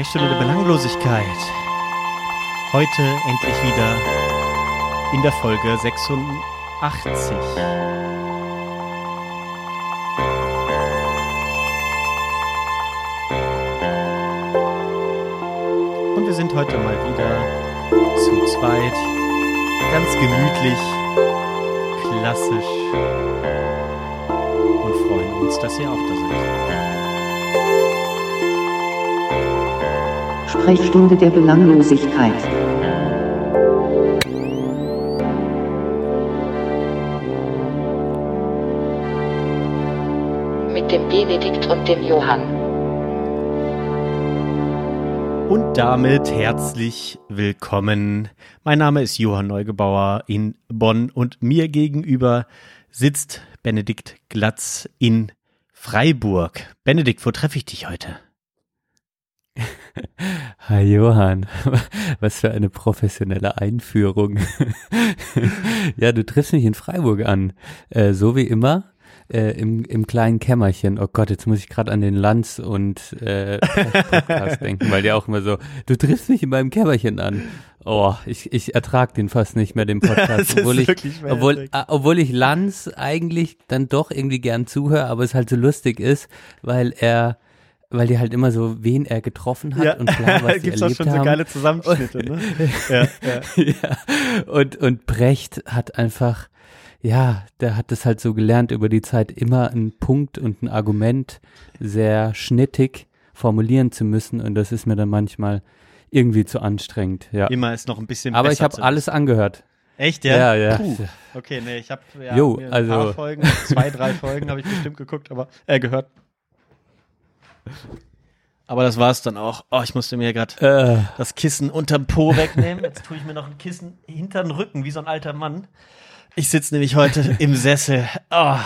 Sprechstunde der Belanglosigkeit. Heute endlich wieder in der Folge 86. Und wir sind heute mal wieder zu zweit, ganz gemütlich, klassisch und freuen uns, dass ihr auch da seid. Sprechstunde der Belanglosigkeit. mit dem Benedikt und dem Johann. Und damit herzlich willkommen. Mein Name ist Johann Neugebauer in Bonn und mir gegenüber sitzt Benedikt Glatz in Freiburg. Benedikt, wo treffe ich dich heute? Hi Johann, was für eine professionelle Einführung. ja, du triffst mich in Freiburg an, äh, so wie immer. Äh, im, im kleinen Kämmerchen. Oh Gott, jetzt muss ich gerade an den Lanz und äh, Podcast denken, weil der auch immer so, du triffst mich in meinem Kämmerchen an. Oh, ich, ich ertrag den fast nicht mehr, den Podcast, obwohl ich, obwohl, äh, obwohl ich Lanz eigentlich dann doch irgendwie gern zuhöre, aber es halt so lustig ist, weil er weil die halt immer so, wen er getroffen hat Ja. und klar, was sie Gibt's auch erlebt schon haben. so geile Zusammenschnitte, ne? ja, ja. ja. Und, und Brecht hat einfach, ja, der hat es halt so gelernt, über die Zeit immer einen Punkt und ein Argument sehr schnittig formulieren zu müssen. Und das ist mir dann manchmal irgendwie zu anstrengend, ja. Immer ist noch ein bisschen Aber ich habe alles angehört. Echt, ja? Ja, ja. Puh. Okay, nee, ich habe ja, Jo, ein also- paar Folgen, zwei, drei Folgen habe ich bestimmt geguckt, aber äh, gehört. Aber das war's dann auch. Oh, ich musste mir gerade Äh, das Kissen unterm Po wegnehmen. Jetzt tue ich mir noch ein Kissen hinter den Rücken, wie so ein alter Mann. Ich sitze nämlich heute im Sessel. Oh,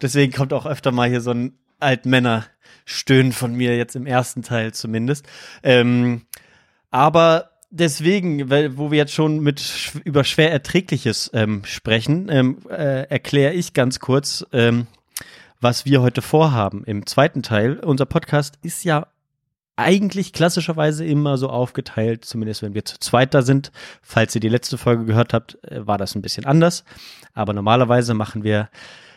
deswegen kommt auch öfter mal hier so ein Altmänner-Stöhnen von mir, jetzt im ersten Teil zumindest. Ähm, aber deswegen, weil, wo wir jetzt schon mit über schwer Erträgliches ähm, sprechen, ähm, äh, erkläre ich ganz kurz, ähm, was wir heute vorhaben im zweiten Teil. Unser Podcast ist ja eigentlich klassischerweise immer so aufgeteilt, zumindest wenn wir zu zweit da sind. Falls ihr die letzte Folge gehört habt, äh, war das ein bisschen anders. Aber normalerweise machen wir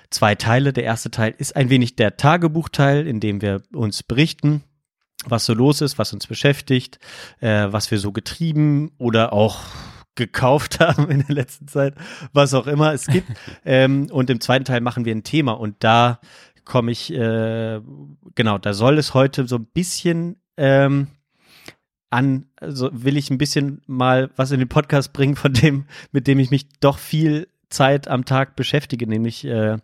zwei Teile. Der erste Teil ist ein wenig der Tagebuchteil, in dem wir uns berichten, was so los ist, was uns beschäftigt, äh, was wir so getrieben oder auch gekauft haben in der letzten Zeit, was auch immer es gibt. ähm, und im zweiten Teil machen wir ein Thema und da komme ich, äh, genau, da soll es heute so ein bisschen ähm, an, also will ich ein bisschen mal was in den Podcast bringen, von dem, mit dem ich mich doch viel Zeit am Tag beschäftige, nämlich äh,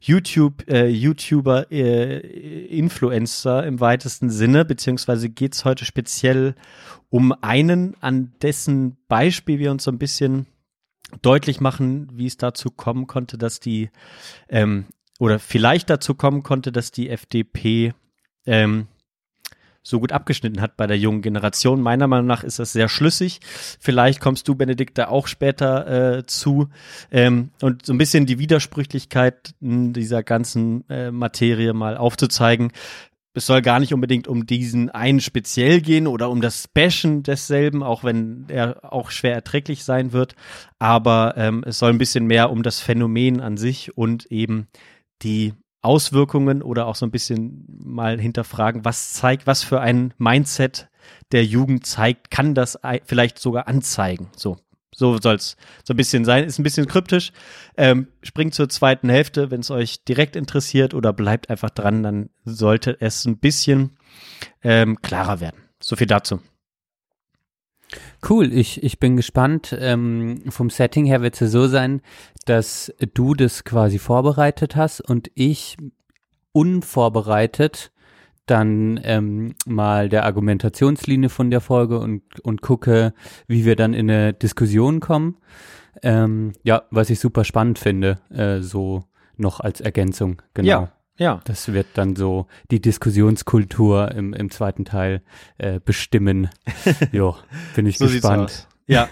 YouTube, äh, YouTuber, äh, Influencer im weitesten Sinne, beziehungsweise geht's heute speziell um einen, an dessen Beispiel wir uns so ein bisschen deutlich machen, wie es dazu kommen konnte, dass die ähm, oder vielleicht dazu kommen konnte, dass die FDP ähm, so gut abgeschnitten hat bei der jungen Generation. Meiner Meinung nach ist das sehr schlüssig. Vielleicht kommst du, Benedikt, da auch später äh, zu. Ähm, und so ein bisschen die Widersprüchlichkeit dieser ganzen äh, Materie mal aufzuzeigen. Es soll gar nicht unbedingt um diesen einen speziell gehen oder um das Bashen desselben, auch wenn er auch schwer erträglich sein wird. Aber ähm, es soll ein bisschen mehr um das Phänomen an sich und eben die Auswirkungen oder auch so ein bisschen mal hinterfragen, was zeigt, was für ein Mindset der Jugend zeigt, kann das ei- vielleicht sogar anzeigen. So, so soll es so ein bisschen sein. Ist ein bisschen kryptisch. Ähm, springt zur zweiten Hälfte, wenn es euch direkt interessiert oder bleibt einfach dran, dann sollte es ein bisschen ähm, klarer werden. So viel dazu. Cool, ich, ich bin gespannt. Ähm, vom Setting her wird es ja so sein, dass du das quasi vorbereitet hast und ich unvorbereitet dann ähm, mal der Argumentationslinie von der Folge und, und gucke, wie wir dann in eine Diskussion kommen. Ähm, ja, was ich super spannend finde, äh, so noch als Ergänzung. Genau. Ja, ja. Das wird dann so die Diskussionskultur im, im zweiten Teil äh, bestimmen. jo, bin ich So gespannt. Ja.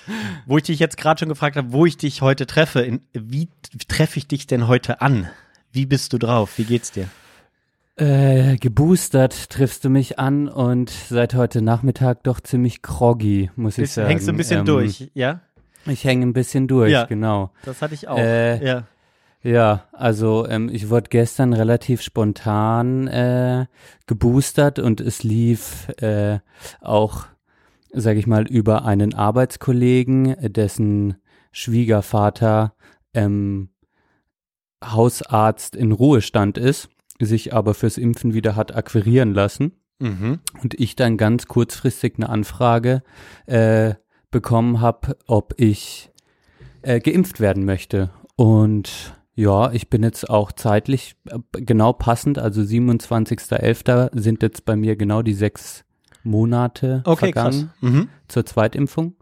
wo ich dich jetzt gerade schon gefragt habe, wo ich dich heute treffe, in, wie treffe ich dich denn heute an? Wie bist du drauf? Wie geht's dir? Äh, geboostert triffst du mich an und seit heute Nachmittag doch ziemlich groggy, muss ich sagen. hängst du ein bisschen Ähm, durch, ja? Ich hänge ein bisschen durch, Ja. genau. Das hatte ich auch. Äh, ja. Ja, also ähm, ich wurde gestern relativ spontan äh, geboostert und es lief äh, auch, sage ich mal, über einen Arbeitskollegen, dessen Schwiegervater ähm, Hausarzt in Ruhestand ist, sich aber fürs Impfen wieder hat akquirieren lassen Mhm. und ich dann ganz kurzfristig eine Anfrage äh, bekommen habe, ob ich äh, geimpft werden möchte. Und ja, ich bin jetzt auch zeitlich äh, genau passend, also 27.11. sind jetzt bei mir genau die sechs Monate Okay, vergangen. Mhm. zur Zweitimpfung.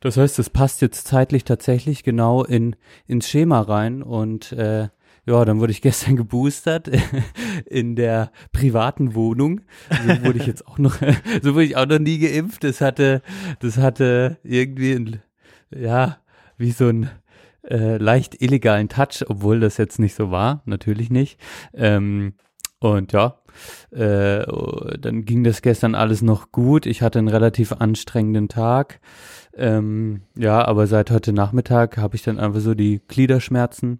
Das heißt, es passt jetzt zeitlich tatsächlich genau in ins Schema rein und äh, ja, dann wurde ich gestern geboostert in der privaten Wohnung. So wurde ich jetzt auch noch, so wurde ich auch noch nie geimpft. Das hatte, das hatte irgendwie, ein, ja, wie so ein äh, leicht illegalen Touch, obwohl das jetzt nicht so war, natürlich nicht. Ähm, und ja, äh, dann ging das gestern alles noch gut. Ich hatte einen relativ anstrengenden Tag. Ähm, ja, aber seit heute Nachmittag habe ich dann einfach so die Gliederschmerzen.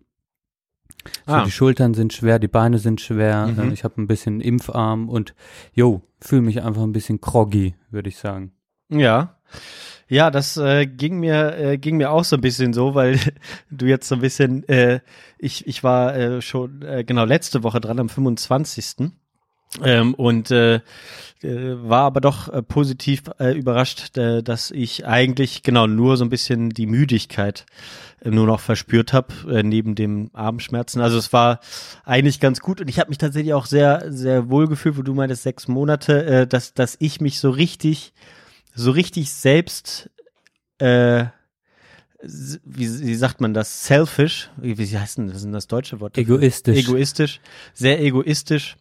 So, Ah. die Schultern sind schwer, die Beine sind schwer. Mhm. äh, Ich habe ein bisschen Impfarm und jo, fühle mich einfach ein bisschen groggy, würde ich sagen. Ja. Ja, das äh, ging mir äh, ging mir auch so ein bisschen so, weil du jetzt so ein bisschen äh, ich ich war äh, schon äh, genau letzte Woche dran am 25. Ähm, und äh, äh, war aber doch äh, positiv äh, überrascht, äh, dass ich eigentlich genau nur so ein bisschen die Müdigkeit äh, nur noch verspürt habe äh, neben dem Abendschmerzen. Also es war eigentlich ganz gut und ich habe mich tatsächlich auch sehr sehr wohl gefühlt, wo du meintest sechs Monate, äh, dass dass ich mich so richtig so richtig selbst äh, wie, wie sagt man das selfish wie, wie heißt denn was ist denn das deutsche Wort dafür? Egoistisch. egoistisch sehr egoistisch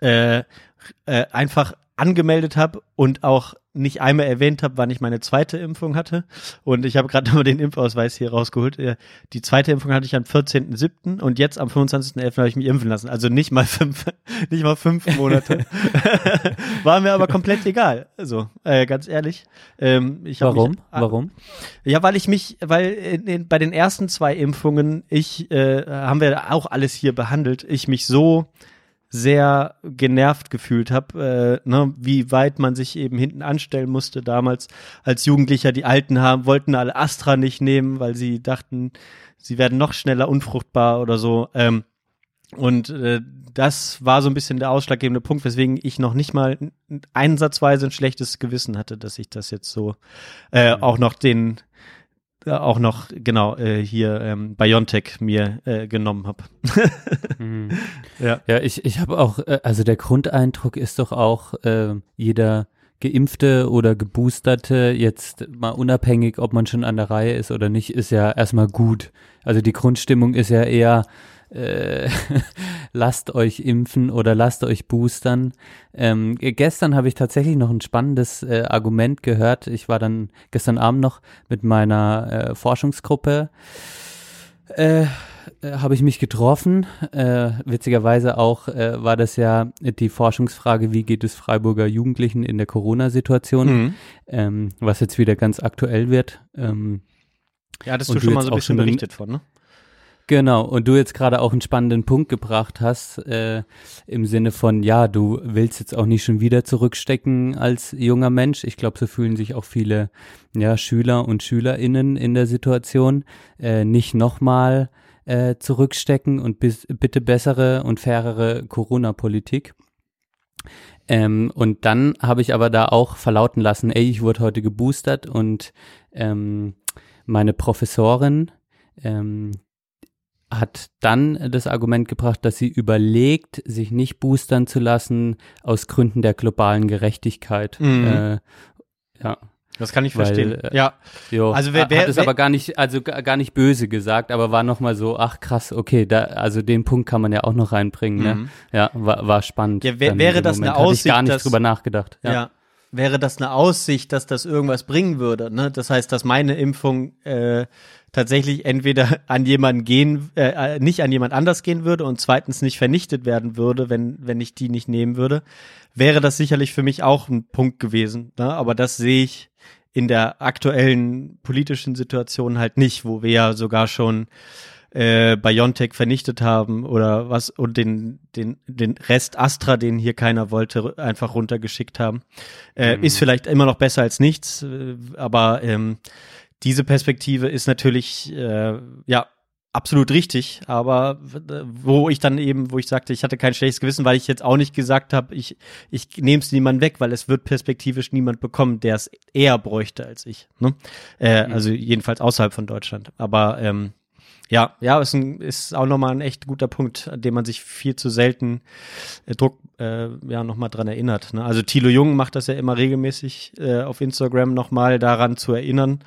äh, äh, einfach angemeldet habe und auch nicht einmal erwähnt habe, wann ich meine zweite Impfung hatte. Und ich habe gerade mal den Impfausweis hier rausgeholt. Äh, Die zweite Impfung hatte ich am 14.07. und jetzt am 25.11. habe ich mich impfen lassen. Also nicht mal fünf, nicht mal fünf Monate. War mir aber komplett egal. Also, äh, ganz ehrlich. Ähm, ich Warum? Mich, Warum? ja, weil ich mich, weil in, in, bei den ersten zwei Impfungen, ich, äh, haben wir auch alles hier behandelt, ich mich so sehr genervt gefühlt habe, äh, ne, wie weit man sich eben hinten anstellen musste damals als Jugendlicher. Die Alten haben, wollten alle Astra nicht nehmen, weil sie dachten, sie werden noch schneller unfruchtbar oder so. Ähm, und äh, das war so ein bisschen der ausschlaggebende Punkt, weswegen ich noch nicht mal einsatzweise ein schlechtes Gewissen hatte, dass ich das jetzt so äh, auch noch den auch noch genau äh, hier ähm, Biontech mir äh, genommen habe. Mhm. Ja. Ja, ich, ich habe auch, äh, also der Grundeindruck ist doch auch, äh, jeder Geimpfte oder Geboosterte, jetzt mal unabhängig, ob man schon an der Reihe ist oder nicht, ist ja erstmal gut. Also die Grundstimmung ist ja eher, äh, lasst euch impfen oder lasst euch boostern. Ähm, ge- gestern habe ich tatsächlich noch ein spannendes äh, Argument gehört. Ich war dann gestern Abend noch mit meiner äh, Forschungsgruppe äh, äh, habe ich mich getroffen. Äh, witzigerweise auch äh, war das ja die Forschungsfrage, wie geht es Freiburger Jugendlichen in der Corona-Situation, Mhm. ähm, was jetzt wieder ganz aktuell wird. Ähm, Ja, hattest Und du schon mal so ein bisschen berichtet von, ne? Genau, und du jetzt gerade auch einen spannenden Punkt gebracht hast, äh, im Sinne von, ja, du willst jetzt auch nicht schon wieder zurückstecken als junger Mensch. Ich glaube, so fühlen sich auch viele ja, Schüler und SchülerInnen in der Situation, äh, nicht nochmal äh, zurückstecken und bis, bitte bessere und fairere Corona-Politik. Ähm, und dann habe ich aber da auch verlauten lassen, ey, ich wurde heute geboostert und ähm, meine Professorin, ähm, hat dann das Argument gebracht, dass sie überlegt, sich nicht boostern zu lassen aus Gründen der globalen Gerechtigkeit. Mhm. Äh, ja, Das kann ich Weil, verstehen. äh, ja, jo. Also wer- hat wer- es wer- aber gar nicht, also ga- gar nicht böse gesagt, aber war nochmal so, ach krass, okay, da, also den Punkt kann man ja auch noch reinbringen, ne? Mhm. Ja, war, war spannend. Ja, wär- wäre das eine Moment. Hatte ich gar Aussicht, nicht dass- drüber nachgedacht. ja. Ja. Wäre das eine Aussicht, dass das irgendwas bringen würde, ne? Das heißt, dass meine Impfung äh, tatsächlich entweder an jemanden gehen, äh, nicht an jemand anders gehen würde und zweitens nicht vernichtet werden würde, wenn, wenn ich die nicht nehmen würde, wäre das sicherlich für mich auch ein Punkt gewesen. Ne? Aber das sehe ich in der aktuellen politischen Situation halt nicht, wo wir ja sogar schon äh, BioNTech vernichtet haben oder was und den, den, den Rest Astra, den hier keiner wollte, einfach runtergeschickt haben. Äh, mhm. Ist vielleicht immer noch besser als nichts, äh, aber ähm, diese Perspektive ist natürlich äh, ja absolut richtig, aber wo ich dann eben, wo ich sagte, ich hatte kein schlechtes Gewissen, weil ich jetzt auch nicht gesagt habe, ich ich nehme es niemand weg, weil es wird perspektivisch niemand bekommen, der es eher bräuchte als ich. Ne? Äh, mhm. Also jedenfalls außerhalb von Deutschland. Aber ähm, ja, ja, ist, ein, ist auch nochmal ein echt guter Punkt, an dem man sich viel zu selten äh, Druck äh, ja nochmal dran erinnert. Ne? Also Thilo Jung macht das ja immer regelmäßig äh, auf Instagram nochmal daran zu erinnern,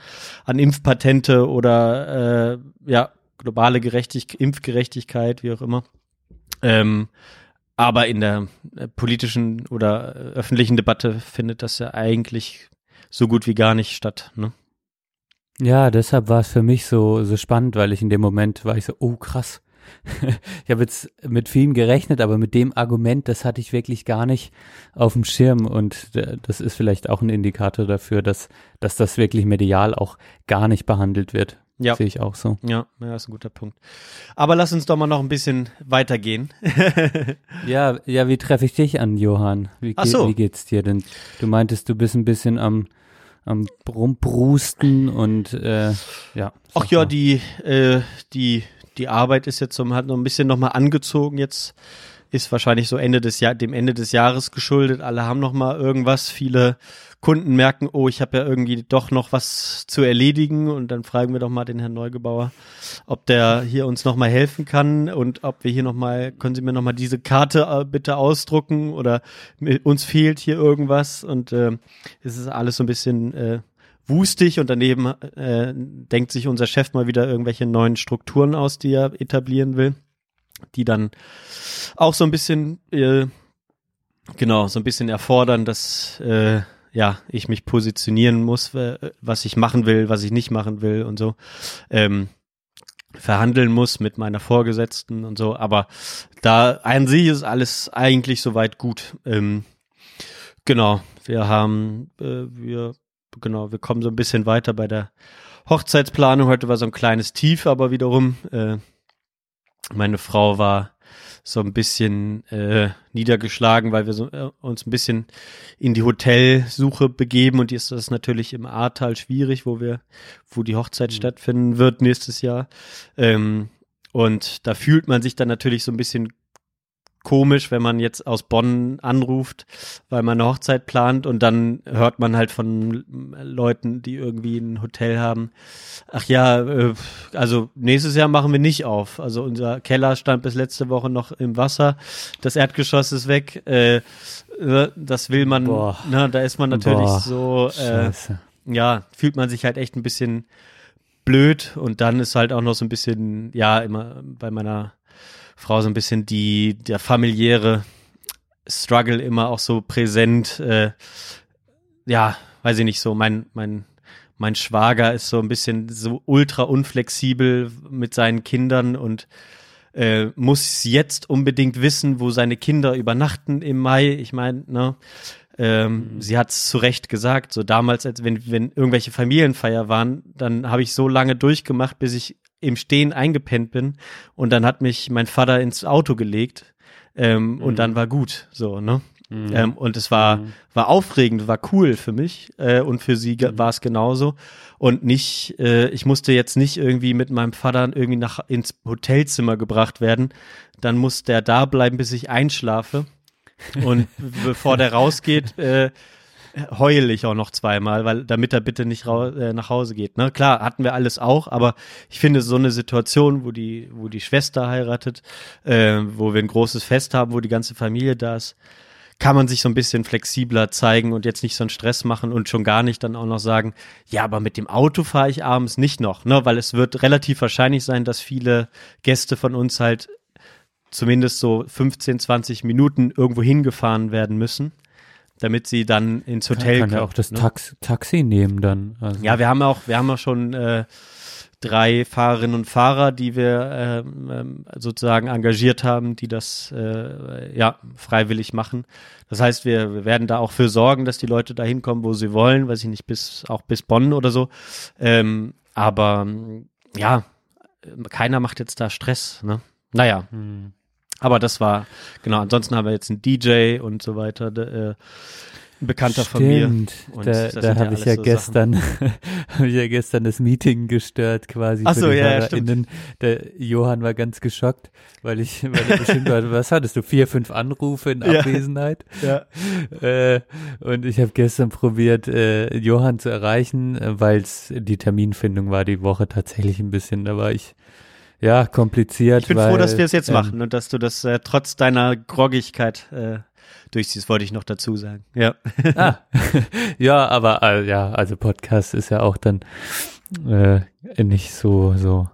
an Impfpatente oder äh, ja, globale Gerechtigkeit, Impfgerechtigkeit, wie auch immer. Ähm, aber in der äh, politischen oder äh, öffentlichen Debatte findet das ja eigentlich so gut wie gar nicht statt. Ne? Ja, deshalb war es für mich so, so spannend, weil ich in dem Moment war ich so, oh krass. ich habe jetzt mit vielen gerechnet, aber mit dem Argument, das hatte ich wirklich gar nicht auf dem Schirm und äh, das ist vielleicht auch ein Indikator dafür, dass, dass das wirklich medial auch gar nicht behandelt wird. Ja. Sehe ich auch so. Ja, ja, ist ein guter Punkt. Aber lass uns doch mal noch ein bisschen weitergehen. ja, ja, wie treffe ich dich an, Johann? Wie, Ach so. wie geht's dir denn? Du meintest, du bist ein bisschen am am Rumbrusten und äh, ja. Ach ja, die, äh, die, die Arbeit ist jetzt so, hat noch ein bisschen nochmal angezogen jetzt. Ist wahrscheinlich so Ende des Jahr, dem Ende des Jahres geschuldet. Alle haben noch mal irgendwas. Viele Kunden merken, oh, ich habe ja irgendwie doch noch was zu erledigen und dann fragen wir doch mal den Herrn Neugebauer, ob der hier uns noch mal helfen kann und ob wir hier noch mal, können Sie mir noch mal diese Karte äh, bitte ausdrucken oder uns fehlt hier irgendwas und äh, es ist alles so ein bisschen äh, wustig und daneben äh, denkt sich unser Chef mal wieder irgendwelche neuen Strukturen aus, die er etablieren will, die dann auch so ein bisschen äh, genau so ein bisschen erfordern, dass äh, ja, ich mich positionieren muss, was ich machen will, was ich nicht machen will und so. Ähm, verhandeln muss mit meiner Vorgesetzten und so, aber da an sich ist alles eigentlich soweit gut. Ähm, genau, wir haben, äh, wir, genau, wir kommen so ein bisschen weiter bei der Hochzeitsplanung. Heute war so ein kleines Tief, aber wiederum, äh, meine Frau war so ein bisschen äh, niedergeschlagen, weil wir so, äh, uns ein bisschen in die Hotelsuche begeben und die ist das natürlich im Ahrtal schwierig, wo wir, wo die Hochzeit mhm. stattfinden wird nächstes Jahr. Ähm, und da fühlt man sich dann natürlich so ein bisschen komisch, wenn man jetzt aus Bonn anruft, weil man eine Hochzeit plant und dann hört man halt von Leuten, die irgendwie ein Hotel haben. Ach ja, äh, also nächstes Jahr machen wir nicht auf. Also unser Keller stand bis letzte Woche noch im Wasser. Das Erdgeschoss ist weg. Äh, äh das will man, Boah. na, da ist man natürlich Boah. so, äh, ja, fühlt man sich halt echt ein bisschen blöd und dann ist halt auch noch so ein bisschen, ja, immer bei meiner Frau so ein bisschen die, der familiäre Struggle immer auch so präsent. Äh, ja, weiß ich nicht so, mein, mein, mein Schwager ist so ein bisschen so ultra unflexibel mit seinen Kindern und äh, muss jetzt unbedingt wissen, wo seine Kinder übernachten im Mai. Ich meine, ne, ähm, mhm. sie hat es zu Recht gesagt, so damals, als wenn, wenn irgendwelche Familienfeier waren, dann habe ich so lange durchgemacht, bis ich im Stehen eingepennt bin und dann hat mich mein Vater ins Auto gelegt ähm, mhm. und dann war gut, so, ne? Mhm. Ähm, und es war, mhm. war aufregend, war cool für mich äh, und für sie mhm. war es genauso. Und nicht, äh, ich musste jetzt nicht irgendwie mit meinem Vater irgendwie nach ins Hotelzimmer gebracht werden. Dann muss der da bleiben, bis ich einschlafe. Und bevor der rausgeht, äh, heul ich auch noch zweimal, weil damit er bitte nicht äh, nach Hause geht. Ne? Klar, hatten wir alles auch, aber ich finde so eine Situation, wo die, wo die Schwester heiratet, äh, wo wir ein großes Fest haben, wo die ganze Familie da ist, kann man sich so ein bisschen flexibler zeigen und jetzt nicht so einen Stress machen und schon gar nicht dann auch noch sagen, ja, aber mit dem Auto fahre ich abends nicht noch, ne? Weil es wird relativ wahrscheinlich sein, dass viele Gäste von uns halt zumindest so 15, 20 Minuten irgendwo hingefahren werden müssen damit sie dann ins Hotel kann, kann ja auch das ne? Tax Taxi nehmen dann. Also. Ja, wir haben auch, wir haben auch schon äh, drei Fahrerinnen und Fahrer, die wir ähm, ähm, sozusagen engagiert haben, die das äh, ja freiwillig machen. Das heißt, wir, wir werden da auch für sorgen, dass die Leute da hinkommen, wo sie wollen, weiß ich nicht, bis auch bis Bonn oder so. Ähm, aber ja, keiner macht jetzt da Stress. Ne? Naja. Hm. Aber das war, genau, ansonsten haben wir jetzt einen DJ und so weiter. Äh, ein Bekannter von mir. Stimmt, Und da, da sind ja habe ich ja so gestern, habe ich ja gestern das Meeting gestört quasi Ach so, ja, ja, HörerInnen. Der Johann war ganz geschockt, weil ich, weil er bestimmt war, was hattest du, vier, fünf Anrufe in Ja. Abwesenheit? Ja. Äh, und ich habe gestern probiert, äh, Johann zu erreichen, äh, weil es die Terminfindung war die Woche tatsächlich ein bisschen, da war ich ja kompliziert. Ich bin weil, froh, dass wir es jetzt ähm, machen und dass du das äh, trotz deiner Groggigkeit äh, durchziehst, wollte ich noch dazu sagen. Ja. Ah, ja, aber äh, ja, also Podcast ist ja auch dann äh, nicht so so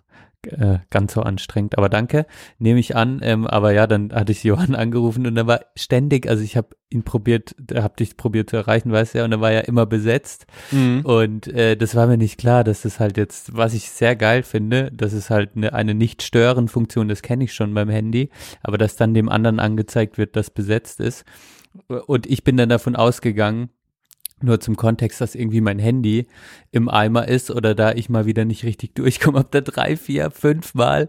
äh, ganz so anstrengend. Aber danke, nehme ich an. Ähm, aber ja, dann hatte ich Johann angerufen und er war ständig, also ich habe ihn probiert, habe dich probiert zu erreichen, weißt du ja, und er war ja immer besetzt. Mhm. Und äh, das war mir nicht klar, dass das halt jetzt, was ich sehr geil finde, das ist halt eine, eine Nicht-Stören-Funktion, das kenne ich schon beim Handy, aber dass dann dem anderen angezeigt wird, dass besetzt ist. Und ich bin dann davon ausgegangen, nur zum Kontext, dass irgendwie mein Handy im Eimer ist oder da ich mal wieder nicht richtig durchkomme, hab da drei, vier, fünf Mal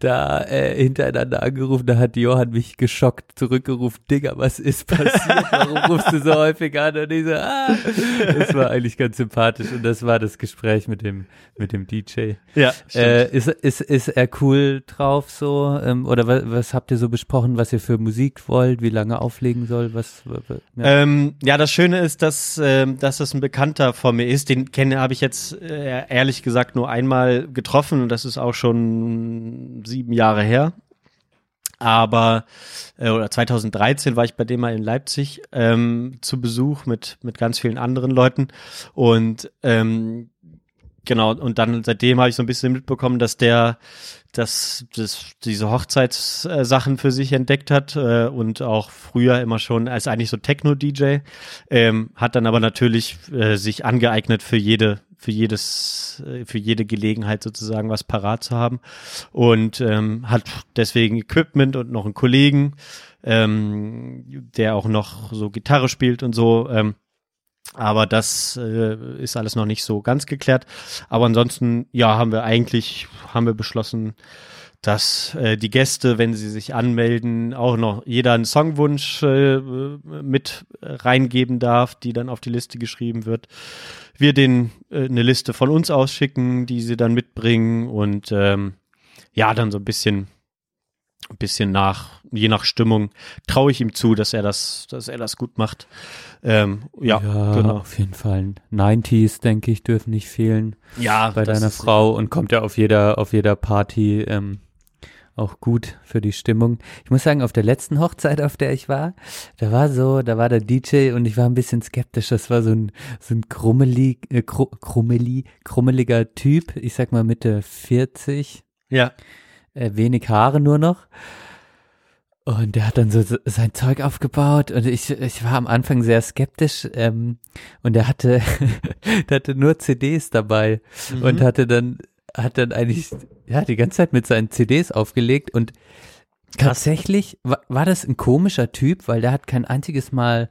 da äh, hintereinander angerufen, da hat Johann mich geschockt zurückgerufen, Digga, was ist passiert? Warum rufst du so häufig an? Und ich so, ah, das war eigentlich ganz sympathisch und das war das Gespräch mit dem, mit dem DJ. Ja. Äh, ist, ist, ist er cool drauf so? Ähm, oder was, was habt ihr so besprochen, was ihr für Musik wollt, wie lange auflegen soll? Was, ja. Ähm, ja, das Schöne ist, dass, ähm, dass es ein Bekannter von mir ist. Den kenne habe ich jetzt äh, ehrlich gesagt nur einmal getroffen und das ist auch schon sieben Jahre her. Aber äh, oder 2013 war ich bei dem mal in Leipzig ähm, zu Besuch mit mit ganz vielen anderen Leuten und ähm, genau und dann seitdem habe ich so ein bisschen mitbekommen, dass der dass das diese Hochzeitssachen für sich entdeckt hat äh, und auch früher immer schon als eigentlich so Techno-DJ, ähm, hat dann aber natürlich äh, sich angeeignet für jede für jedes äh, für jede Gelegenheit sozusagen was parat zu haben und ähm, hat deswegen Equipment und noch einen Kollegen, ähm, der auch noch so Gitarre spielt und so. Ähm, aber das äh, ist alles noch nicht so ganz geklärt. Aber ansonsten, ja, haben wir eigentlich, haben wir beschlossen, dass äh, die Gäste, wenn sie sich anmelden, auch noch jeder einen Songwunsch äh, mit reingeben darf, die dann auf die Liste geschrieben wird. Wir den äh, eine Liste von uns ausschicken, die sie dann mitbringen und ähm, ja, dann so ein bisschen ein bisschen nach, je nach Stimmung, traue ich ihm zu, dass er das, dass er das gut macht. Ähm, ja, genau. auf jeden Fall. 90s, denke ich, dürfen nicht fehlen Ja, bei deiner Frau und kommt ja auf jeder, auf jeder Party ähm, auch gut für die Stimmung. Ich muss sagen, auf der letzten Hochzeit, auf der ich war, da war so, da war der DJ und ich war ein bisschen skeptisch. Das war so ein, so ein krummelig, äh, kru, krummeli, krummeliger Typ, ich sag mal Mitte 40, Ja, wenig Haare nur noch. Und der hat dann so sein Zeug aufgebaut und ich, ich war am Anfang sehr skeptisch ähm, und der hatte, der hatte nur CDs dabei Mhm. und hatte dann, hat dann eigentlich, ja, die ganze Zeit mit seinen CDs aufgelegt und tatsächlich war, war das ein komischer Typ, weil der hat kein einziges Mal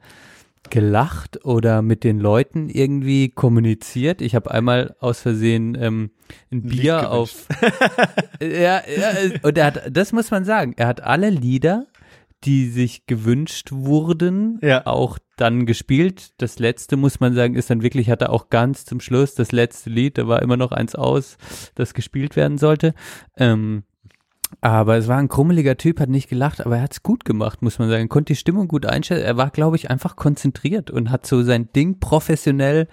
gelacht oder mit den Leuten irgendwie kommuniziert. Ich habe einmal aus Versehen ähm, ein Bier auf ja, ja, und er hat, das muss man sagen, er hat alle Lieder, die sich gewünscht wurden, Ja. auch dann gespielt. Das letzte, muss man sagen, ist dann wirklich, hat er auch ganz zum Schluss das letzte Lied, da war immer noch eins aus, das gespielt werden sollte. Ähm, aber es war ein krummeliger Typ, hat nicht gelacht, aber er hat's gut gemacht, muss man sagen. Konnte die Stimmung gut einstellen. Er war, glaube ich, einfach konzentriert und hat so sein Ding professionell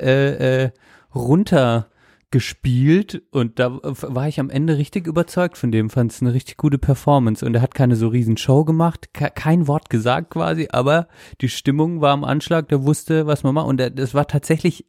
äh, äh, runtergespielt. Und da war ich am Ende richtig überzeugt von dem, fand es eine richtig gute Performance. Und er hat keine so riesen Show gemacht, ke kein Wort gesagt quasi, aber die Stimmung war am Anschlag, der wusste, was man macht. Und das war tatsächlich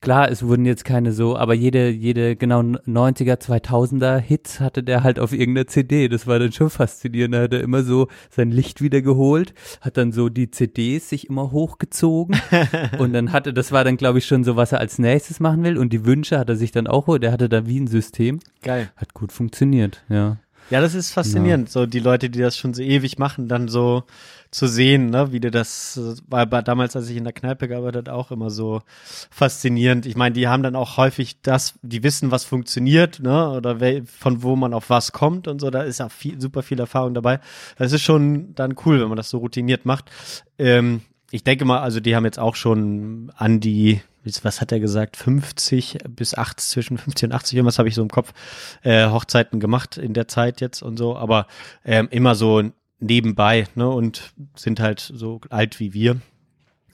klar, es wurden jetzt keine so, aber jede, jede genau 90er, 2000er Hits hatte der halt auf irgendeiner CD. Das war dann schon faszinierend. Da hat er immer so sein Licht wieder geholt, hat dann so die CDs sich immer hochgezogen und dann hatte, das war dann glaube ich schon so, was er als nächstes machen will und die Wünsche hat er sich dann auch, der hatte da wie ein System. Geil. Hat gut funktioniert, ja. Ja, das ist faszinierend, so die Leute, die das schon so ewig machen, dann so zu sehen, ne, wie du das war damals, als ich in der Kneipe gearbeitet, auch immer so faszinierend. Ich meine, die haben dann auch häufig das, die wissen, was funktioniert, ne, oder von wo man auf was kommt und so. Da ist ja viel, super viel Erfahrung dabei. Das ist schon dann cool, wenn man das so routiniert macht. Ähm, ich denke mal, also die haben jetzt auch schon an die was hat er gesagt, 50 bis 80, zwischen 50 und 80, irgendwas habe ich so im Kopf, äh, Hochzeiten gemacht in der Zeit jetzt und so, aber ähm, immer so nebenbei, ne, und sind halt so alt wie wir.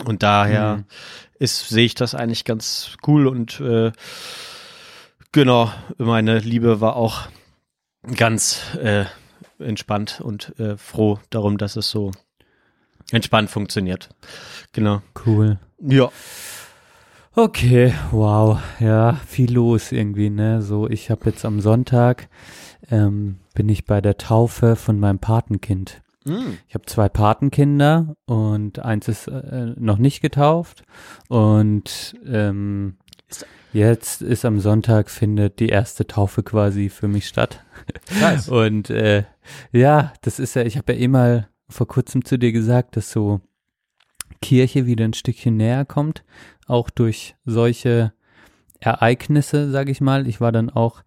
Und daher mhm. ist, sehe ich das eigentlich ganz cool und äh, genau, meine Liebe war auch ganz äh, entspannt und äh, froh darum, dass es so entspannt funktioniert. Genau. Cool. Ja. Okay, wow, ja, viel los irgendwie, ne? So, ich habe jetzt am Sonntag ähm, bin ich bei der Taufe von meinem Patenkind. Mm. Ich habe zwei Patenkinder und eins ist äh, noch nicht getauft und ähm, jetzt ist am Sonntag findet die erste Taufe quasi für mich statt. Nice. und äh, ja, das ist ja, ich habe ja eh mal vor kurzem zu dir gesagt, dass so Kirche wieder ein Stückchen näher kommt auch durch solche Ereignisse, sage ich mal. Ich war dann auch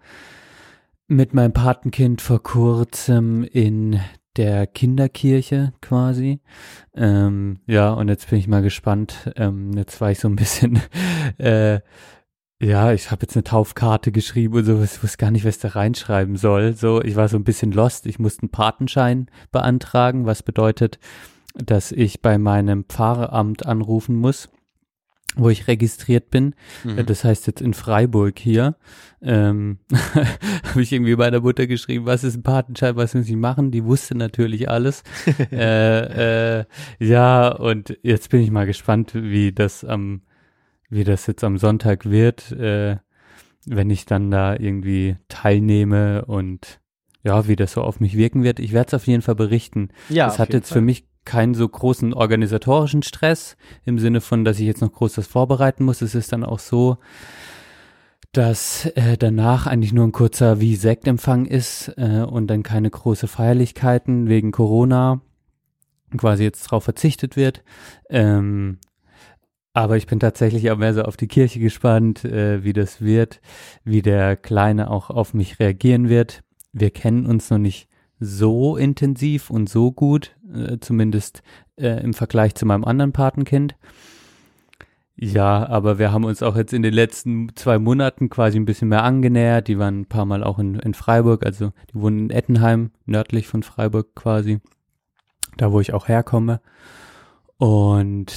mit meinem Patenkind vor kurzem in der Kinderkirche quasi. Ähm, ja, und jetzt bin ich mal gespannt. Ähm, jetzt war ich so ein bisschen, äh, ja, ich habe jetzt eine Taufkarte geschrieben und so, ich wusste gar nicht, was da reinschreiben soll. So, ich war so ein bisschen lost. Ich musste einen Patenschein beantragen, was bedeutet, dass ich bei meinem Pfarramt anrufen muss wo ich registriert bin. Mhm. Das heißt jetzt in Freiburg hier. Ähm, habe ich irgendwie bei der Mutter geschrieben, was ist ein Patenschein, was muss ich machen? Die wusste natürlich alles. äh, äh, ja, und jetzt bin ich mal gespannt, wie das am, wie das jetzt am Sonntag wird, äh, wenn ich dann da irgendwie teilnehme und ja, wie das so auf mich wirken wird. Ich werde es auf jeden Fall berichten. Ja, das hat jetzt Fall. für mich keinen so großen organisatorischen Stress im Sinne von, dass ich jetzt noch groß das vorbereiten muss. Es ist dann auch so, dass äh, danach eigentlich nur ein kurzer wie Sektempfang ist äh, und dann keine große Feierlichkeiten wegen Corona quasi jetzt drauf verzichtet wird. Ähm, aber ich bin tatsächlich auch mehr so auf die Kirche gespannt, äh, wie das wird, wie der Kleine auch auf mich reagieren wird. Wir kennen uns noch nicht so intensiv und so gut, äh, zumindest äh, im Vergleich zu meinem anderen Patenkind. Ja, aber wir haben uns auch jetzt in den letzten zwei Monaten quasi ein bisschen mehr angenähert. Die waren ein paar Mal auch in, in Freiburg, also die wohnen in Ettenheim, nördlich von Freiburg quasi, da wo ich auch herkomme. Und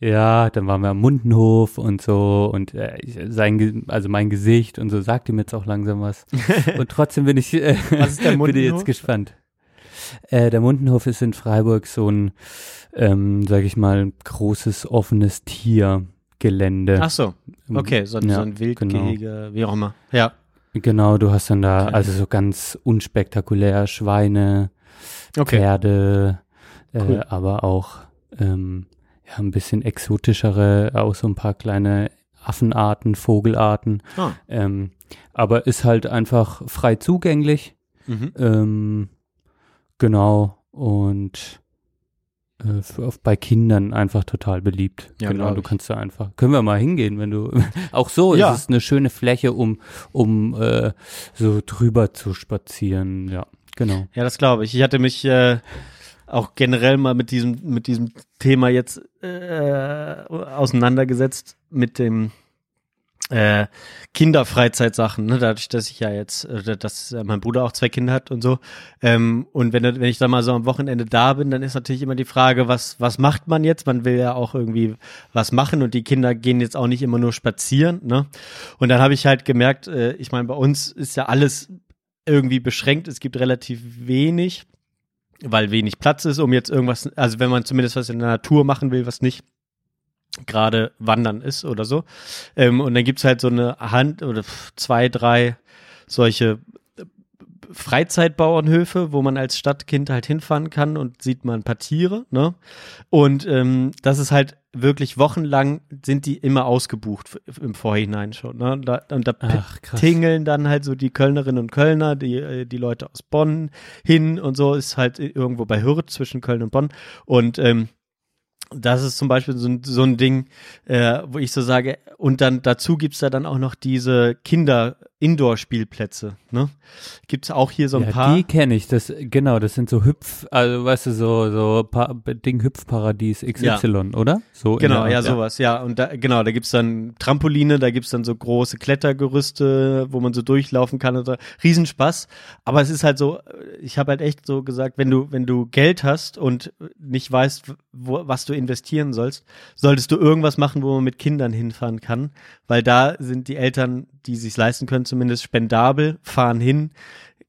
ja, dann waren wir am Mundenhof und so und äh, sein, also mein Gesicht und so sagt ihm jetzt auch langsam was. und trotzdem bin ich, äh, bin ich jetzt gespannt. Äh, der Mundenhof ist in Freiburg so ein, ähm, sag ich mal, großes offenes Tiergelände. Ach so, okay, so, ja, so ein Wildgehege, genau. wie auch immer. Ja. Genau, du hast dann da okay. also so ganz unspektakulär Schweine, okay. Pferde, äh, cool. aber auch ähm, ja, ein bisschen exotischere, auch so ein paar kleine Affenarten, Vogelarten. Ah. Ähm, aber ist halt einfach frei zugänglich. Mhm. Ähm, genau. Und äh, für, bei Kindern einfach total beliebt. Ja, genau, du kannst da einfach. Können wir mal hingehen, wenn du. auch so ja. ist es eine schöne Fläche, um, um äh, so drüber zu spazieren. Ja, genau. Ja, das glaube ich. Ich hatte mich äh, auch generell mal mit diesem, mit diesem Thema jetzt äh, auseinandergesetzt, mit dem äh, Kinderfreizeitsachen, ne? dadurch, dass ich ja jetzt, äh, dass äh, mein Bruder auch zwei Kinder hat und so. Ähm, und wenn, wenn ich dann mal so am Wochenende da bin, dann ist natürlich immer die Frage, was, was macht man jetzt? Man will ja auch irgendwie was machen und die Kinder gehen jetzt auch nicht immer nur spazieren. Ne? Und dann habe ich halt gemerkt, äh, ich meine, bei uns ist ja alles irgendwie beschränkt, es gibt relativ wenig weil wenig Platz ist, um jetzt irgendwas, also wenn man zumindest was in der Natur machen will, was nicht gerade wandern ist oder so. Ähm, und dann gibt's halt so eine Hand oder zwei, drei solche äh, Freizeitbauernhöfe, wo man als Stadtkind halt hinfahren kann und sieht man ein paar Tiere, ne? Und ähm, das ist halt wirklich wochenlang sind die immer ausgebucht im Vorhinein schon, ne? Und da, und da Ach, tingeln dann halt so die Kölnerinnen und Kölner, die, äh, die Leute aus Bonn hin und so, ist halt irgendwo bei Hürth zwischen Köln und Bonn. Und ähm, das ist zum Beispiel so ein, so ein Ding, äh, wo ich so sage, und dann dazu gibt's da dann auch noch diese Kinder-Indoor-Spielplätze. Ne? Gibt's auch hier so ein ja, paar. die kenne ich. Das genau, das sind so Hüpf, also weißt du so so pa Ding Hüpfparadies XY, oder? So Genau, der ja, sowas, ja. Und da, genau, da gibt's dann Trampoline, da gibt's dann so große Klettergerüste, wo man so durchlaufen kann und so. Riesenspaß. Aber es ist halt so, ich habe halt echt so gesagt, wenn du, wenn du Geld hast und nicht weißt, wo, was du investieren sollst, solltest du irgendwas machen, wo man mit Kindern hinfahren kann. Weil da sind die Eltern, die sich's leisten können, zumindest spendabel, fahren hin,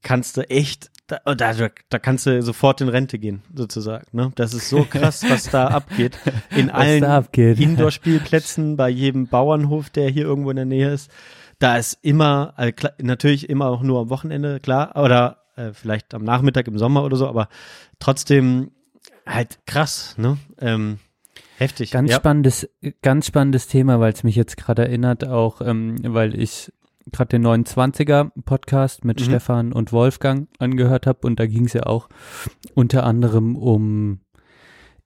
kannst du echt da, da, da kannst du sofort in Rente gehen, sozusagen. Ne? Das ist so krass, was da abgeht. In Was allen abgeht. Indoor-Spielplätzen, bei jedem Bauernhof, der hier irgendwo in der Nähe ist. Da ist immer, also klar, natürlich immer auch nur am Wochenende, klar, oder äh, vielleicht am Nachmittag im Sommer oder so, aber trotzdem halt krass, ne? Ähm, heftig. Ganz ja. spannendes, ganz spannendes Thema, weil es mich jetzt gerade erinnert, auch ähm, weil ich gerade den 29er Podcast mit Mhm. Stefan und Wolfgang angehört habe und da ging es ja auch unter anderem um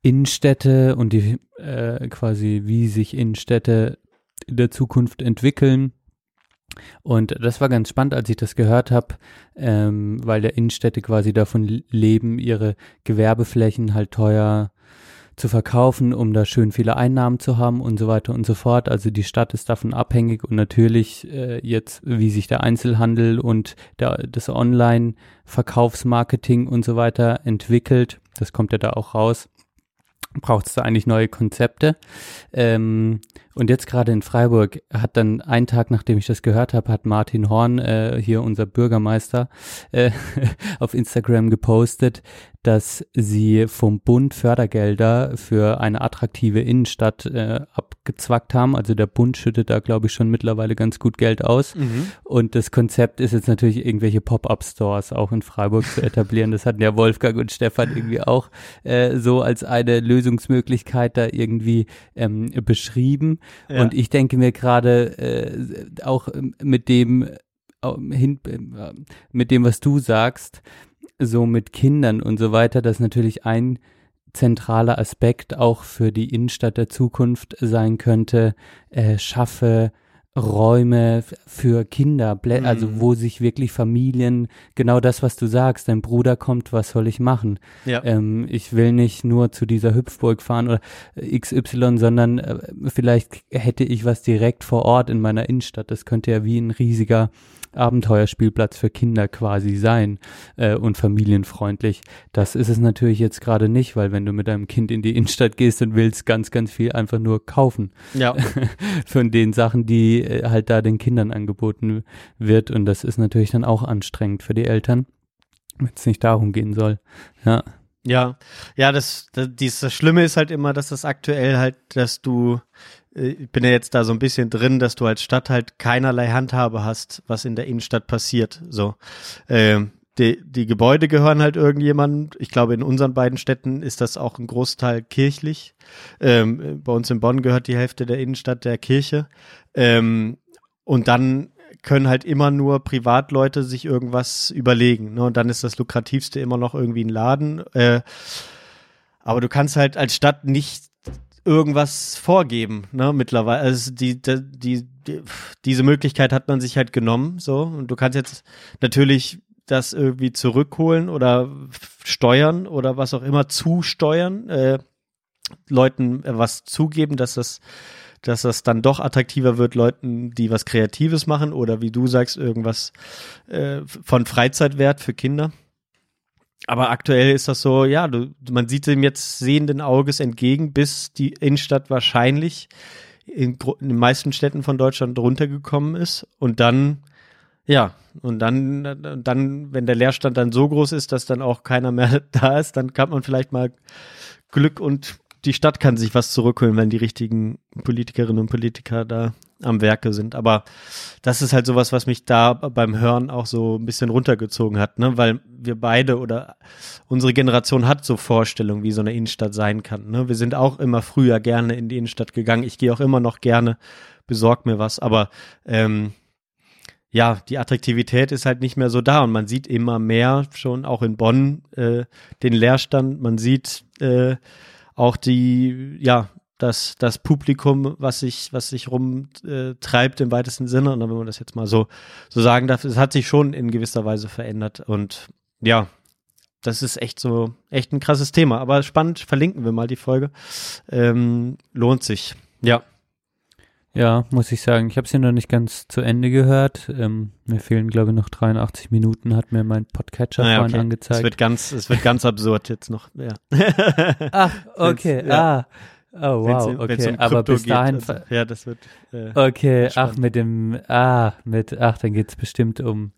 Innenstädte und die äh, quasi wie sich Innenstädte in der Zukunft entwickeln. Und das war ganz spannend, als ich das gehört habe, ähm, weil der Innenstädte quasi davon leben, ihre Gewerbeflächen halt teuer zu verkaufen, um da schön viele Einnahmen zu haben und so weiter und so fort. Also die Stadt ist davon abhängig und natürlich äh, jetzt, wie sich der Einzelhandel und der, das Online-Verkaufsmarketing und so weiter entwickelt, das kommt ja da auch raus, braucht es da eigentlich neue Konzepte. Ähm, und jetzt gerade in Freiburg hat dann einen Tag, nachdem ich das gehört habe, hat Martin Horn, äh, hier unser Bürgermeister, äh, auf Instagram gepostet, dass sie vom Bund Fördergelder für eine attraktive Innenstadt äh, abgezwackt haben. Also der Bund schüttet da, glaube ich, schon mittlerweile ganz gut Geld aus. Mhm. Und das Konzept ist jetzt natürlich irgendwelche Pop-up-Stores auch in Freiburg zu etablieren. Das hatten ja Wolfgang und Stefan irgendwie auch äh, so als eine Lösungsmöglichkeit da irgendwie ähm, beschrieben. Ja. Und ich denke mir gerade äh, auch ähm, mit dem äh, äh, mit dem, was du sagst, so mit Kindern und so weiter, das natürlich ein zentraler Aspekt auch für die Innenstadt der Zukunft sein könnte, äh, schaffe Räume für Kinder, Blä- Mhm. also wo sich wirklich Familien, genau das, was du sagst, dein Bruder kommt, was soll ich machen? Ja. Ähm, ich will nicht nur zu dieser Hüpfburg fahren oder XY, sondern äh, vielleicht hätte ich was direkt vor Ort in meiner Innenstadt. Das könnte ja wie ein riesiger Abenteuerspielplatz für Kinder quasi sein äh, und familienfreundlich. Das ist es natürlich jetzt gerade nicht, weil wenn du mit deinem Kind in die Innenstadt gehst und willst ganz, ganz viel einfach nur kaufen ja. von den Sachen, die äh, halt da den Kindern angeboten wird. Und das ist natürlich dann auch anstrengend für die Eltern, wenn es nicht darum gehen soll. Ja. Ja, ja, das, das, das Schlimme ist halt immer, dass das aktuell halt, dass du, ich bin ja jetzt da so ein bisschen drin, dass du als Stadt halt keinerlei Handhabe hast, was in der Innenstadt passiert. So, ähm, die, die Gebäude gehören halt irgendjemandem. Ich glaube, in unseren beiden Städten ist das auch ein Großteil kirchlich. Ähm, bei uns in Bonn gehört die Hälfte der Innenstadt der Kirche. Ähm, und dann können halt immer nur Privatleute sich irgendwas überlegen. Ne? Und dann ist das lukrativste immer noch irgendwie ein Laden. Äh, aber du kannst halt als Stadt nicht irgendwas vorgeben, ne, mittlerweile. Also die, die, die, die, diese Möglichkeit hat man sich halt genommen, so. Und du kannst jetzt natürlich das irgendwie zurückholen oder steuern oder was auch immer zusteuern, äh, Leuten äh, was zugeben, dass das dass das dann doch attraktiver wird, Leuten, die was Kreatives machen oder wie du sagst, irgendwas äh, von Freizeitwert für Kinder. Aber aktuell ist das so, ja, du, man sieht dem jetzt sehenden Auges entgegen, bis die Innenstadt wahrscheinlich in, in den meisten Städten von Deutschland runtergekommen ist. Und dann, ja, und dann, dann, wenn der Leerstand dann so groß ist, dass dann auch keiner mehr da ist, dann kann man vielleicht mal Glück und die Stadt kann sich was zurückholen, wenn die richtigen Politikerinnen und Politiker da am Werke sind. Aber das ist halt sowas, was mich da beim Hören auch so ein bisschen runtergezogen hat, ne? Weil wir beide oder unsere Generation hat so Vorstellungen, wie so eine Innenstadt sein kann. Ne? Wir sind auch immer früher gerne in die Innenstadt gegangen. Ich gehe auch immer noch gerne, besorg mir was, aber ähm, ja, die Attraktivität ist halt nicht mehr so da und man sieht immer mehr schon auch in Bonn äh, den Leerstand. Man sieht äh, auch die, ja, das, das Publikum, was sich, was sich rumtreibt äh, im weitesten Sinne. Und wenn man das jetzt mal so, so sagen darf, es hat sich schon in gewisser Weise verändert. Und ja, das ist echt so, echt ein krasses Thema. Aber spannend, verlinken wir mal die Folge. Ähm, lohnt sich. Ja. Ja, muss ich sagen. Ich habe sie noch nicht ganz zu Ende gehört. Ähm, mir fehlen, glaube ich, noch 83 Minuten, hat mir mein Podcatcher Ah, ja, vorhin okay. angezeigt. Es wird ganz, es wird ganz absurd jetzt noch. Ja. Ach, okay. Wenn's- ja. Ah. Oh, wow. Wenn's- wenn's Okay. um Aber bis geht, dahin. also, ja, das wird. Äh, Okay, ach, mit dem, ah, mit, ach, dann geht's bestimmt um,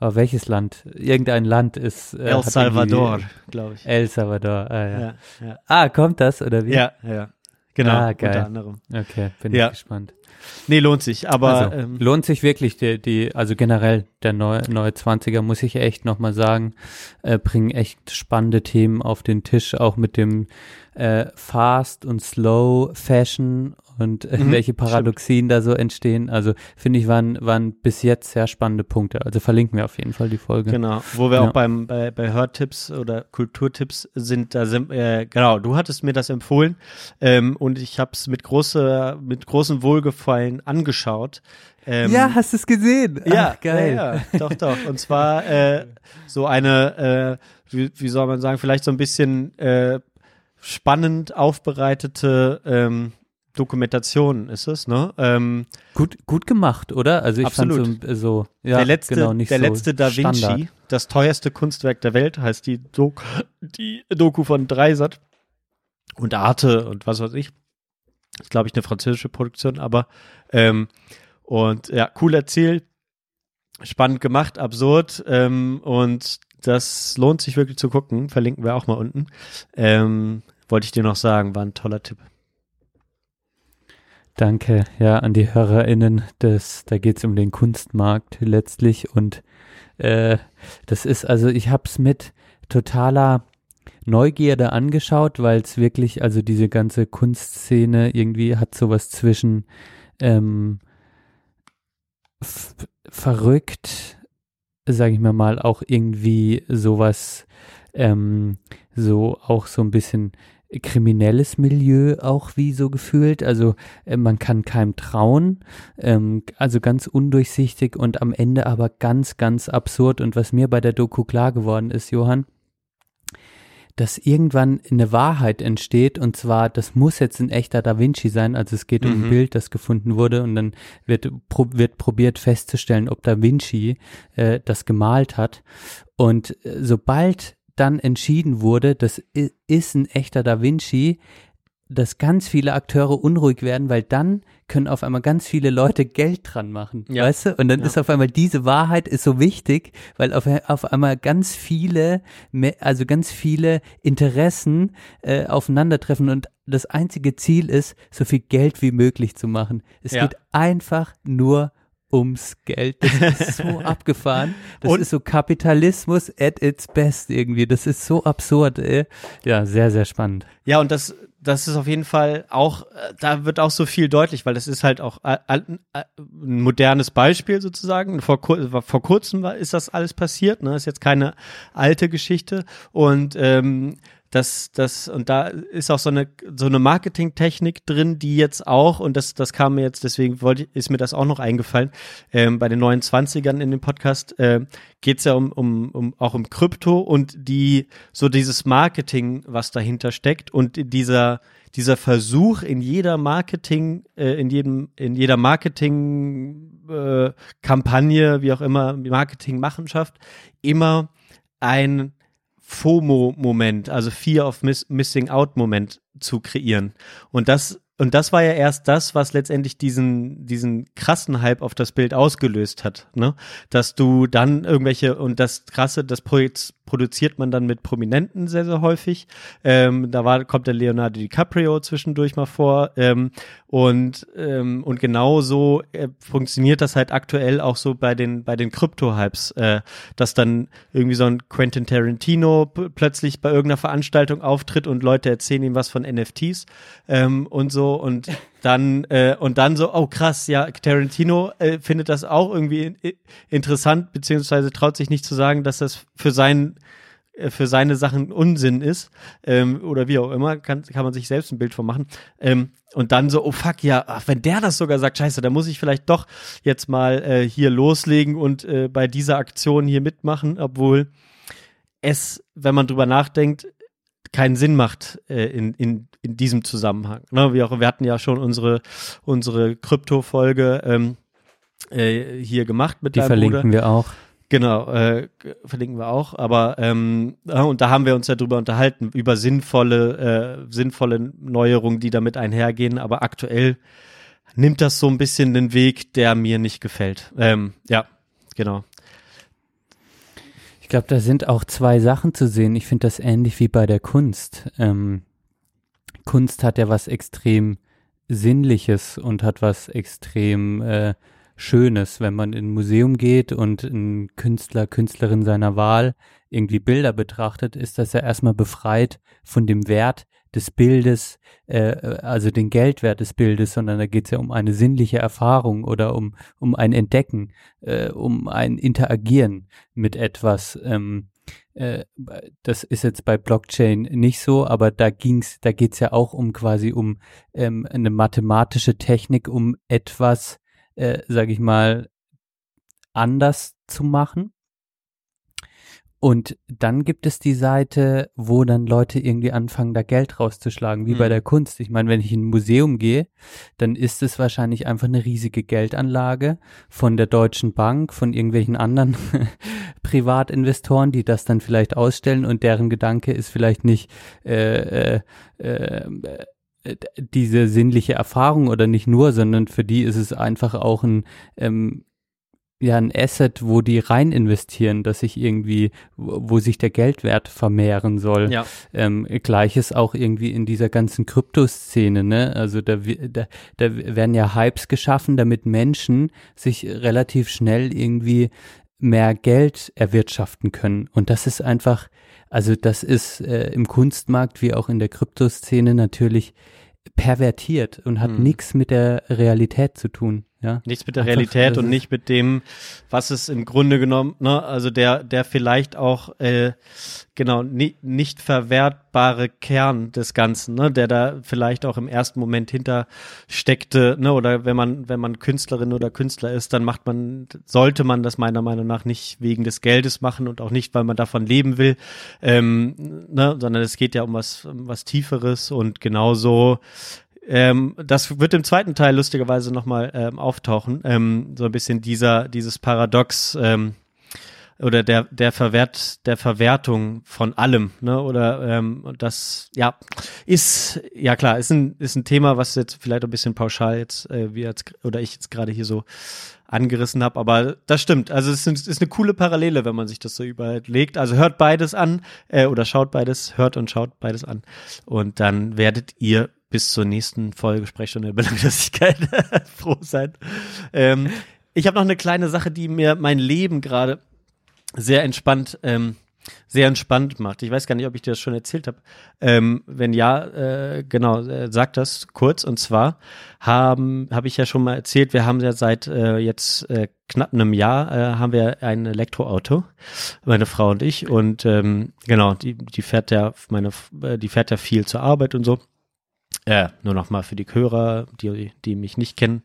oh, welches Land? Irgendein Land ist. äh, El Salvador, glaube ich. El Salvador, ah, ja. Ja, ja. Ah, kommt das, oder wie? Ja, ja. Genau, Ah, geil. unter anderem. Okay, bin Ja. ich gespannt. Nee, lohnt sich, aber also, ähm, lohnt sich wirklich, die, die, also generell der neue, neue 20er, muss ich echt nochmal sagen, äh, bringen echt spannende Themen auf den Tisch, auch mit dem äh, Fast und Slow Fashion und äh, Mhm, welche Paradoxien da so entstehen. Also finde ich, waren, waren bis jetzt sehr spannende Punkte. Also verlinken wir auf jeden Fall die Folge. Genau, wo wir Ja. auch beim bei, bei Hörtipps oder Kulturtipps sind, da sind äh, genau, du hattest mir das empfohlen ähm, und ich habe es mit großer mit großem Wohlgefallen angeschaut. Ähm, ja, hast du es gesehen? ja, Ach, geil. Ja, ja, doch, doch. Und zwar äh, so eine, äh, wie, wie soll man sagen, vielleicht so ein bisschen äh, spannend aufbereitete ähm, Dokumentation ist es, ne? Ähm, Gut, gut gemacht, oder? Also ich Absolut. fand so, so ja, der letzte, genau, der so letzte Da Vinci, Standard. das teuerste Kunstwerk der Welt, heißt die, Doku, die Doku von Dreisat und Arte und was weiß ich. Ist, glaube ich, eine französische Produktion, aber ähm, und ja, cool erzählt, spannend gemacht, absurd ähm, und das lohnt sich wirklich zu gucken. Verlinken wir auch mal unten. Ähm, wollte ich dir noch sagen, war ein toller Tipp. Danke, ja, an die HörerInnen. Das, da geht's um den Kunstmarkt letztlich und äh, das ist, also ich hab's mit totaler Neugierde angeschaut, weil es wirklich, also diese ganze Kunstszene irgendwie hat sowas zwischen ähm, verrückt, sage ich mir mal, auch irgendwie sowas, ähm, so auch so ein bisschen kriminelles Milieu auch wie so gefühlt. Also äh, man kann keinem trauen, ähm, also ganz undurchsichtig und am Ende aber ganz, ganz absurd. Und was mir bei der Doku klar geworden ist, Johann, dass irgendwann eine Wahrheit entsteht und zwar, das muss jetzt ein echter Da Vinci sein, also es geht um Mhm. ein Bild, das gefunden wurde und dann wird, pro, wird probiert festzustellen, ob Da Vinci äh, das gemalt hat und äh, sobald dann entschieden wurde, das ist ein echter Da Vinci, dass ganz viele Akteure unruhig werden, weil dann können auf einmal ganz viele Leute Geld dran machen, Ja. weißt du? Und dann Ja. ist auf einmal diese Wahrheit ist so wichtig, weil auf, auf einmal ganz viele, also ganz viele Interessen äh, aufeinandertreffen und das einzige Ziel ist, so viel Geld wie möglich zu machen. Es Ja. geht einfach nur ums Geld. Das ist so abgefahren. Das Und- ist so Kapitalismus at its best irgendwie. Das ist so absurd, ey. Ja, sehr, sehr spannend. Ja, und das, das ist auf jeden Fall auch, äh, da wird auch so viel deutlich, weil das ist halt auch äh, äh, ein modernes Beispiel sozusagen. Vor, vor kurzem war, ist das alles passiert, ne? Ist jetzt keine alte Geschichte. Und ähm, das, das, und da ist auch so eine, so eine Marketingtechnik drin, die jetzt auch, und das, das kam mir jetzt, deswegen wollte, ist mir das auch noch eingefallen, ähm, bei den 29ern in dem Podcast äh, geht es ja um, um, um, auch um Krypto und die, so dieses Marketing, was dahinter steckt und dieser, dieser Versuch in jeder Marketing, äh, in jedem, in jeder Marketing, äh, Kampagne, wie auch immer, Marketingmachenschaft, immer ein FOMO-Moment, also Fear of Miss Missing Out-Moment zu kreieren. Und das und das war ja erst das, was letztendlich diesen, diesen krassen Hype auf das Bild ausgelöst hat, ne? Dass du dann irgendwelche, und das krasse, das produziert man dann mit Prominenten sehr, sehr häufig. Ähm, da war, kommt der Leonardo DiCaprio zwischendurch mal vor. Ähm, und, ähm, und genauso äh, funktioniert das halt aktuell auch so bei den, bei den Krypto-Hypes, äh, dass dann irgendwie so ein Quentin Tarantino plötzlich bei irgendeiner Veranstaltung auftritt und Leute erzählen ihm was von NFTs ähm, und so und dann äh, und dann so, oh krass, ja, Tarantino äh, findet das auch irgendwie in, interessant, beziehungsweise traut sich nicht zu sagen, dass das für sein äh, für seine Sachen Unsinn ist ähm, oder wie auch immer, kann, kann man sich selbst ein Bild von machen. Ähm, und dann so, oh fuck, ja, ach, wenn der das sogar sagt, scheiße, dann muss ich vielleicht doch jetzt mal äh, hier loslegen und äh, bei dieser Aktion hier mitmachen, obwohl es, wenn man drüber nachdenkt, keinen Sinn macht äh, in, in, in diesem Zusammenhang. Ne? Wir, auch, wir hatten ja schon unsere, unsere Krypto-Folge ähm, äh, hier gemacht mit Die deinem verlinken Bruder. wir auch. Genau, äh, verlinken wir auch. Aber ähm, und da haben wir uns ja drüber unterhalten, über sinnvolle, äh, sinnvolle Neuerungen, die damit einhergehen. Aber aktuell nimmt das so ein bisschen den Weg, der mir nicht gefällt. Ähm, ja, genau. Glaube, da sind auch zwei Sachen zu sehen. Ich finde das ähnlich wie bei der Kunst. Ähm, Kunst hat ja was extrem Sinnliches und hat was extrem äh, Schönes, wenn man in ein Museum geht und ein Künstler, Künstlerin seiner Wahl irgendwie Bilder betrachtet, ist das ja erstmal befreit von dem Wert des Bildes, äh, also den Geldwert des Bildes, sondern da geht es ja um eine sinnliche Erfahrung oder um, um ein Entdecken, äh, um ein Interagieren mit etwas. Ähm, äh, das ist jetzt bei Blockchain nicht so, aber da ging's, da geht's ja auch um quasi um ähm, eine mathematische Technik, um etwas äh, sage ich mal, anders zu machen. Und dann gibt es die Seite, wo dann Leute irgendwie anfangen, da Geld rauszuschlagen, wie mhm. bei der Kunst. Ich meine, wenn ich in ein Museum gehe, dann ist es wahrscheinlich einfach eine riesige Geldanlage von der Deutschen Bank, von irgendwelchen anderen Privatinvestoren, die das dann vielleicht ausstellen und deren Gedanke ist vielleicht nicht, äh, äh, äh, äh, diese sinnliche Erfahrung oder nicht nur, sondern für die ist es einfach auch ein ähm, ja ein Asset, wo die rein investieren, dass sich irgendwie, wo, sich der Geldwert vermehren soll. Ja. Ähm, Gleiches auch irgendwie in dieser ganzen Kryptoszene, ne? Also da, da, da werden ja Hypes geschaffen, damit Menschen sich relativ schnell irgendwie mehr Geld erwirtschaften können. Und das ist einfach, also das ist äh, im Kunstmarkt wie auch in der Kryptoszene natürlich pervertiert und hat hm. nichts mit der Realität zu tun. Ja? Nichts mit der Einfach, Realität und nicht mit dem, was es im Grunde genommen, ne, also der, der vielleicht auch äh, genau ni nicht verwertbare Kern des Ganzen, ne, der da vielleicht auch im ersten Moment hinter steckte, ne, oder wenn man, wenn man Künstlerin oder Künstler ist, dann macht man, sollte man das meiner Meinung nach nicht wegen des Geldes machen und auch nicht, weil man davon leben will, ähm, ne, sondern es geht ja um was, um was Tieferes und genauso ähm, das wird im zweiten Teil lustigerweise nochmal ähm, auftauchen. Ähm, so ein bisschen dieser, dieses Paradox ähm, oder der, der Verwert, der Verwertung von allem, ne? Oder ähm, das, ja, ist, ja klar, ist ein, ist ein Thema, was jetzt vielleicht ein bisschen pauschal jetzt, äh, wie jetzt, oder ich jetzt gerade hier so angerissen habe, aber das stimmt. Also es ist, ist, eine coole Parallele, wenn man sich das so überlegt. Also hört beides an äh, oder schaut beides, hört und schaut beides an und dann werdet ihr bis zur nächsten Folge Sprechstunde Belanglosigkeit froh sein. Ähm, ich habe noch eine kleine Sache, die mir mein Leben gerade sehr entspannt, ähm, sehr entspannt macht. Ich weiß gar nicht, ob ich dir das schon erzählt habe. Ähm, wenn ja, äh, genau, äh, sag das kurz. Und zwar haben, habe ich ja schon mal erzählt, wir haben ja seit äh, jetzt äh, knapp einem Jahr äh, haben wir ein Elektroauto, meine Frau und ich. Und ähm, genau, die, die fährt ja, meine, äh, die fährt ja viel zur Arbeit und so. Äh, nur noch mal für die Hörer, die, die mich nicht kennen,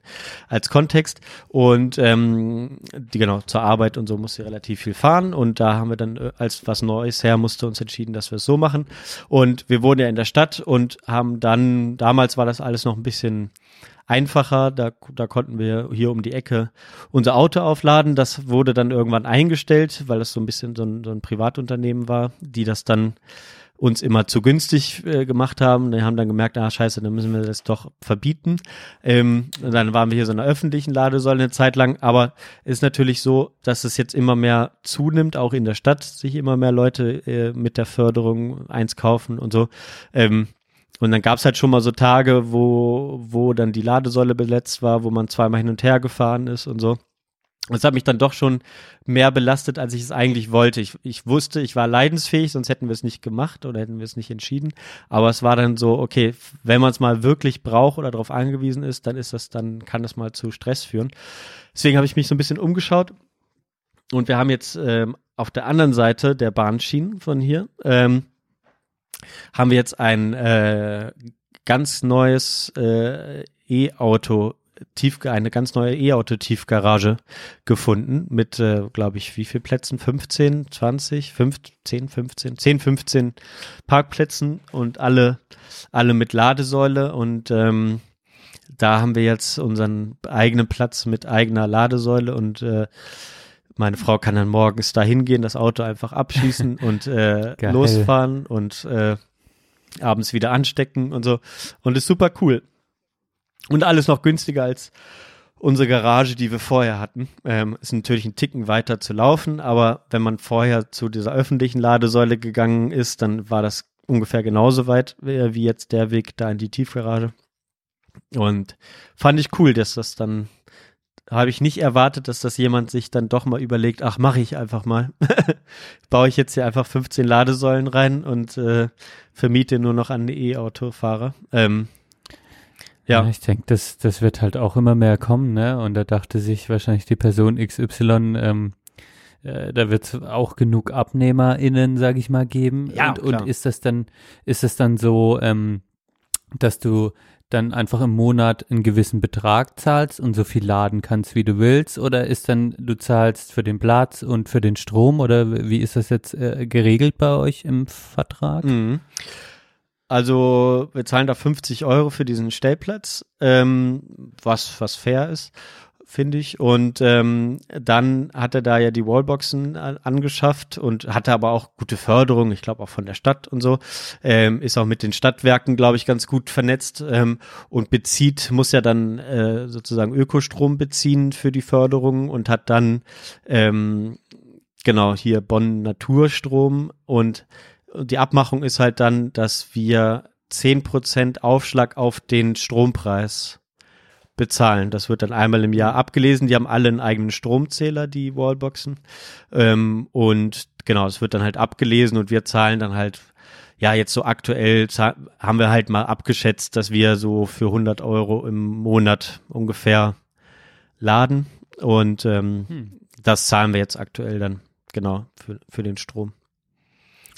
als Kontext. Und ähm, die genau zur Arbeit und so musste relativ viel fahren. Und da haben wir dann, äh, als was Neues her musste, uns entschieden, dass wir es so machen. Und wir wohnen ja in der Stadt und haben dann, damals war das alles noch ein bisschen einfacher. Da, da konnten wir hier um die Ecke unser Auto aufladen. Das wurde dann irgendwann eingestellt, weil das so ein bisschen so ein, so ein Privatunternehmen war, die das dann uns immer zu günstig äh, gemacht haben. Wir haben dann gemerkt, ah scheiße, dann müssen wir das doch verbieten. Ähm, dann waren wir hier so in einer öffentlichen Ladesäule eine Zeit lang. Aber ist natürlich so, dass es jetzt immer mehr zunimmt, auch in der Stadt, sich immer mehr Leute äh, mit der Förderung eins kaufen und so. Ähm, und dann gab's halt schon mal so Tage, wo, wo dann die Ladesäule beletzt war, wo man zweimal hin und her gefahren ist und so. Das hat mich dann doch schon mehr belastet, als ich es eigentlich wollte. Ich, ich wusste, ich war leidensfähig, sonst hätten wir es nicht gemacht oder hätten wir es nicht entschieden. Aber es war dann so, okay, wenn man es mal wirklich braucht oder darauf angewiesen ist, dann ist das, dann kann das mal zu Stress führen. Deswegen habe ich mich so ein bisschen umgeschaut und wir haben jetzt ähm, auf der anderen Seite der Bahnschienen von hier ähm, haben wir jetzt ein äh, ganz neues äh, E-Auto tief eine ganz neue E-Auto-Tiefgarage gefunden mit, äh, glaube ich, wie viel Plätzen? 15, 20, 15, 15, 10, 15 Parkplätzen und alle, alle mit Ladesäule und ähm, da haben wir jetzt unseren eigenen Platz mit eigener Ladesäule und äh, meine Frau kann dann morgens da hingehen, das Auto einfach abschießen und äh, losfahren und äh, abends wieder anstecken und so. Und ist super cool. Und alles noch günstiger als unsere Garage, die wir vorher hatten. Ähm, ist natürlich ein Ticken weiter zu laufen, aber wenn man vorher zu dieser öffentlichen Ladesäule gegangen ist, dann war das ungefähr genauso weit äh, wie jetzt der Weg da in die Tiefgarage. Und fand ich cool, dass das dann habe ich nicht erwartet, dass das jemand sich dann doch mal überlegt, ach, mache ich einfach mal. Baue ich jetzt hier einfach 15 Ladesäulen rein und äh, vermiete nur noch an E-Autofahrer. Ähm, ja. ja. ich denke, das, das wird halt auch immer mehr kommen, ne? Und da dachte sich wahrscheinlich die Person XY, ähm, äh, da wird es auch genug AbnehmerInnen, sag ich mal, geben. Ja, und, und ist das dann, ist das dann so, ähm, dass du dann einfach im Monat einen gewissen Betrag zahlst und so viel laden kannst, wie du willst? Oder ist dann, du zahlst für den Platz und für den Strom? Oder wie ist das jetzt äh, geregelt bei euch im Vertrag? Mhm. Also wir zahlen da 50 Euro für diesen Stellplatz, ähm, was, was fair ist finde ich. Und ähm, dann hat er da ja die Wallboxen angeschafft und hatte aber auch gute Förderung, ich glaube auch von der Stadt und so. Ähm, ist auch mit den Stadtwerken, glaube ich, ganz gut vernetzt ähm, und bezieht, muss ja dann äh, sozusagen Ökostrom beziehen für die Förderung und hat dann ähm, genau hier Bonn Naturstrom und die Abmachung ist halt dann, dass wir zehn Prozent Aufschlag auf den Strompreis bezahlen. Das wird dann einmal im Jahr abgelesen. Die haben alle einen eigenen Stromzähler, die Wallboxen. Ähm, und genau, es wird dann halt abgelesen und wir zahlen dann halt, ja, jetzt so aktuell haben wir halt mal abgeschätzt, dass wir so für 100 Euro im Monat ungefähr laden. Und ähm, hm. das zahlen wir jetzt aktuell dann, genau, für, für den Strom.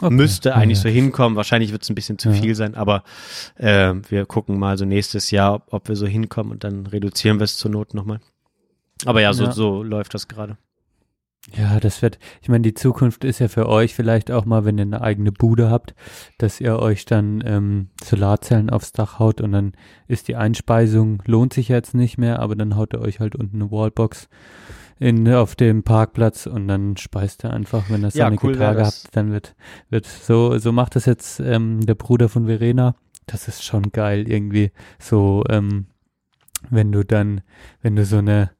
Okay. Müsste eigentlich ja. so hinkommen. Wahrscheinlich wird es ein bisschen zu ja. viel sein, aber äh, wir gucken mal so nächstes Jahr, ob, ob wir so hinkommen und dann reduzieren wir es zur Not nochmal. Aber ja, so, ja. so läuft das gerade. Ja, das wird, ich meine, die Zukunft ist ja für euch vielleicht auch mal, wenn ihr eine eigene Bude habt, dass ihr euch dann ähm, Solarzellen aufs Dach haut und dann ist die Einspeisung, lohnt sich jetzt nicht mehr, aber dann haut ihr euch halt unten eine Wallbox in, auf dem Parkplatz und dann speist er einfach, wenn er sonnige ja, cool Tage hat, dann wird, wird so, so macht das jetzt ähm, der Bruder von Verena. Das ist schon geil irgendwie. So, ähm, wenn du dann, wenn du so eine,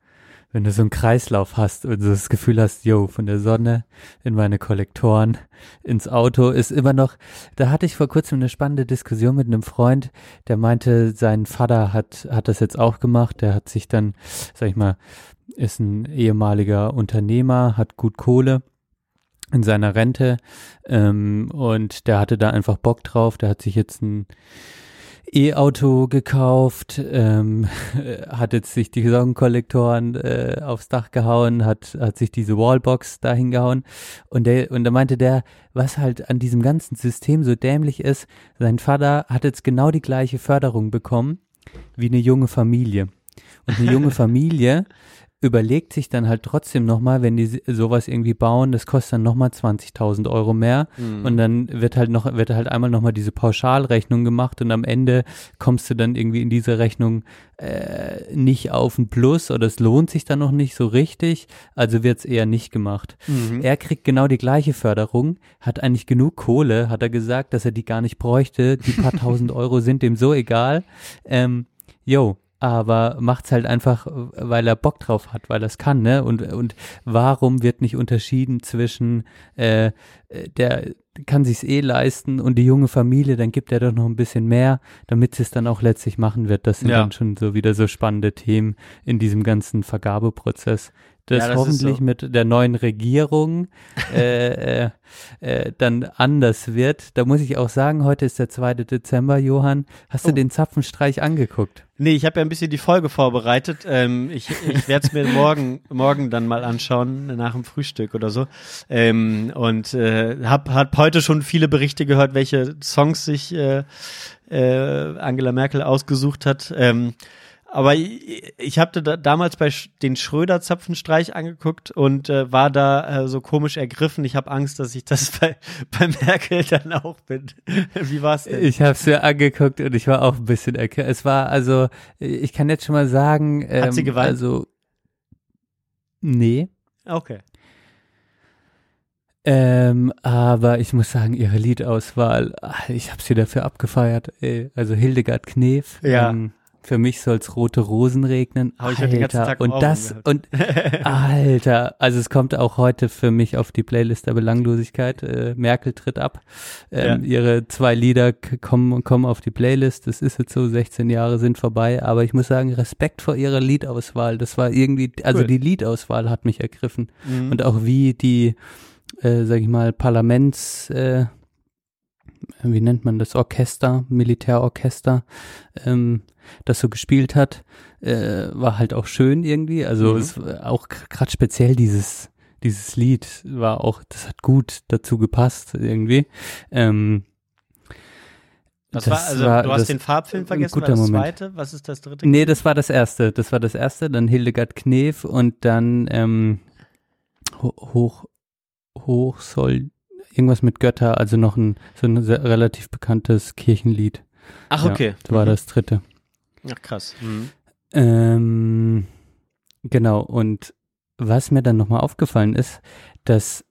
wenn du so einen Kreislauf hast und so das Gefühl hast, yo, von der Sonne in meine Kollektoren ins Auto ist immer noch, da hatte ich vor kurzem eine spannende Diskussion mit einem Freund, der meinte, sein Vater hat, hat das jetzt auch gemacht, der hat sich dann, sag ich mal, ist ein ehemaliger Unternehmer, hat gut Kohle in seiner Rente ähm, und der hatte da einfach Bock drauf. Der hat sich jetzt ein E-Auto gekauft, ähm, hat jetzt sich die Sonnenkollektoren äh, aufs Dach gehauen, hat, hat sich diese Wallbox dahin gehauen und der, und da meinte der, was halt an diesem ganzen System so dämlich ist, sein Vater hat jetzt genau die gleiche Förderung bekommen wie eine junge Familie. Und eine junge Familie überlegt sich dann halt trotzdem nochmal, wenn die sowas irgendwie bauen, das kostet dann nochmal 20.000 Euro mehr Mhm. und dann wird halt noch, wird halt einmal nochmal diese Pauschalrechnung gemacht und am Ende kommst du dann irgendwie in diese Rechnung äh, nicht auf ein Plus oder es lohnt sich dann noch nicht so richtig, also wird's eher nicht gemacht. Mhm. Er kriegt genau die gleiche Förderung, hat eigentlich genug Kohle, hat er gesagt, dass er die gar nicht bräuchte. Die paar tausend Euro sind dem so egal. Ähm, yo, aber macht's halt einfach, weil er Bock drauf hat, weil er es kann, ne? Und, und warum wird nicht unterschieden zwischen äh, der kann sich's eh leisten und die junge Familie, dann gibt er doch noch ein bisschen mehr, damit sie es dann auch letztlich machen wird. Das sind Ja. dann schon so wieder so spannende Themen in diesem ganzen Vergabeprozess. Das, Ja, das hoffentlich so. mit der neuen Regierung äh, äh, äh, dann anders wird. Da muss ich auch sagen, heute ist der 2. Dezember, Johann. Hast du Oh. den Zapfenstreich angeguckt? Nee, ich habe ja ein bisschen die Folge vorbereitet. Ähm, ich ich werde es mir morgen, morgen dann mal anschauen, nach dem Frühstück oder so. Ähm, und äh, hab, hab heute schon viele Berichte gehört, welche Songs sich äh, äh, Angela Merkel ausgesucht hat. Ähm, aber ich, ich habe da damals bei den Schröder-Zapfenstreich angeguckt und äh, war da äh, so komisch ergriffen. Ich habe Angst, dass ich das bei, bei Merkel dann auch bin. Wie war's denn? Ich habe es mir angeguckt und ich war auch ein bisschen erke- Es war also, ich kann jetzt schon mal sagen, ähm, Hat sie geweint? Also, nee. Okay. Ähm, aber ich muss sagen, ihre Liedauswahl, ah, ich habe sie dafür abgefeiert. Ey. Also Hildegard Knef. Ja. Ähm, für mich soll's rote Rosen regnen. Hab ich heute den ganzen Alter, Tag und Ohren das gehabt. und Alter, also es kommt auch heute für mich auf die Playlist der Belanglosigkeit. Äh, Merkel tritt ab. Ähm, Ihre zwei Lieder kommen kommen auf die Playlist. Das ist jetzt so, 16 Jahre sind vorbei. Aber ich muss sagen, Respekt vor ihrer Liedauswahl. Das war irgendwie, also Cool. die Liedauswahl hat mich ergriffen Mhm. und auch wie die, äh, sag ich mal, Parlaments, äh, wie nennt man das, Orchester, Militärorchester, ähm, das so gespielt hat, äh, war halt auch schön irgendwie. Also Mhm. es war auch gerade speziell dieses dieses Lied war auch, das hat gut dazu gepasst irgendwie. Ähm, Was das war, also war- du hast das- den Farbfilm vergessen, war guter das Moment. zweite? Was ist das dritte? Nee, das war das erste. Das war das erste. Dann Hildegard Knef und dann ähm, ho hoch hoch soll irgendwas mit Götter, also noch ein so ein sehr relativ bekanntes Kirchenlied. Ach, Ja, okay. Das war Mhm. das dritte. Ach, krass. Mhm. Ähm, genau. Und was mir dann nochmal aufgefallen ist, dass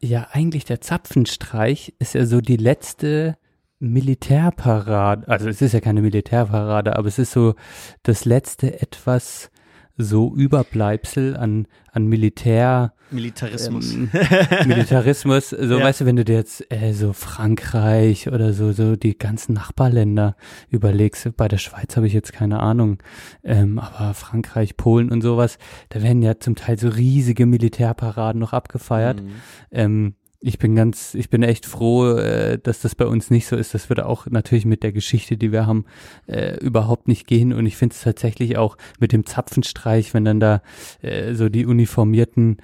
ja eigentlich der Zapfenstreich ist ja so die letzte Militärparade. Also es ist ja keine Militärparade, aber es ist so das letzte etwas so Überbleibsel an, an Militär, Militarismus. ähm, Militarismus, so Ja. weißt du, wenn du dir jetzt äh, so Frankreich oder so, so die ganzen Nachbarländer überlegst, bei der Schweiz habe ich jetzt keine Ahnung, ähm, aber Frankreich, Polen und sowas, da werden ja zum Teil so riesige Militärparaden noch abgefeiert. Mhm. Ähm, ich bin ganz, ich bin echt froh, äh, dass das bei uns nicht so ist. Das würde auch natürlich mit der Geschichte, die wir haben, äh, überhaupt nicht gehen. Und ich finde es tatsächlich auch mit dem Zapfenstreich, wenn dann da äh, so die uniformierten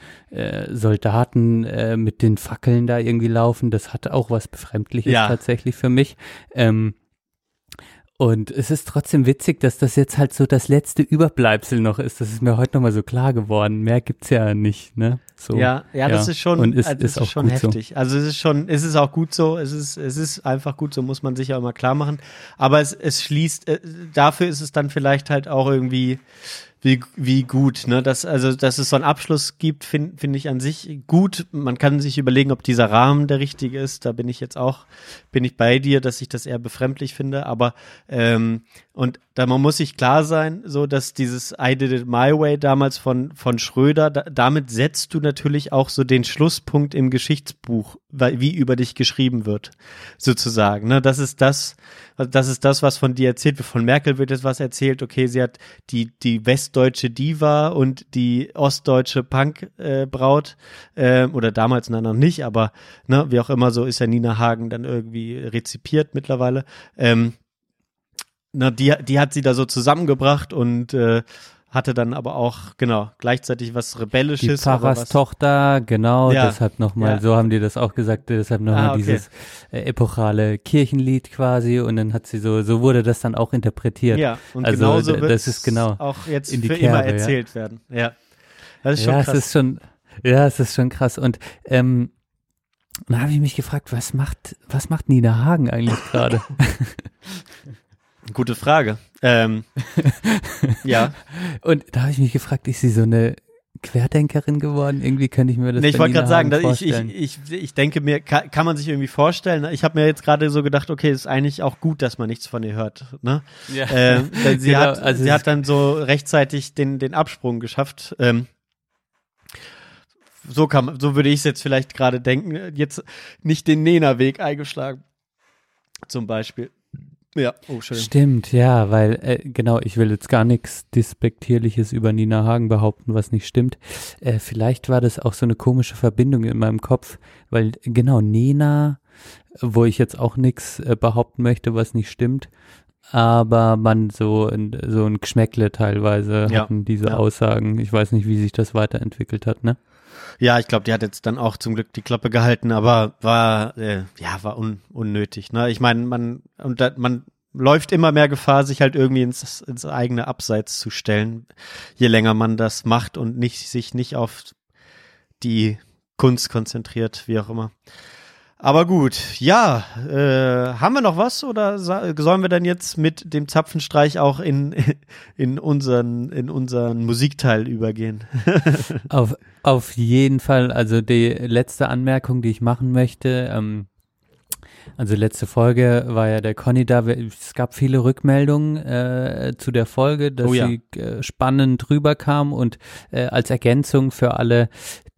Soldaten mit den Fackeln da irgendwie laufen, das hat auch was Befremdliches Ja. tatsächlich für mich. Ähm, und es ist trotzdem witzig, dass das jetzt halt so das letzte Überbleibsel noch ist. Das ist mir heute nochmal so klar geworden. Mehr gibt's ja nicht, ne? So. Ja, ja, das ja. ist schon, Und ist- also ist das auch ist schon gut so. heftig. Also es ist schon, es ist auch gut so, es ist, es ist einfach gut so, muss man sich ja immer klar machen. Aber es, es schließt, äh, dafür ist es dann vielleicht halt auch irgendwie, wie, wie gut, ne? Dass, also, dass es so einen Abschluss gibt, finde find ich an sich gut. Man kann sich überlegen, ob dieser Rahmen der richtige ist. Da bin ich jetzt auch, bin ich bei dir, dass ich das eher befremdlich finde. Aber, ähm, und da man muss sich klar sein, so dass dieses I did it my way damals von, von Schröder, da, damit setzt du natürlich auch so den Schlusspunkt im Geschichtsbuch, weil, wie über dich geschrieben wird, sozusagen. Ne? Das ist das, das ist das, was von dir erzählt wird. Von Merkel wird jetzt was erzählt. Okay, sie hat die, die westdeutsche Diva und die ostdeutsche Punk-Braut, äh, oder damals na, noch nicht, aber ne, wie auch immer, so ist ja Nina Hagen dann irgendwie rezipiert mittlerweile. Ähm, na, die, die hat sie da so zusammengebracht und äh, hatte dann aber auch, genau, gleichzeitig was Die Rebellisches. aber was, Pfarrerstochter, genau, Ja. deshalb nochmal, Ja. so haben die das auch gesagt, deshalb nochmal Ah, okay. dieses äh, epochale Kirchenlied quasi und dann hat sie so, so wurde das dann auch interpretiert. Ja, und Also, genauso wird das ist genau auch jetzt in die für immer Kerbe, ja. erzählt werden. Ja. Das ist schon ja, krass. es ist schon, ja, es ist schon krass. Und ähm, dann habe ich mich gefragt, was macht, was macht Nina Hagen eigentlich gerade? Gute Frage. Ähm, ja. Und da habe ich mich gefragt, ist sie so eine Querdenkerin geworden? Irgendwie könnte ich mir das Nee, ich wollte gerade sagen, ich, ich, ich, ich denke mir, kann, kann man sich irgendwie vorstellen. ne? Ich habe mir jetzt gerade so gedacht, okay, ist eigentlich auch gut, dass man nichts von ihr hört. Ne? Ja. Ähm, denn sie Genau, hat, also sie hat dann so rechtzeitig den, den Absprung geschafft. Ähm, so kann man, so würde ich es jetzt vielleicht gerade denken. Jetzt nicht den Nena-Weg eingeschlagen. Zum Beispiel. Ja, oh, Entschuldigung. Stimmt, ja, weil, äh, genau, ich will jetzt gar nichts Despektierliches über Nina Hagen behaupten, was nicht stimmt. Äh, vielleicht war das auch so eine komische Verbindung in meinem Kopf, weil, genau, Nina, wo ich jetzt auch nichts äh, behaupten möchte, was nicht stimmt, aber man so, ein- so ein Geschmäckle teilweise Ja, hatten diese ja. Aussagen. Ich weiß nicht, wie sich das weiterentwickelt hat, ne? Ja, ich glaube, die hat jetzt dann auch zum Glück die Klappe gehalten, aber war äh, ja war un, unnötig. Ne? Ich meine, man und da, man läuft immer mehr Gefahr, sich halt irgendwie ins, ins eigene Abseits zu stellen, je länger man das macht und nicht sich nicht auf die Kunst konzentriert, wie auch immer. Aber gut, ja, äh, haben wir noch was oder sollen wir dann jetzt mit dem Zapfenstreich auch in, in unseren, in unseren Musikteil übergehen? Auf, auf jeden Fall, also die letzte Anmerkung, die ich machen möchte, ähm, also letzte Folge war ja der Conny da, es gab viele Rückmeldungen äh, zu der Folge, dass Oh ja. sie äh, spannend rüberkam und äh, als Ergänzung für alle,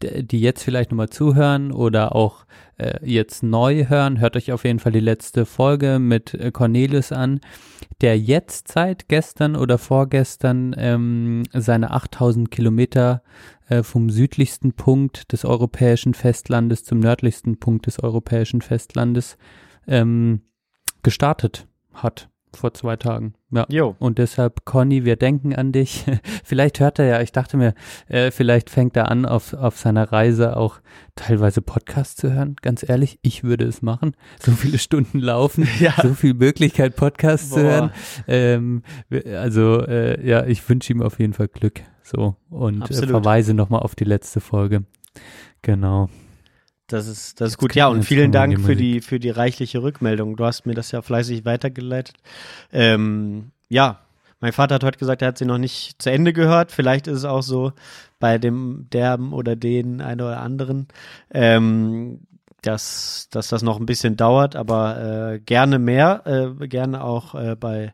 die jetzt vielleicht nochmal zuhören oder auch äh, jetzt neu hören, hört euch auf jeden Fall die letzte Folge mit äh, Cornelius an, der jetzt seit gestern oder vorgestern ähm, seine 8000 Kilometer äh, vom südlichsten Punkt des europäischen Festlandes zum nördlichsten Punkt des europäischen Festlandes ähm, gestartet hat vor zwei Tagen. Ja. Jo. Und deshalb, Conny, wir denken an dich. vielleicht hört er ja, ich dachte mir, äh, vielleicht fängt er an, auf, auf seiner Reise auch teilweise Podcasts zu hören. Ganz ehrlich, ich würde es machen. So viele Stunden laufen, Ja. so viel Möglichkeit, Podcasts zu Boah. hören. Ähm, also, äh, ja, ich wünsche ihm auf jeden Fall Glück. So. Und äh, verweise nochmal auf die letzte Folge. Genau. Das ist, das ist gut. Ja, und vielen Dank für die, für die reichliche Rückmeldung. Du hast mir das ja fleißig weitergeleitet. Ähm, ja, mein Vater hat heute gesagt, er hat sie noch nicht zu Ende gehört. Vielleicht ist es auch so bei dem derben oder den einen oder anderen, ähm, dass, dass das noch ein bisschen dauert, aber äh, gerne mehr, äh, gerne auch äh, bei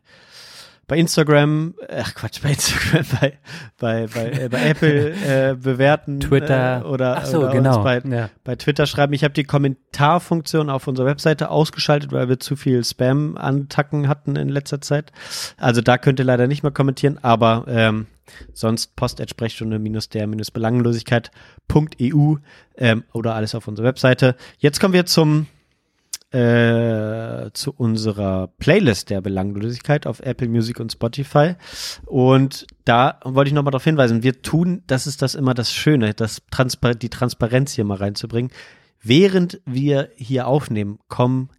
bei Instagram, ach Quatsch, bei Instagram, bei, bei, bei, äh, bei Apple äh, bewerten Twitter. äh, oder, Ach so, oder genau. bei, Ja. bei Twitter schreiben. Ich habe die Kommentarfunktion auf unserer Webseite ausgeschaltet, weil wir zu viel Spam-Antacken hatten in letzter Zeit. Also da könnt ihr leider nicht mehr kommentieren, aber ähm, sonst post.sprechstunde-der-belangenlosigkeit.eu ähm, oder alles auf unserer Webseite. Jetzt kommen wir zum äh, zu unserer Playlist der Belanglosigkeit auf Apple Music und Spotify. Und da wollte ich nochmal darauf hinweisen, wir tun, das ist das immer das Schöne, das Transpar die Transparenz hier mal reinzubringen. Während wir hier aufnehmen, kommen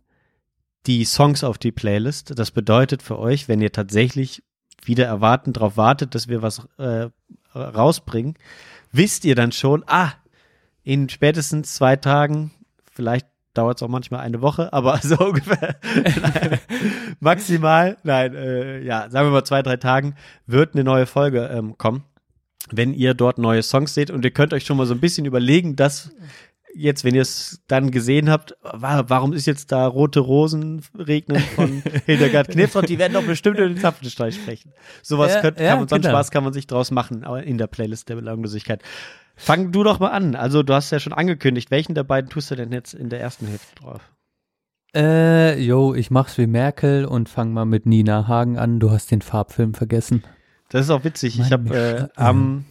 die Songs auf die Playlist. Das bedeutet für euch, wenn ihr tatsächlich wieder erwarten, darauf wartet, dass wir was äh, rausbringen, wisst ihr dann schon, ah, in spätestens zwei Tagen, vielleicht dauert es auch manchmal eine Woche, aber so ungefähr nein, maximal, nein, äh, ja, sagen wir mal zwei, drei Tagen, wird eine neue Folge ähm, kommen, wenn ihr dort neue Songs seht und ihr könnt euch schon mal so ein bisschen überlegen, dass jetzt, wenn ihr es dann gesehen habt, wa warum ist jetzt da rote Rosen regnen von Hildegard und die werden doch bestimmt über den Zapfenstreich sprechen. Sowas Ja, könnt, kann ja, man, genau. Spaß kann man sich draus machen, aber in der Playlist der Belanglosigkeit. Fang du doch mal an. Also du hast ja schon angekündigt, welchen der beiden tust du denn jetzt in der ersten Hälfte drauf? Äh, jo, ich mach's wie Merkel und fang mal mit Nina Hagen an. Du hast den Farbfilm vergessen. Das ist auch witzig. Ich Mann, habe mir äh, am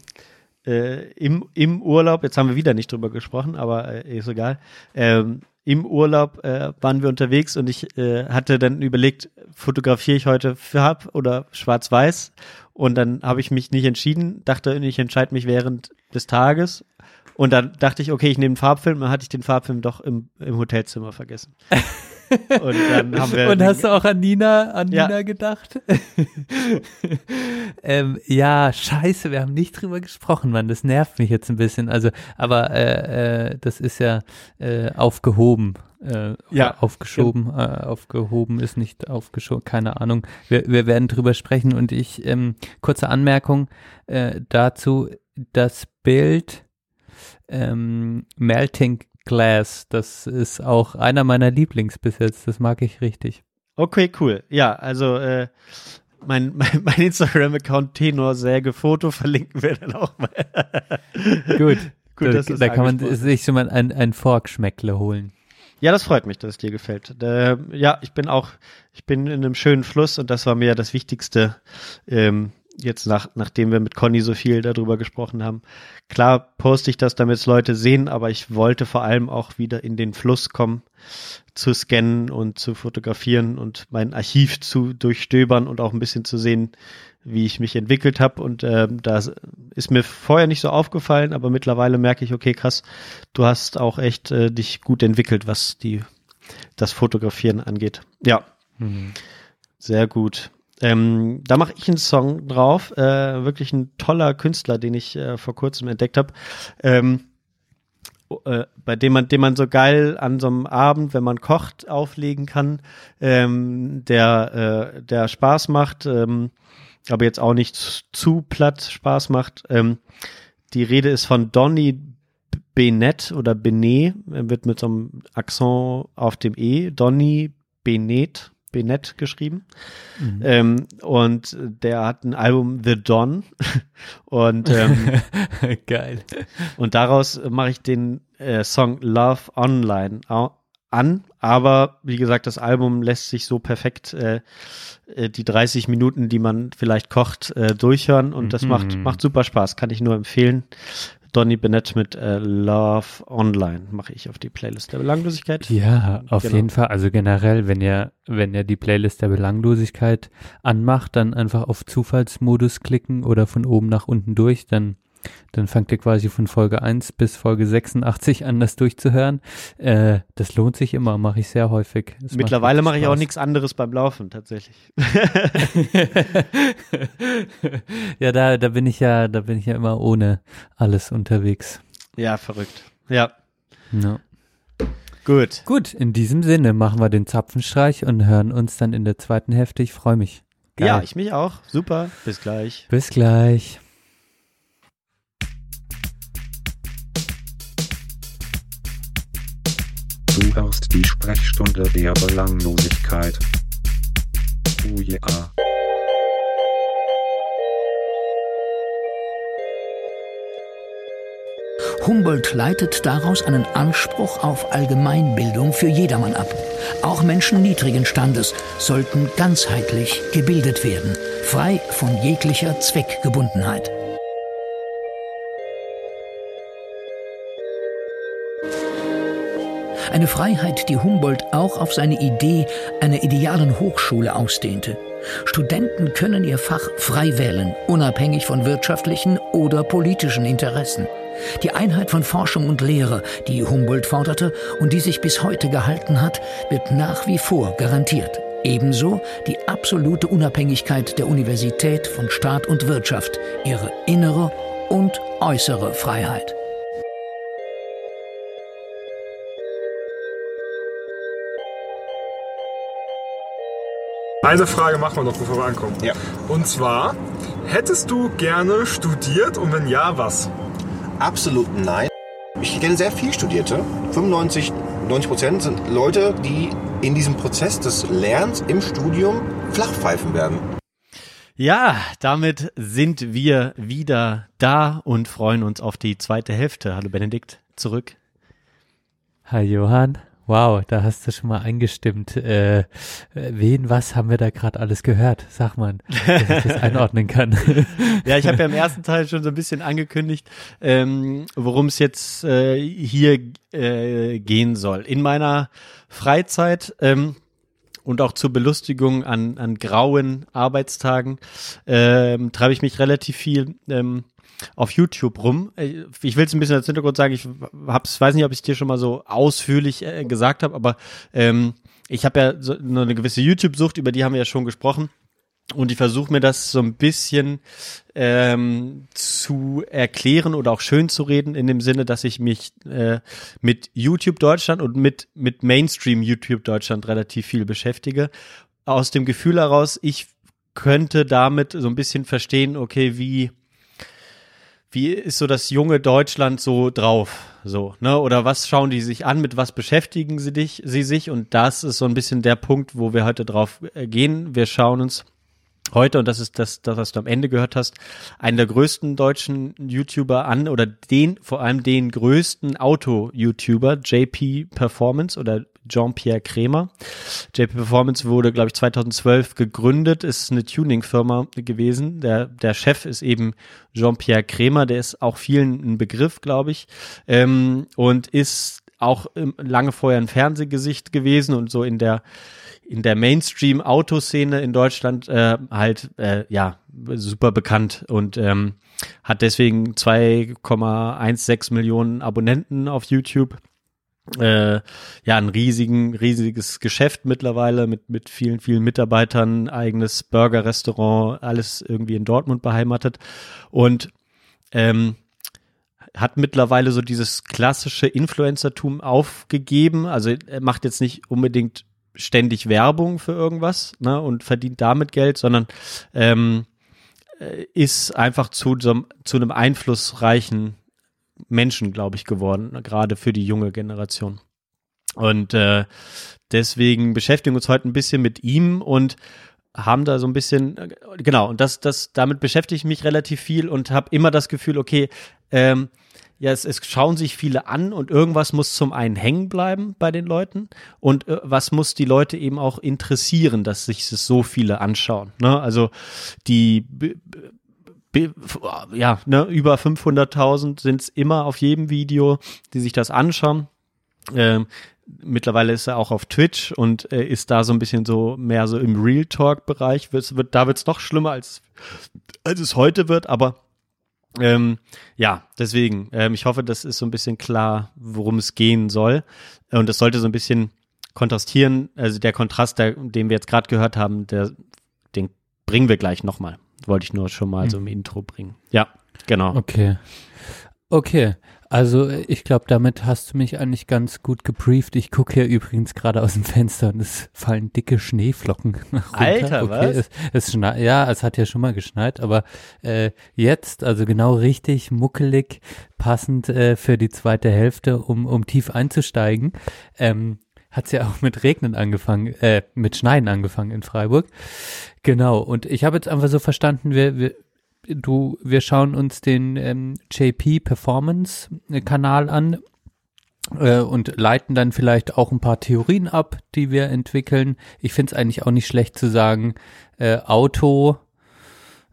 äh, im, im Urlaub, jetzt haben wir wieder nicht drüber gesprochen, aber äh, ist egal. Ähm, Im Urlaub äh, waren wir unterwegs und ich äh, hatte dann überlegt, fotografiere ich heute Farb oder Schwarz-Weiß? Und dann habe ich mich nicht entschieden, dachte, ich entscheide mich während des Tages. Und dann dachte ich, okay, ich nehme einen Farbfilm, dann hatte ich den Farbfilm doch im, im Hotelzimmer vergessen. Und dann haben wir. Und hast du auch an Nina, an Ja. Nina gedacht? ähm, ja, scheiße, wir haben nicht drüber gesprochen, Mann. Das nervt mich jetzt ein bisschen. Also, aber äh, äh, das ist ja äh, aufgehoben. Äh, Ja. aufgeschoben, äh, aufgehoben ist nicht aufgeschoben, keine Ahnung. Wir, wir werden drüber sprechen und ich, ähm, kurze Anmerkung äh, dazu, das Bild ähm, Melting Glass, das ist auch einer meiner Lieblings bis jetzt, das mag ich richtig. Okay, cool. Ja, also äh, mein, mein, mein Instagram-Account Tenorsägefoto verlinken wir dann auch mal. Gut. Gut, da, da kann man sich schon mal ein, ein Forkschmeckle holen. Ja, das freut mich, dass es dir gefällt. Äh, ja, ich bin auch, ich bin in einem schönen Fluss und das war mir ja das Wichtigste, ähm, jetzt nach, nachdem wir mit Conny so viel darüber gesprochen haben. Klar poste ich das, damit es Leute sehen, aber ich wollte vor allem auch wieder in den Fluss kommen, zu scannen und zu fotografieren und mein Archiv zu durchstöbern und auch ein bisschen zu sehen, wie ich mich entwickelt habe. Und ähm, das ist mir vorher nicht so aufgefallen, aber mittlerweile merke ich, okay, krass, du hast auch echt äh, dich gut entwickelt, was die das Fotografieren angeht. Ja, sehr gut. Ähm, da mache ich einen Song drauf, äh, wirklich ein toller Künstler, den ich äh, vor kurzem entdeckt habe. Ähm, äh, bei dem man, den man so geil an so einem Abend, wenn man kocht, auflegen kann, ähm, der, äh, der Spaß macht, ähm, aber jetzt auch nicht zu, platt Spaß macht. Ähm, die Rede ist von Donny Benet oder Benet, wird mit so einem Akzent auf dem E, Donny Benet, Benet geschrieben. Ähm, und der hat ein Album The Don und ähm, Geil. und daraus mache ich den äh, Song Love Online an. Aber wie gesagt, das Album lässt sich so perfekt äh, äh, die 30 Minuten, die man vielleicht kocht, äh, durchhören und das macht, Mhm. macht super Spaß. Kann ich nur empfehlen. Donny Bennett mit äh, Love Online mache ich auf die Playlist der Belanglosigkeit. Ja, auf Genau. jeden Fall. Also generell, wenn ihr, wenn ihr die Playlist der Belanglosigkeit anmacht, dann einfach auf Zufallsmodus klicken oder von oben nach unten durch, dann, dann fangt ihr quasi von Folge 1 bis Folge 86 an, das durchzuhören. Äh, das lohnt sich immer, mache ich sehr häufig. Macht Mittlerweile mache ich auch nichts anderes beim Laufen, tatsächlich. ja, da, da bin ich ja, da bin ich ja immer ohne alles unterwegs. Ja, verrückt. Ja, Ja. gut. Gut, in diesem Sinne machen wir den Zapfenstreich und hören uns dann in der zweiten Hälfte. Ich freue mich. Geil. Ja, ich mich auch. Super. Bis gleich. Bis gleich. Du hörst die Sprechstunde der Belanglosigkeit. Oh ja. Humboldt leitet daraus einen Anspruch auf Allgemeinbildung für jedermann ab. Auch Menschen niedrigen Standes sollten ganzheitlich gebildet werden, frei von jeglicher Zweckgebundenheit. Eine Freiheit, die Humboldt auch auf seine Idee einer idealen Hochschule ausdehnte. Studenten können ihr Fach frei wählen, unabhängig von wirtschaftlichen oder politischen Interessen. Die Einheit von Forschung und Lehre, die Humboldt forderte und die sich bis heute gehalten hat, wird nach wie vor garantiert. Ebenso die absolute Unabhängigkeit der Universität von Staat und Wirtschaft, ihre innere und äußere Freiheit. Eine Frage machen wir noch, bevor wir ankommen. Ja. Und zwar, hättest du gerne studiert und wenn ja, was? Absolut nein. Ich kenne sehr viel Studierte. 95, 90 Prozent sind Leute, die in diesem Prozess des Lernens im Studium flachpfeifen werden. Ja, damit sind wir wieder da und freuen uns auf die zweite Hälfte. Hallo Benedikt, zurück. Hi Johann. Wow, da hast du schon mal eingestimmt. Äh, wen, was haben wir da gerade alles gehört? Sag mal, dass ich das einordnen kann. Ja, ich habe ja im ersten Teil schon so ein bisschen angekündigt, ähm, worum es jetzt äh, hier äh, gehen soll. In meiner Freizeit ähm, und auch zur Belustigung an, an grauen Arbeitstagen ähm, treibe ich mich relativ viel ähm, auf YouTube rum. Äh, Ich will es ein bisschen als Hintergrund sagen, ich hab's, weiß nicht, ob ich dir schon mal so ausführlich äh, gesagt habe, aber ähm, ich habe ja so nur eine gewisse YouTube-Sucht, über die haben wir ja schon gesprochen. Und ich versuche mir das so ein bisschen ähm, zu erklären oder auch schön zu reden, in dem Sinne, dass ich mich äh, mit YouTube Deutschland und mit, mit Mainstream YouTube Deutschland relativ viel beschäftige. Aus dem Gefühl heraus, ich könnte damit so ein bisschen verstehen, okay, wie, wie ist so das junge Deutschland so drauf? So, ne? Oder was schauen die sich an, mit was beschäftigen sie dich, sie sich? Und das ist so ein bisschen der Punkt, wo wir heute drauf äh, gehen. Wir schauen uns heute, und das ist das, das, was du am Ende gehört hast, einen der größten deutschen YouTuber an oder den, vor allem den größten Auto-YouTuber, JP Performance oder Jean-Pierre Krämer. JP Performance wurde, glaube ich, 2012 gegründet, ist eine Tuning-Firma gewesen. Der, der Chef ist eben Jean-Pierre Krämer, der ist auch vielen ein Begriff, glaube ich, ähm, und ist auch lange vorher ein Fernsehgesicht gewesen und so in der in der Mainstream-Autoszene in Deutschland äh, halt äh, ja super bekannt und ähm, hat deswegen 2,16 Millionen Abonnenten auf YouTube. Äh, ja, ein riesigen, riesiges Geschäft mittlerweile mit, mit vielen, vielen Mitarbeitern, eigenes Burger-Restaurant, alles irgendwie in Dortmund beheimatet. Und ähm, hat mittlerweile so dieses klassische Influencertum aufgegeben. Also er macht jetzt nicht unbedingt ständig Werbung für irgendwas ne, und verdient damit Geld, sondern ähm, äh, ist einfach zu, zu einem einflussreichen Menschen, glaube ich, geworden, gerade für die junge Generation. Und äh, deswegen beschäftigen wir uns heute ein bisschen mit ihm und haben da so ein bisschen, äh, genau, und das, das, damit beschäftige ich mich relativ viel und habe immer das Gefühl, okay, ähm, ja, es, es schauen sich viele an und irgendwas muss zum einen hängen bleiben bei den Leuten und äh, was muss die Leute eben auch interessieren, dass sich das so viele anschauen. Ne? Also die ja, ne, über 500.000 sind es immer auf jedem Video, die sich das anschauen. Ähm, mittlerweile ist er auch auf Twitch und äh, ist da so ein bisschen so mehr so im Real Talk Bereich. Wird, wird, da wird's noch schlimmer als als es heute wird, aber ähm, ja, deswegen, ähm, ich hoffe, das ist so ein bisschen klar, worum es gehen soll. Und das sollte so ein bisschen kontrastieren. Also der Kontrast, der, den wir jetzt gerade gehört haben, der, den bringen wir gleich nochmal. Wollte ich nur schon mal so im Intro bringen. Ja, genau. Okay. Okay. Also ich glaube, damit hast du mich eigentlich ganz gut gebrieft. Ich gucke hier übrigens gerade aus dem Fenster und es fallen dicke Schneeflocken runter. Alter, okay, was? Es, es schneit, ja, es hat ja schon mal geschneit, aber äh, jetzt, also genau richtig, muckelig, passend äh, für die zweite Hälfte, um, um tief einzusteigen, ähm, hat's ja auch mit Regnen angefangen, äh, mit Schneien angefangen in Freiburg. Genau, und ich habe jetzt einfach so verstanden, wir, wir, du, wir schauen uns den ähm, JP Performance Kanal an äh, und leiten dann vielleicht auch ein paar Theorien ab, die wir entwickeln. Ich finde es eigentlich auch nicht schlecht zu sagen, äh, Auto,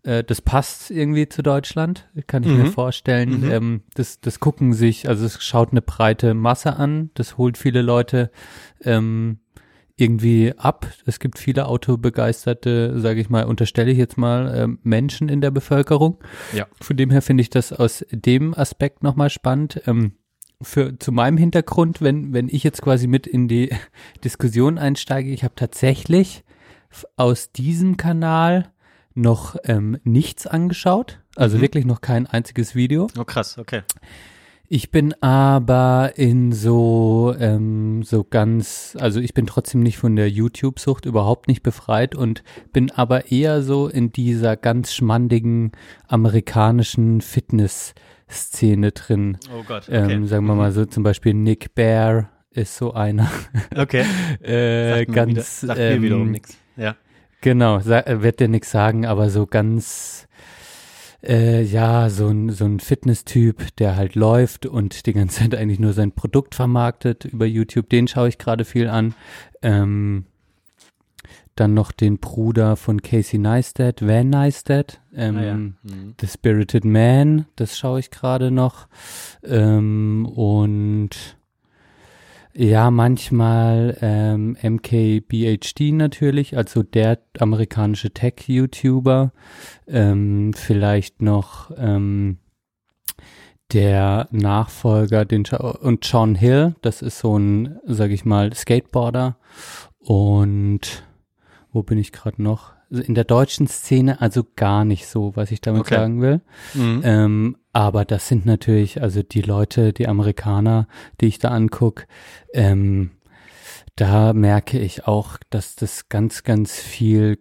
äh, das passt irgendwie zu Deutschland, kann ich mir Mhm. vorstellen. Mhm. Ähm, das, das gucken sich, also es schaut eine breite Masse an, das holt viele Leute ähm, irgendwie ab. Es gibt viele autobegeisterte, sage ich mal, unterstelle ich jetzt mal, ähm, Menschen in der Bevölkerung. Ja. Von dem her finde ich das aus dem Aspekt nochmal spannend. Ähm, für zu meinem Hintergrund, wenn wenn ich jetzt quasi mit in die Diskussion einsteige, ich habe tatsächlich aus diesem Kanal noch ähm, nichts angeschaut, also Mhm. wirklich noch kein einziges Video. Oh krass, okay. Ich bin aber in so, ähm, so ganz, also ich bin trotzdem nicht von der YouTube-Sucht überhaupt nicht befreit und bin aber eher so in dieser ganz schmandigen amerikanischen Fitness-Szene drin. Oh Gott, Ähm, sagen wir mal so zum Beispiel Nick Bear ist so einer. Okay. äh, ganz, wieder, sagt mir wiederum ähm, nichts. Ja. Genau, sa- äh, wird dir nichts sagen, aber so ganz, äh, ja, so ein, so ein Fitness-Typ, der halt läuft und die ganze Zeit eigentlich nur sein Produkt vermarktet über YouTube, den schaue ich gerade viel an. Ähm, dann noch den Bruder von Casey Neistat, Van Neistat, ähm, Ah, ja. Mhm. The Spirited Man, das schaue ich gerade noch. Ähm, und ja, manchmal ähm, MKBHD natürlich, also der amerikanische Tech-YouTuber. Ähm, vielleicht noch ähm, der Nachfolger, den und Sean Hill, das ist so ein, sag ich mal, Skateboarder. Und wo bin ich gerade noch? In der deutschen Szene also gar nicht so, was ich damit Okay. sagen will. Mhm. Ähm, aber das sind natürlich, also die Leute, die Amerikaner, die ich da anguck, ähm, da merke ich auch, dass das ganz, ganz viel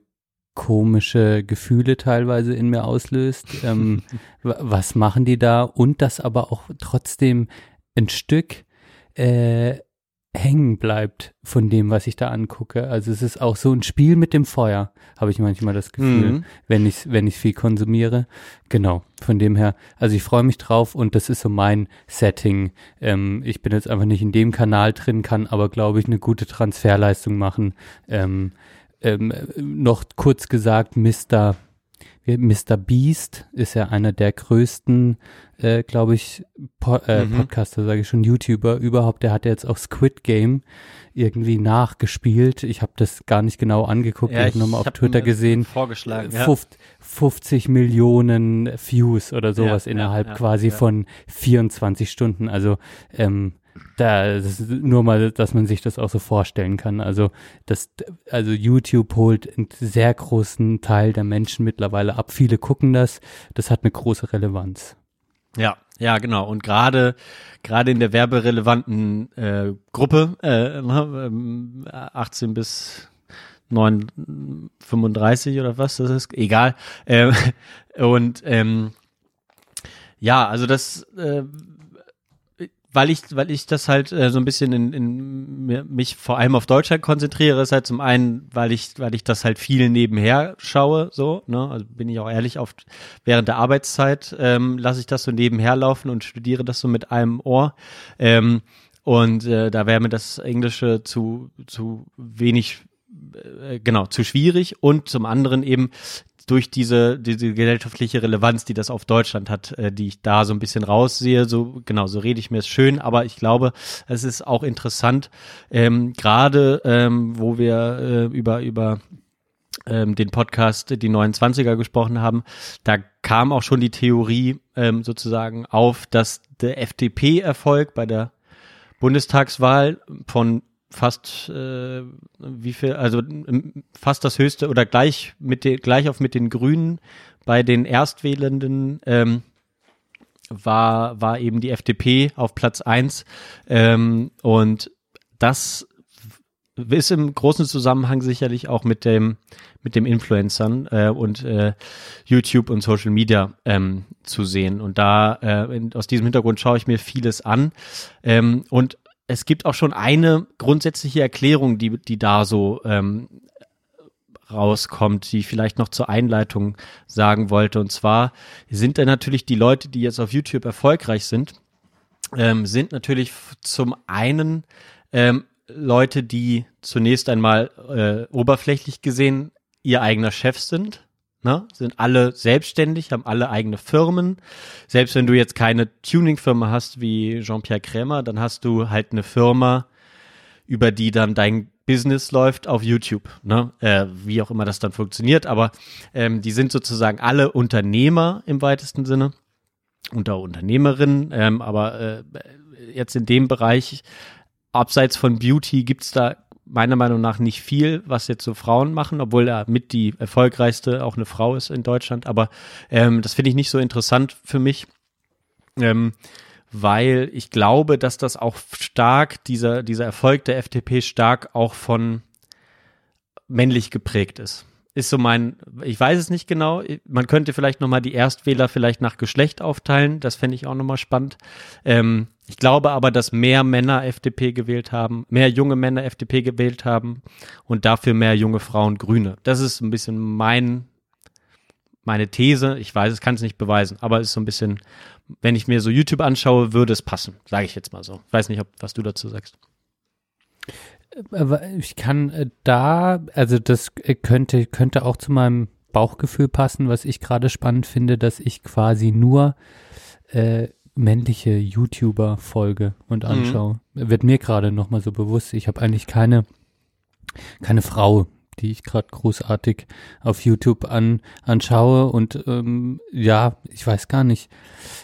komische Gefühle teilweise in mir auslöst. Ähm, wa- was machen die da? Und das aber auch trotzdem ein Stück äh, hängen bleibt von dem, was ich da angucke. Also es ist auch so ein Spiel mit dem Feuer, habe ich manchmal das Gefühl Mhm. wenn ich wenn ich viel konsumiere. Genau, von dem her, also ich freue mich drauf und das ist so mein Setting. Ähm, ich bin jetzt einfach nicht in dem Kanal drin, kann aber glaube ich eine gute Transferleistung machen. Ähm, ähm, noch kurz gesagt, Mr. Mr. Beast ist ja einer der größten, äh, glaube ich, po äh, Mhm. Podcaster, sage ich schon, YouTuber überhaupt. Der hat jetzt auch Squid Game irgendwie nachgespielt. Ich habe das gar nicht genau angeguckt. ich habe nochmal auf Twitter gesehen. Vorgeschlagen. Ja. 50, 50 Millionen Views oder sowas Ja, innerhalb ja, ja, quasi ja. von 24 Stunden. Also ähm, da nur mal, dass man sich das auch so vorstellen kann. Also das, also YouTube holt einen sehr großen Teil der Menschen mittlerweile ab. Viele gucken das. Das hat eine große Relevanz. Ja, ja, genau. Und gerade gerade in der werberelevanten äh, Gruppe, äh, ne, ähm, 18 bis 9, 35 oder was das ist, egal. Ähm, und ähm, ja, also das, äh, weil ich, weil ich das halt äh, so ein bisschen in, in mich vor allem auf Deutschland konzentriere, ist halt zum einen, weil ich, weil ich das halt viel nebenher schaue, so, ne, also bin ich auch ehrlich, oft während der Arbeitszeit ähm, lasse ich das so nebenher laufen und studiere das so mit einem Ohr. Ähm, und äh, da wäre mir das Englische zu, zu wenig, äh, genau, zu schwierig und zum anderen eben durch diese, diese gesellschaftliche Relevanz, die das auf Deutschland hat, äh, die ich da so ein bisschen raussehe, so genau, so rede ich mir es schön, aber ich glaube, es ist auch interessant, ähm, gerade ähm, wo wir äh, über, über ähm, den Podcast die 29er gesprochen haben, da kam auch schon die Theorie ähm, sozusagen auf, dass der FDP-Erfolg bei der Bundestagswahl von fast äh, wie viel, also ähm, fast das höchste oder gleich mit den, gleich auf mit den Grünen bei den Erstwählenden ähm, war, war eben die FDP auf Platz eins. Ähm, und das ist im großen Zusammenhang sicherlich auch mit dem mit dem Influencern äh, und äh, YouTube und Social Media ähm, zu sehen. Und da äh, in, aus diesem Hintergrund schaue ich mir vieles an. Ähm, und es gibt auch schon eine grundsätzliche Erklärung, die die da so ähm, rauskommt, die ich vielleicht noch zur Einleitung sagen wollte. Und zwar sind da natürlich die Leute, die jetzt auf YouTube erfolgreich sind, ähm, sind natürlich zum einen ähm, Leute, die zunächst einmal äh, oberflächlich gesehen ihr eigener Chef sind. Ne? Sind alle selbstständig, haben alle eigene Firmen. Selbst wenn du jetzt keine Tuning-Firma hast wie Jean-Pierre Krämer, dann hast du halt eine Firma, über die dann dein Business läuft auf YouTube, ne? äh, wie auch immer das dann funktioniert, aber ähm, die sind sozusagen alle Unternehmer im weitesten Sinne unter Unternehmerinnen, ähm, aber äh, jetzt in dem Bereich abseits von Beauty gibt's da meiner Meinung nach nicht viel, was jetzt so Frauen machen, obwohl er mit die erfolgreichste auch eine Frau ist in Deutschland, aber ähm, das finde ich nicht so interessant für mich. Ähm, weil ich glaube, dass das auch stark, dieser, dieser Erfolg der FDP stark auch von männlich geprägt ist. Ist so mein, ich weiß es nicht genau, man könnte vielleicht nochmal die Erstwähler vielleicht nach Geschlecht aufteilen, das fände ich auch nochmal spannend. Ähm, ich glaube aber, dass mehr Männer FDP gewählt haben, mehr junge Männer FDP gewählt haben und dafür mehr junge Frauen Grüne. Das ist ein bisschen mein, meine These. Ich weiß, es kann es nicht beweisen, aber es ist so ein bisschen, wenn ich mir so YouTube anschaue, würde es passen, sage ich jetzt mal so. Ich weiß nicht, ob, was du dazu sagst. Aber ich kann äh, da, also das äh, könnte, könnte auch zu meinem Bauchgefühl passen, was ich gerade spannend finde, dass ich quasi nur äh, männliche YouTuber folge und anschaue. Wird mir gerade nochmal so bewusst. Ich habe eigentlich keine, keine Frau, die ich gerade großartig auf YouTube an, anschaue. Und ähm, ja, ich weiß gar nicht,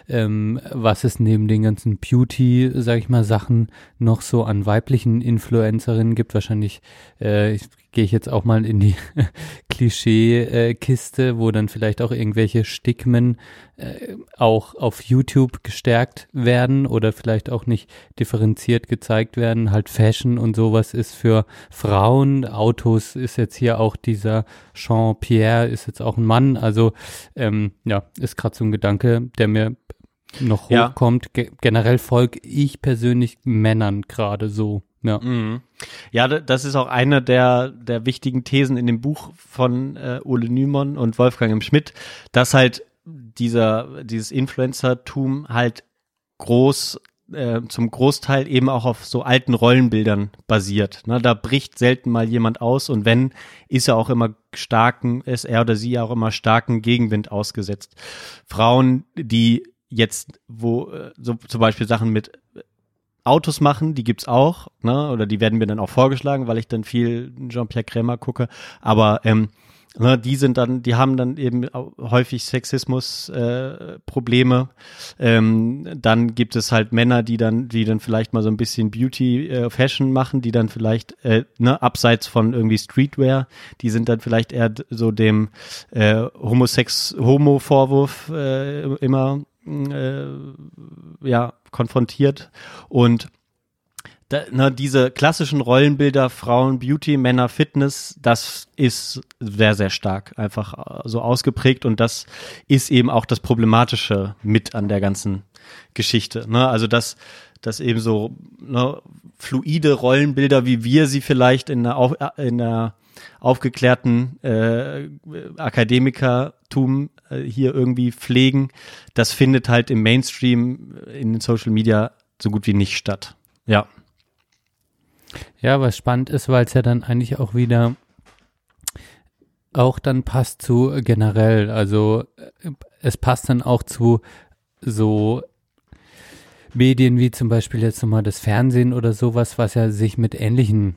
ähm, was es neben den ganzen Beauty, sag ich mal, Sachen noch so an weiblichen Influencerinnen gibt. Wahrscheinlich, äh, ich gehe ich jetzt auch mal in die Klischee-Kiste, wo dann vielleicht auch irgendwelche Stigmen äh, auch auf YouTube gestärkt werden oder vielleicht auch nicht differenziert gezeigt werden. Halt Fashion und sowas ist für Frauen. Autos ist jetzt hier auch dieser Jean-Pierre, ist jetzt auch ein Mann. Also ähm, ja, ist gerade so ein Gedanke, der mir noch Ja. hochkommt. Ge generell folge ich persönlich Männern gerade so. Ja. Mhm. Ja, da- das ist auch eine der, der wichtigen Thesen in dem Buch von äh, Ole Nymon und Wolfgang M. Schmidt, dass halt dieser, dieses Influencertum halt groß, äh, zum Großteil eben auch auf so alten Rollenbildern basiert. Ne, da bricht selten mal jemand aus und wenn, ist er auch immer starken, ist er oder sie auch immer starken Gegenwind ausgesetzt. Frauen, die jetzt, wo äh, so zum Beispiel Sachen mit Autos machen, die gibt's auch, ne? Oder die werden mir dann auch vorgeschlagen, weil ich dann viel Jean-Pierre Krämer gucke. Aber ähm, ne, die sind dann, die haben dann eben häufig Sexismus äh. Ähm, dann gibt es halt Männer, die dann, die dann vielleicht mal so ein bisschen Beauty äh, machen, die dann vielleicht äh, ne, abseits von irgendwie Streetwear, die sind dann vielleicht eher so dem äh, Homosex Homo Vorwurf äh, immer äh, ja konfrontiert und da, ne, diese klassischen Rollenbilder Frauen Beauty, Männer Fitness, das ist sehr sehr stark einfach äh, so ausgeprägt und das ist eben auch das problematische mit an der ganzen Geschichte, ne? Also dass dass eben so ne, fluide Rollenbilder, wie wir sie vielleicht in der, Auf, in der aufgeklärten äh, Akademikertum äh, hier irgendwie pflegen, das findet halt im Mainstream äh, in den Social Media so gut wie nicht statt. Ja. Ja, was spannend ist, weil es ja dann eigentlich auch wieder auch dann passt zu äh, generell, also es passt dann auch zu so Medien wie zum Beispiel jetzt nochmal das Fernsehen oder sowas, was ja sich mit ähnlichen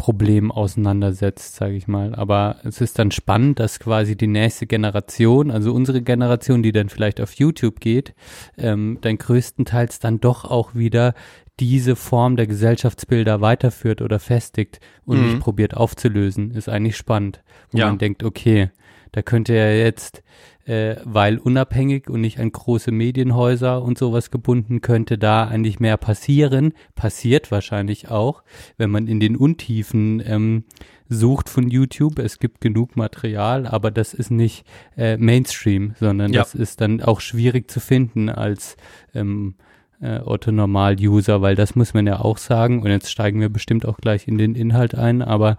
Problemen auseinandersetzt, sage ich mal. Aber es ist dann spannend, dass quasi die nächste Generation, also unsere Generation, die dann vielleicht auf YouTube geht, ähm, dann größtenteils dann doch auch wieder diese Form der Gesellschaftsbilder weiterführt oder festigt und Mhm. nicht probiert aufzulösen, ist eigentlich spannend. Wo Ja. man denkt, okay, da könnte ja jetzt, äh, weil unabhängig und nicht an große Medienhäuser und sowas gebunden, könnte da eigentlich mehr passieren. Passiert wahrscheinlich auch, wenn man in den Untiefen ähm, sucht von YouTube. Es gibt genug Material, aber das ist nicht äh, Mainstream, sondern Ja. das ist dann auch schwierig zu finden als ähm, äh, Otto-Normal-User, weil das muss man ja auch sagen. Und jetzt steigen wir bestimmt auch gleich in den Inhalt ein, aber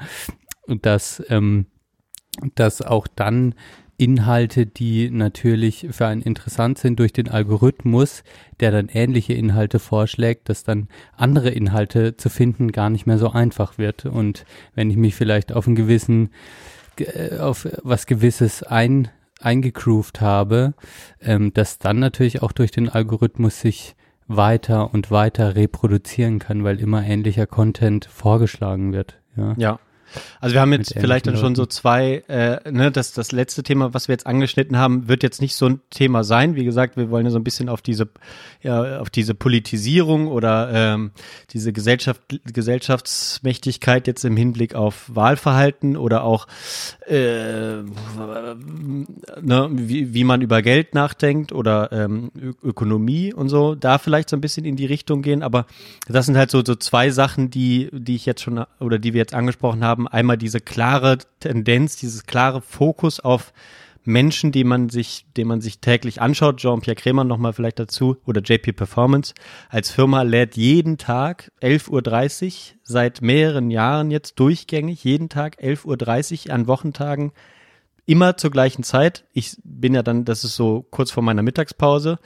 dass, ähm, dass auch dann Inhalte, die natürlich für einen interessant sind durch den Algorithmus, der dann ähnliche Inhalte vorschlägt, dass dann andere Inhalte zu finden gar nicht mehr so einfach wird. Und wenn ich mich vielleicht auf einen gewissen, äh, auf was Gewisses ein, eingegroovt habe, ähm, dass dann natürlich auch durch den Algorithmus sich weiter und weiter reproduzieren kann, weil immer ähnlicher Content vorgeschlagen wird. Ja. Ja. Also wir haben jetzt vielleicht dann schon so zwei, äh, ne, das, das letzte Thema, was wir jetzt angeschnitten haben, wird jetzt nicht so ein Thema sein. Wie gesagt, wir wollen ja so ein bisschen auf diese, ja, auf diese Politisierung oder ähm, diese Gesellschaft, Gesellschaftsmächtigkeit jetzt im Hinblick auf Wahlverhalten oder auch äh, ne, wie, wie man über Geld nachdenkt oder ähm, Ö Ökonomie und so, da vielleicht so ein bisschen in die Richtung gehen. Aber das sind halt so, so zwei Sachen, die, die ich jetzt schon oder die wir jetzt angesprochen haben. Einmal diese klare Tendenz, dieses klare Fokus auf Menschen, die man sich, den man sich täglich anschaut. Jean-Pierre Kremer nochmal vielleicht dazu oder JP Performance als Firma lädt jeden Tag 11.30 Uhr seit mehreren Jahren jetzt durchgängig, jeden Tag 11.30 Uhr an Wochentagen immer zur gleichen Zeit. Ich bin ja dann, das ist so kurz vor meiner Mittagspause.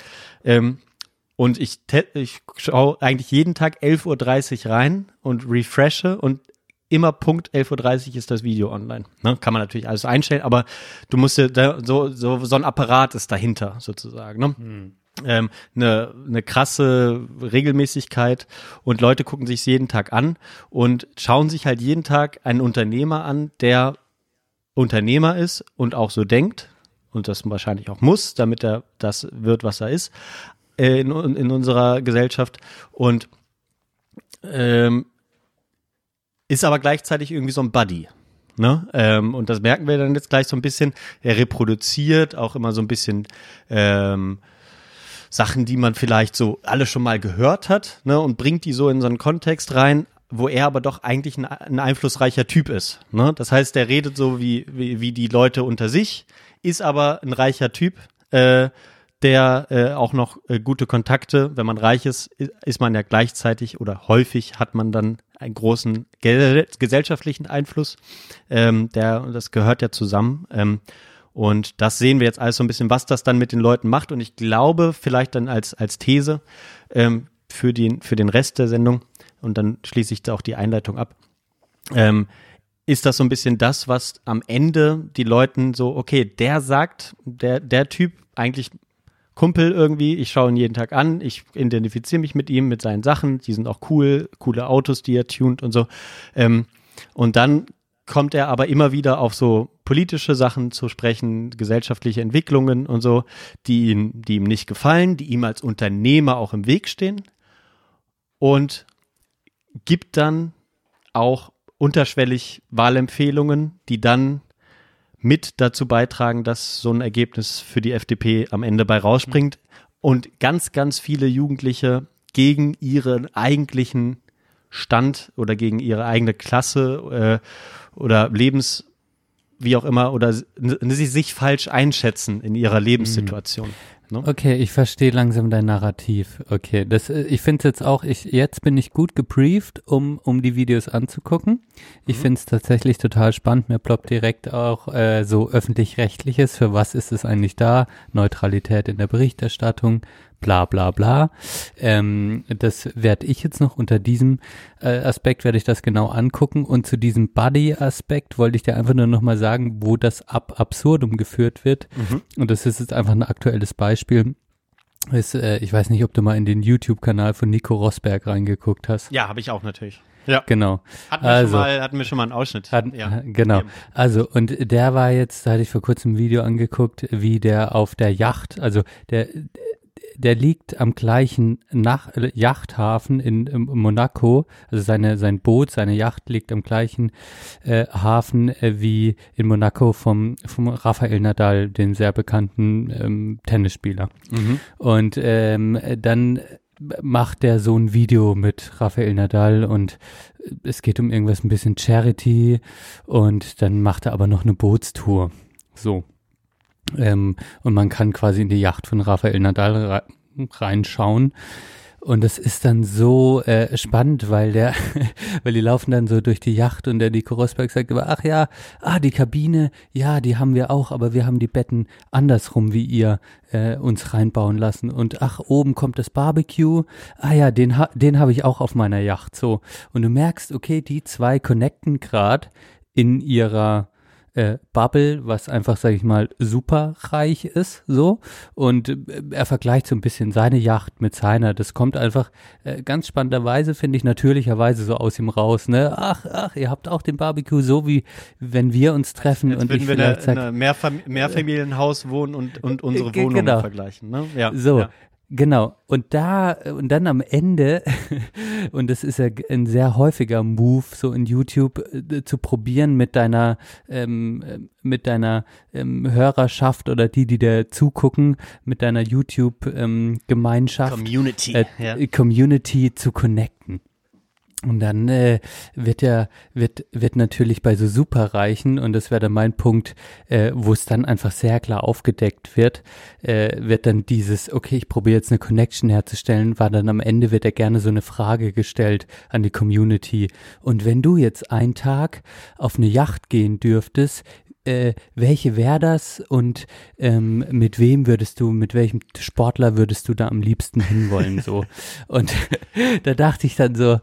Ähm, und ich, ich schaue eigentlich jeden Tag 11.30 Uhr rein und refreshe und immer Punkt 11.30 Uhr ist das Video online. Ne? Kann man natürlich alles einstellen, aber du musst ja da, so, so, so ein Apparat ist dahinter sozusagen. Ne? ähm, eine, eine krasse Regelmäßigkeit und Leute gucken sich jeden Tag an und schauen sich halt jeden Tag einen Unternehmer an, der Unternehmer ist und auch so denkt und das wahrscheinlich auch muss, damit er das wird, was er ist äh, in, in unserer Gesellschaft und ähm, ist aber gleichzeitig irgendwie so ein Buddy. Ne? Ähm, und das merken wir dann jetzt gleich so ein bisschen. Er reproduziert auch immer so ein bisschen ähm, Sachen, die man vielleicht so alle schon mal gehört hat, ne? und bringt die so in so einen Kontext rein, wo er aber doch eigentlich ein, ein einflussreicher Typ ist. Ne? Das heißt, der redet so wie, wie, wie die Leute unter sich, ist aber ein reicher Typ, äh, der äh, auch noch äh, gute Kontakte, wenn man reich ist, ist man ja gleichzeitig oder häufig hat man dann einen großen gesellschaftlichen Einfluss. Ähm, der, das gehört ja zusammen. Ähm, und das sehen wir jetzt alles so ein bisschen, was das dann mit den Leuten macht. Und ich glaube, vielleicht dann als, als These ähm, für, den, für den Rest der Sendung, und dann schließe ich da auch die Einleitung ab, ähm, ist das so ein bisschen das, was am Ende die Leuten so, okay, der sagt, der, der Typ eigentlich Kumpel irgendwie, ich schaue ihn jeden Tag an, ich identifiziere mich mit ihm, mit seinen Sachen, die sind auch cool, coole Autos, die er tunt und so. Ähm, und dann kommt er aber immer wieder auf so politische Sachen zu sprechen, gesellschaftliche Entwicklungen und so, die ihm, die ihm nicht gefallen, die ihm als Unternehmer auch im Weg stehen und gibt dann auch unterschwellig Wahlempfehlungen, die dann mit dazu beitragen, dass so ein Ergebnis für die FDP am Ende bei rausspringt und ganz, ganz viele Jugendliche gegen ihren eigentlichen Stand oder gegen ihre eigene Klasse äh, oder Lebens, wie auch immer, oder sie sich falsch einschätzen in ihrer Lebenssituation. Ne? Okay, ich verstehe langsam dein Narrativ. Okay, das, äh, ich finde jetzt auch, ich, jetzt bin ich gut gebrieft, um, um die Videos anzugucken. Ich finde es tatsächlich total spannend. Mir ploppt direkt auch äh, so öffentlich-rechtliches. Für was ist es eigentlich da? Neutralität in der Berichterstattung, bla bla bla. Ähm, das werde ich jetzt noch unter diesem äh, Aspekt werde ich das genau angucken und zu diesem Buddy-Aspekt wollte ich dir einfach nur nochmal sagen, wo das ab absurdum geführt wird. Und das ist jetzt einfach ein aktuelles Beispiel. Ist, äh, ich weiß nicht, ob du mal in den YouTube-Kanal von Nico Rosberg reingeguckt hast. Ja, habe ich auch natürlich. Ja. Genau. Hatten wir, Also. schon mal, hatten wir schon mal einen Ausschnitt. Hat, ja. Genau. Also, und der war jetzt, da hatte ich vor kurzem ein Video angeguckt, wie der auf der Yacht, also der, der liegt am gleichen Nach Yachthafen in, in Monaco, also seine, sein Boot, seine Yacht liegt am gleichen äh, Hafen äh, wie in Monaco vom, vom Rafael Nadal, den sehr bekannten ähm, Tennisspieler. Und ähm, dann macht der so ein Video mit Rafael Nadal und es geht um irgendwas ein bisschen Charity und dann macht er aber noch eine Bootstour. So. Ähm, und man kann quasi in die Yacht von Rafael Nadal re reinschauen. Und das ist dann so äh, spannend, weil der, weil die laufen dann so durch die Yacht und der Nico Rosberg sagt immer, ach ja, ah, die Kabine, ja, die haben wir auch, aber wir haben die Betten andersrum wie ihr äh, uns reinbauen lassen. Und ach, oben kommt das Barbecue, ah ja, den, ha den habe ich auch auf meiner Yacht. So. Und du merkst, okay, die zwei connecten grad in ihrer äh, Bubble, was einfach, sage ich mal, super reich ist, so. Und äh, er vergleicht so ein bisschen seine Yacht mit seiner. Das kommt einfach äh, ganz spannenderweise, finde ich, natürlicherweise so aus ihm raus. Ne? Ach, ach, ihr habt auch den Barbecue, so wie wenn wir uns treffen Jetzt und würden ich wir in einem Mehrfam Mehrfamilienhaus wohnen und, und unsere Ge- Wohnungen genau. vergleichen. Ne? Ja. So, Ja. Genau. Und da, und dann am Ende, und das ist ja ein sehr häufiger Move, so in YouTube äh, zu probieren mit deiner, ähm, äh, mit deiner ähm, Hörerschaft oder die, die dir zugucken, mit deiner YouTube-Gemeinschaft, Community. äh, ja. Community zu connecten. Und dann äh, wird ja, wird, wird natürlich bei so Superreichen, und das wäre dann mein Punkt, äh, wo es dann einfach sehr klar aufgedeckt wird, äh, wird dann dieses, okay, ich probiere jetzt eine Connection herzustellen, war dann am Ende wird ja gerne so eine Frage gestellt an die Community. Und wenn du jetzt einen Tag auf eine Yacht gehen dürftest, äh, welche wäre das und ähm, mit wem würdest du, mit welchem Sportler würdest du da am liebsten hinwollen so? Und da dachte ich dann so,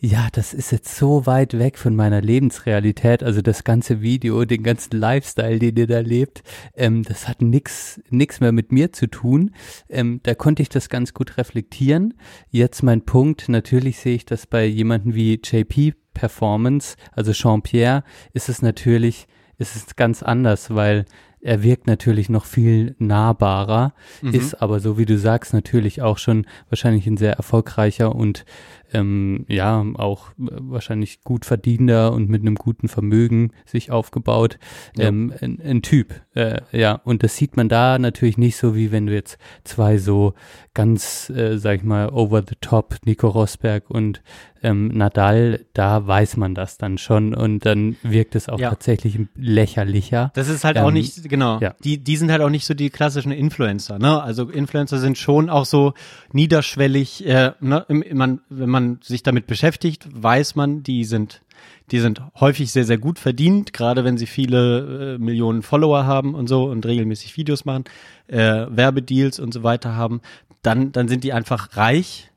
ja, das ist jetzt so weit weg von meiner Lebensrealität. Also das ganze Video, den ganzen Lifestyle, den ihr da lebt, ähm, das hat nix, nix mehr mit mir zu tun. Ähm, da konnte ich das ganz gut reflektieren. Jetzt mein Punkt, natürlich sehe ich das bei jemanden wie JP Performance, also Jean-Pierre, ist es natürlich, ist es ganz anders, weil er wirkt natürlich noch viel nahbarer, Mhm. ist aber so wie du sagst natürlich auch schon wahrscheinlich ein sehr erfolgreicher und ähm, ja auch äh, wahrscheinlich gut verdienender und mit einem guten Vermögen sich aufgebaut Ja. ähm, ein, ein Typ äh, ja und das sieht man da natürlich nicht so wie wenn du jetzt zwei so ganz äh, sag ich mal over the top Nico Rosberg und ähm, Nadal da weiß man das dann schon und dann wirkt es auch Ja. tatsächlich lächerlicher Das ist halt auch Ähm, nicht, genau, ja. die, die sind halt auch nicht so die klassischen Influencer, ne? Also Influencer sind schon auch so niederschwellig, äh, ne? Man, wenn man sich damit beschäftigt, weiß man, die sind, die sind häufig sehr, sehr gut verdient, gerade wenn sie viele äh, Millionen Follower haben und so und regelmäßig Videos machen, äh, Werbedeals und so weiter haben, dann, dann sind die einfach reich,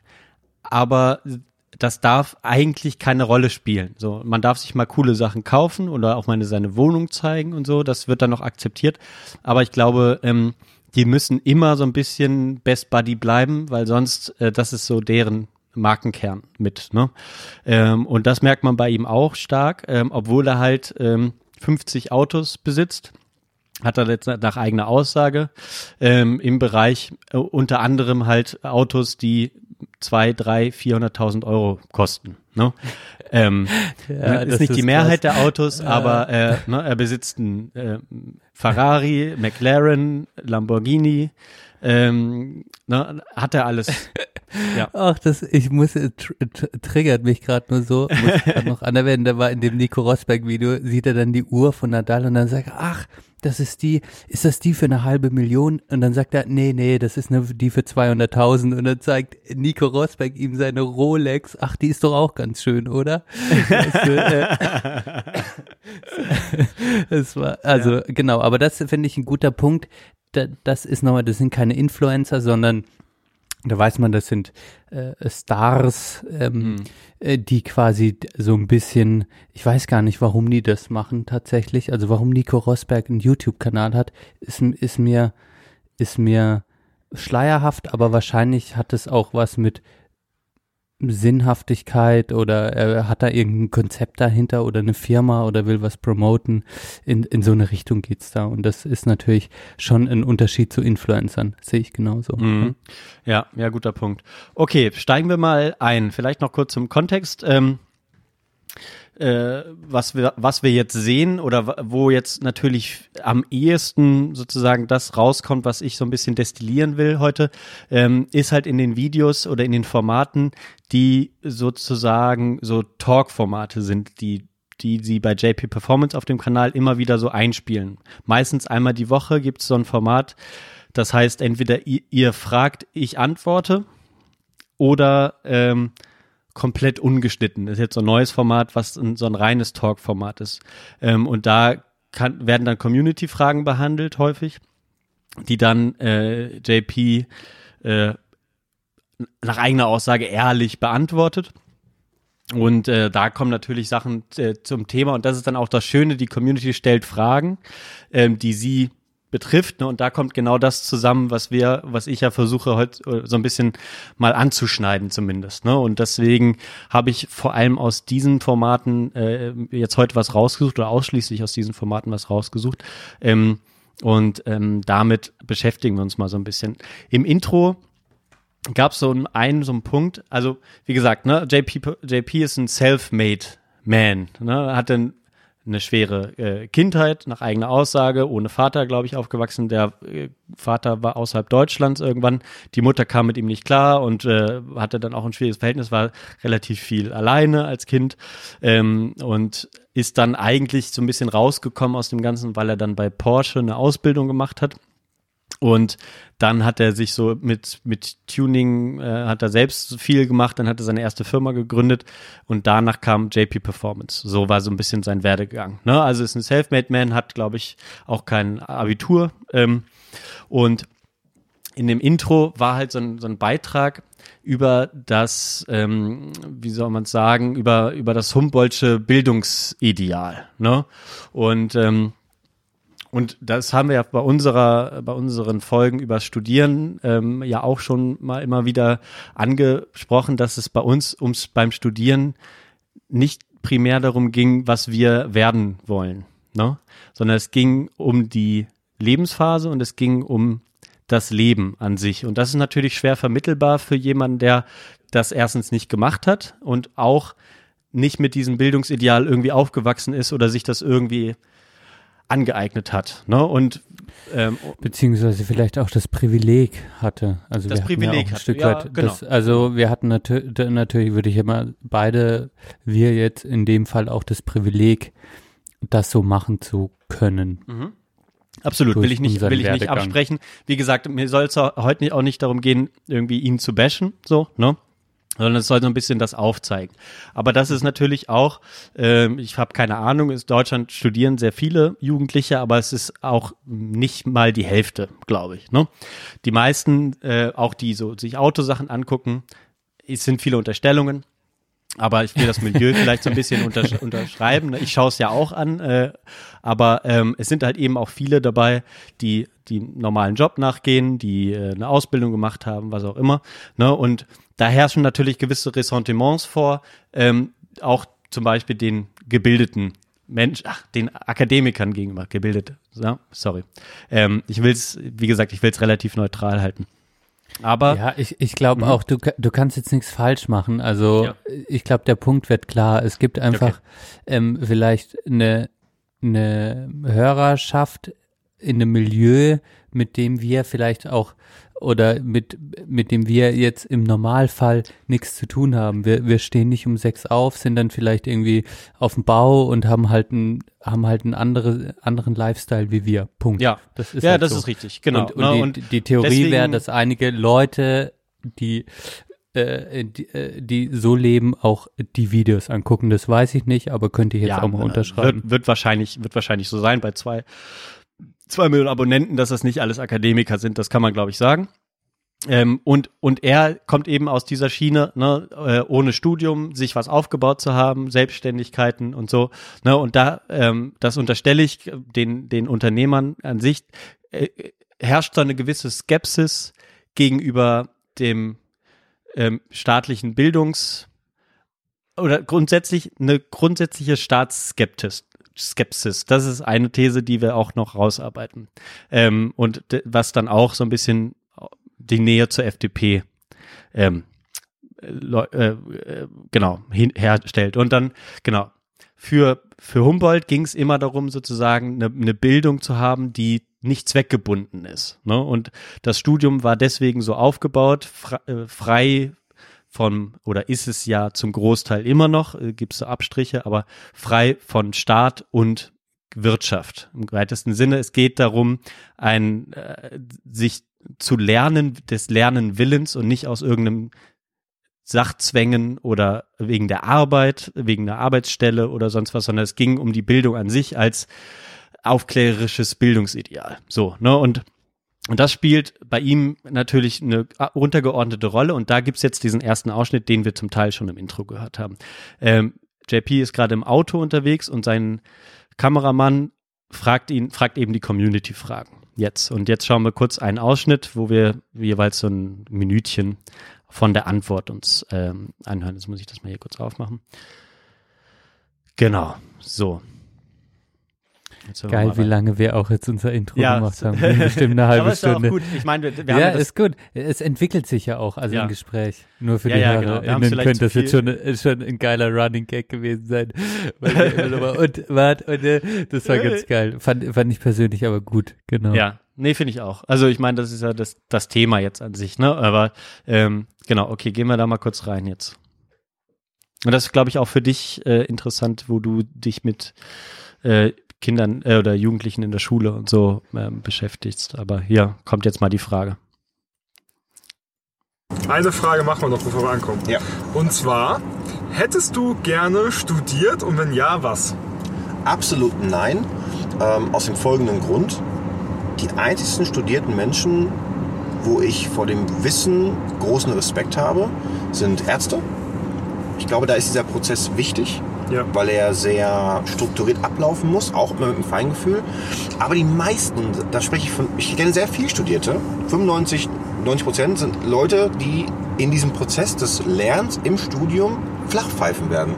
aber das darf eigentlich keine Rolle spielen. So, man darf sich mal coole Sachen kaufen oder auch mal seine Wohnung zeigen und so. Das wird dann noch akzeptiert. Aber ich glaube, ähm, die müssen immer so ein bisschen Best Buddy bleiben, weil sonst, äh, das ist so deren Markenkern mit. Ne? Ähm, und das merkt man bei ihm auch stark, ähm, obwohl er halt ähm, 50 Autos besitzt hat er jetzt nach eigener Aussage ähm, im Bereich äh, unter anderem halt Autos, die zwei, drei, 400.000 Euro kosten. Ne? Ähm, Ja, ist das nicht die ist Mehrheit krass. der Autos, aber äh, ne, er besitzt einen äh, Ferrari, McLaren, Lamborghini, ähm, ne, hat er alles. Ja. Ach, das, ich muss, äh, tr tr triggert mich gerade nur so, muss grad noch anerwähnen, da war in dem Nico Rosberg Video, sieht er dann die Uhr von Nadal und dann sagt er, ach, das ist die, ist das die für eine halbe Million? Und dann sagt er, nee, nee, das ist eine, die für 200.000 und dann zeigt Nico Rosberg ihm seine Rolex, ach, die ist doch auch ganz schön, oder? Das, äh, das war, also, genau, aber das finde ich ein guter Punkt, da, das ist nochmal, das sind keine Influencer, sondern da weiß man, das sind äh, Stars, ähm, äh, die quasi so ein bisschen, ich weiß gar nicht, warum die das machen tatsächlich. Also warum Nico Rosberg einen YouTube-Kanal hat, ist, ist mir, ist mir schleierhaft, aber wahrscheinlich hat es auch was mit Sinnhaftigkeit oder er hat da irgendein Konzept dahinter oder eine Firma oder will was promoten. In, in so eine Richtung geht's da. Und das ist natürlich schon ein Unterschied zu Influencern. Sehe ich genauso. Mhm. Ja, ja, guter Punkt. Okay, steigen wir mal ein. Vielleicht noch kurz zum Kontext. Ähm, äh, was wir, was wir jetzt sehen oder wo jetzt natürlich am ehesten sozusagen das rauskommt, was ich so ein bisschen destillieren will heute, ähm, ist halt in den Videos oder in den Formaten, die sozusagen so Talk-Formate sind, die die sie bei JP Performance auf dem Kanal immer wieder so einspielen. Meistens einmal die Woche gibt es so ein Format, das heißt entweder ihr, ihr fragt, ich antworte oder ähm, komplett ungeschnitten. Das ist jetzt so ein neues Format, was so ein reines Talk-Format ist. Ähm, und da kann, werden dann Community-Fragen behandelt häufig, die dann äh, JP äh, nach eigener Aussage ehrlich beantwortet. Und äh, da kommen natürlich Sachen äh, zum Thema und das ist dann auch das Schöne, die Community stellt Fragen, ähm, die sie betrifft. Ne? Und da kommt genau das zusammen, was wir, was ich ja versuche heute äh, so ein bisschen mal anzuschneiden zumindest. Ne? Und deswegen habe ich vor allem aus diesen Formaten äh, jetzt heute was rausgesucht oder ausschließlich aus diesen Formaten was rausgesucht. Ähm, und ähm, damit beschäftigen wir uns mal so ein bisschen. Im Intro gab es so einen, einen so einen Punkt, also wie gesagt, ne, JP, JP ist ein self-made man, ne, hat dann eine schwere äh, Kindheit, nach eigener Aussage, ohne Vater, glaube ich, aufgewachsen. Der äh, Vater war außerhalb Deutschlands irgendwann. Die Mutter kam mit ihm nicht klar und äh, hatte dann auch ein schwieriges Verhältnis, war relativ viel alleine als Kind ähm, und ist dann eigentlich so ein bisschen rausgekommen aus dem Ganzen, weil er dann bei Porsche eine Ausbildung gemacht hat. Und dann hat er sich so mit, mit Tuning, äh, hat er selbst viel gemacht, dann hat er seine erste Firma gegründet und danach kam JP Performance. So war so ein bisschen sein Werdegang. Ne? Also ist ein Selfmade Man, hat, glaube ich, auch kein Abitur. Ähm, und in dem Intro war halt so ein, so ein Beitrag über das, ähm, wie soll man sagen, über, über das Humboldtsche Bildungsideal. Ne? Und ähm, und das haben wir ja bei unserer, bei unseren Folgen über Studieren ähm, ja auch schon mal immer wieder angesprochen, dass es bei uns ums beim Studieren nicht primär darum ging, was wir werden wollen, ne? sondern es ging um die Lebensphase und es ging um das Leben an sich. Und das ist natürlich schwer vermittelbar für jemanden, der das erstens nicht gemacht hat und auch nicht mit diesem Bildungsideal irgendwie aufgewachsen ist oder sich das irgendwie angeeignet hat. Ne? Und ähm, Beziehungsweise vielleicht auch das Privileg hatte. Also Das wir hatten Privileg ja auch ein hatte, Stück ja, weit. genau. Das, also wir hatten natür natürlich, würde ich immer beide, wir jetzt in dem Fall auch das Privileg, das so machen zu können. Absolut, durch will ich nicht, will ich nicht absprechen. Wie gesagt, mir soll es heute nicht, auch nicht darum gehen, irgendwie ihn zu bashen, so, ne? Sondern es soll so ein bisschen das aufzeigen. Aber das ist natürlich auch, ähm, ich habe keine Ahnung, in Deutschland studieren sehr viele Jugendliche, aber es ist auch nicht mal die Hälfte, glaube ich. Ne? Die meisten, äh, auch die so sich Autosachen angucken, es sind viele Unterstellungen. Aber ich will das Milieu vielleicht so ein bisschen untersch unterschreiben. ne? Ich schaue es ja auch an, äh, aber ähm, es sind halt eben auch viele dabei, die die normalen Job nachgehen, die äh, eine Ausbildung gemacht haben, was auch immer. Ne? Und da herrschen natürlich gewisse Ressentiments vor, ähm, auch zum Beispiel den gebildeten Mensch, ach, den Akademikern gegenüber, gebildet, ja, sorry. Ähm, ich will es, wie gesagt, ich will es relativ neutral halten. Aber Ja, ich, ich glaube auch, du, du kannst jetzt nichts falsch machen. Also Ja. ich glaube, der Punkt wird klar. Es gibt einfach ähm, vielleicht eine, eine Hörerschaft in einem Milieu, mit dem wir vielleicht auch oder mit, mit dem wir jetzt im Normalfall nichts zu tun haben. Wir, wir stehen nicht um sechs auf, sind dann vielleicht irgendwie auf dem Bau und haben halt einen, haben halt einen andere, anderen Lifestyle wie wir. Punkt. Ja. das ist ja, halt das so. ist richtig, genau. Und, und, ne? die, und die Theorie wäre, dass einige Leute, die, äh, die, äh, die so leben, auch die Videos angucken. Das weiß ich nicht, aber könnte ich jetzt auch mal unterschreiben. Wird, wird wahrscheinlich, wird wahrscheinlich so sein bei zwei, zwei Millionen Abonnenten, dass das nicht alles Akademiker sind. Das kann man, glaube ich, sagen. Ähm, und, und er kommt eben aus dieser Schiene, ne, äh, ohne Studium, sich was aufgebaut zu haben, Selbstständigkeiten und so. Ne, und da, ähm, das unterstelle ich den, den Unternehmern an sich, äh, herrscht da eine gewisse Skepsis gegenüber dem ähm, staatlichen Bildungs- oder grundsätzlich eine grundsätzliche Staatsskeptis. Skepsis. Das ist eine These, die wir auch noch rausarbeiten. Ähm, und was dann auch so ein bisschen die Nähe zur FDP ähm, leu- äh, äh, genau herstellt. Und dann, genau, für, für Humboldt ging es immer darum, sozusagen eine, eine Bildung zu haben, die nicht zweckgebunden ist. Ne? Und das Studium war deswegen so aufgebaut, äh, frei von, oder ist es ja zum Großteil immer noch, äh, gibt es so Abstriche, aber frei von Staat und Wirtschaft im weitesten Sinne. Es geht darum, ein, äh, sich zu lernen, des Lernen Willens und nicht aus irgendeinem Sachzwängen oder wegen der Arbeit, wegen der Arbeitsstelle oder sonst was, sondern es ging um die Bildung an sich als aufklärerisches Bildungsideal. So, ne, und und das spielt bei ihm natürlich eine untergeordnete Rolle. Und da gibt's jetzt diesen ersten Ausschnitt, den wir zum Teil schon im Intro gehört haben. Ähm, JP ist gerade im Auto unterwegs und sein Kameramann fragt ihn, fragt eben die Community-Fragen. Jetzt. Und jetzt schauen wir kurz einen Ausschnitt, wo wir jeweils so ein Minütchen von der Antwort uns ähm, anhören. Jetzt muss ich das mal hier kurz aufmachen. Genau. So. Geil, wie lange wir auch jetzt unser Intro Ja. gemacht haben. Bestimmt eine halbe Aber ist auch Stunde. gut. Ich meine, wir, wir ja, das, ist gut. Es entwickelt sich ja auch, also Ja. im Gespräch. Nur für Ja, die ja, genau. Wir könnte das jetzt schon, schon ein geiler Running Gag gewesen sein. Und, wart, und, äh, das war ganz geil. Fand, fand ich persönlich aber gut, genau. Ja, nee, finde ich auch. Also ich meine, das ist ja das, das Thema jetzt an sich, ne? Aber ähm, genau, okay, gehen wir da mal kurz rein jetzt. Und das ist, glaube ich, auch für dich äh, interessant, wo du dich mit äh, Kindern äh, oder Jugendlichen in der Schule und so ähm, beschäftigst. Aber hier kommt jetzt mal die Frage. Eine Frage machen wir noch, bevor wir ankommen. Ja. Und zwar, hättest du gerne studiert und wenn ja, was? Absolut nein. Ähm, aus dem folgenden Grund. Die einzigsten studierten Menschen wo ich vor dem Wissen großen Respekt habe, sind Ärzte. Ich glaube, da ist dieser Prozess wichtig, Ja. weil er sehr strukturiert ablaufen muss, auch immer mit einem Feingefühl. Aber die meisten, da spreche ich von, ich kenne sehr viel Studierte, 95, 90 Prozent sind Leute, die in diesem Prozess des Lernens im Studium flachpfeifen werden.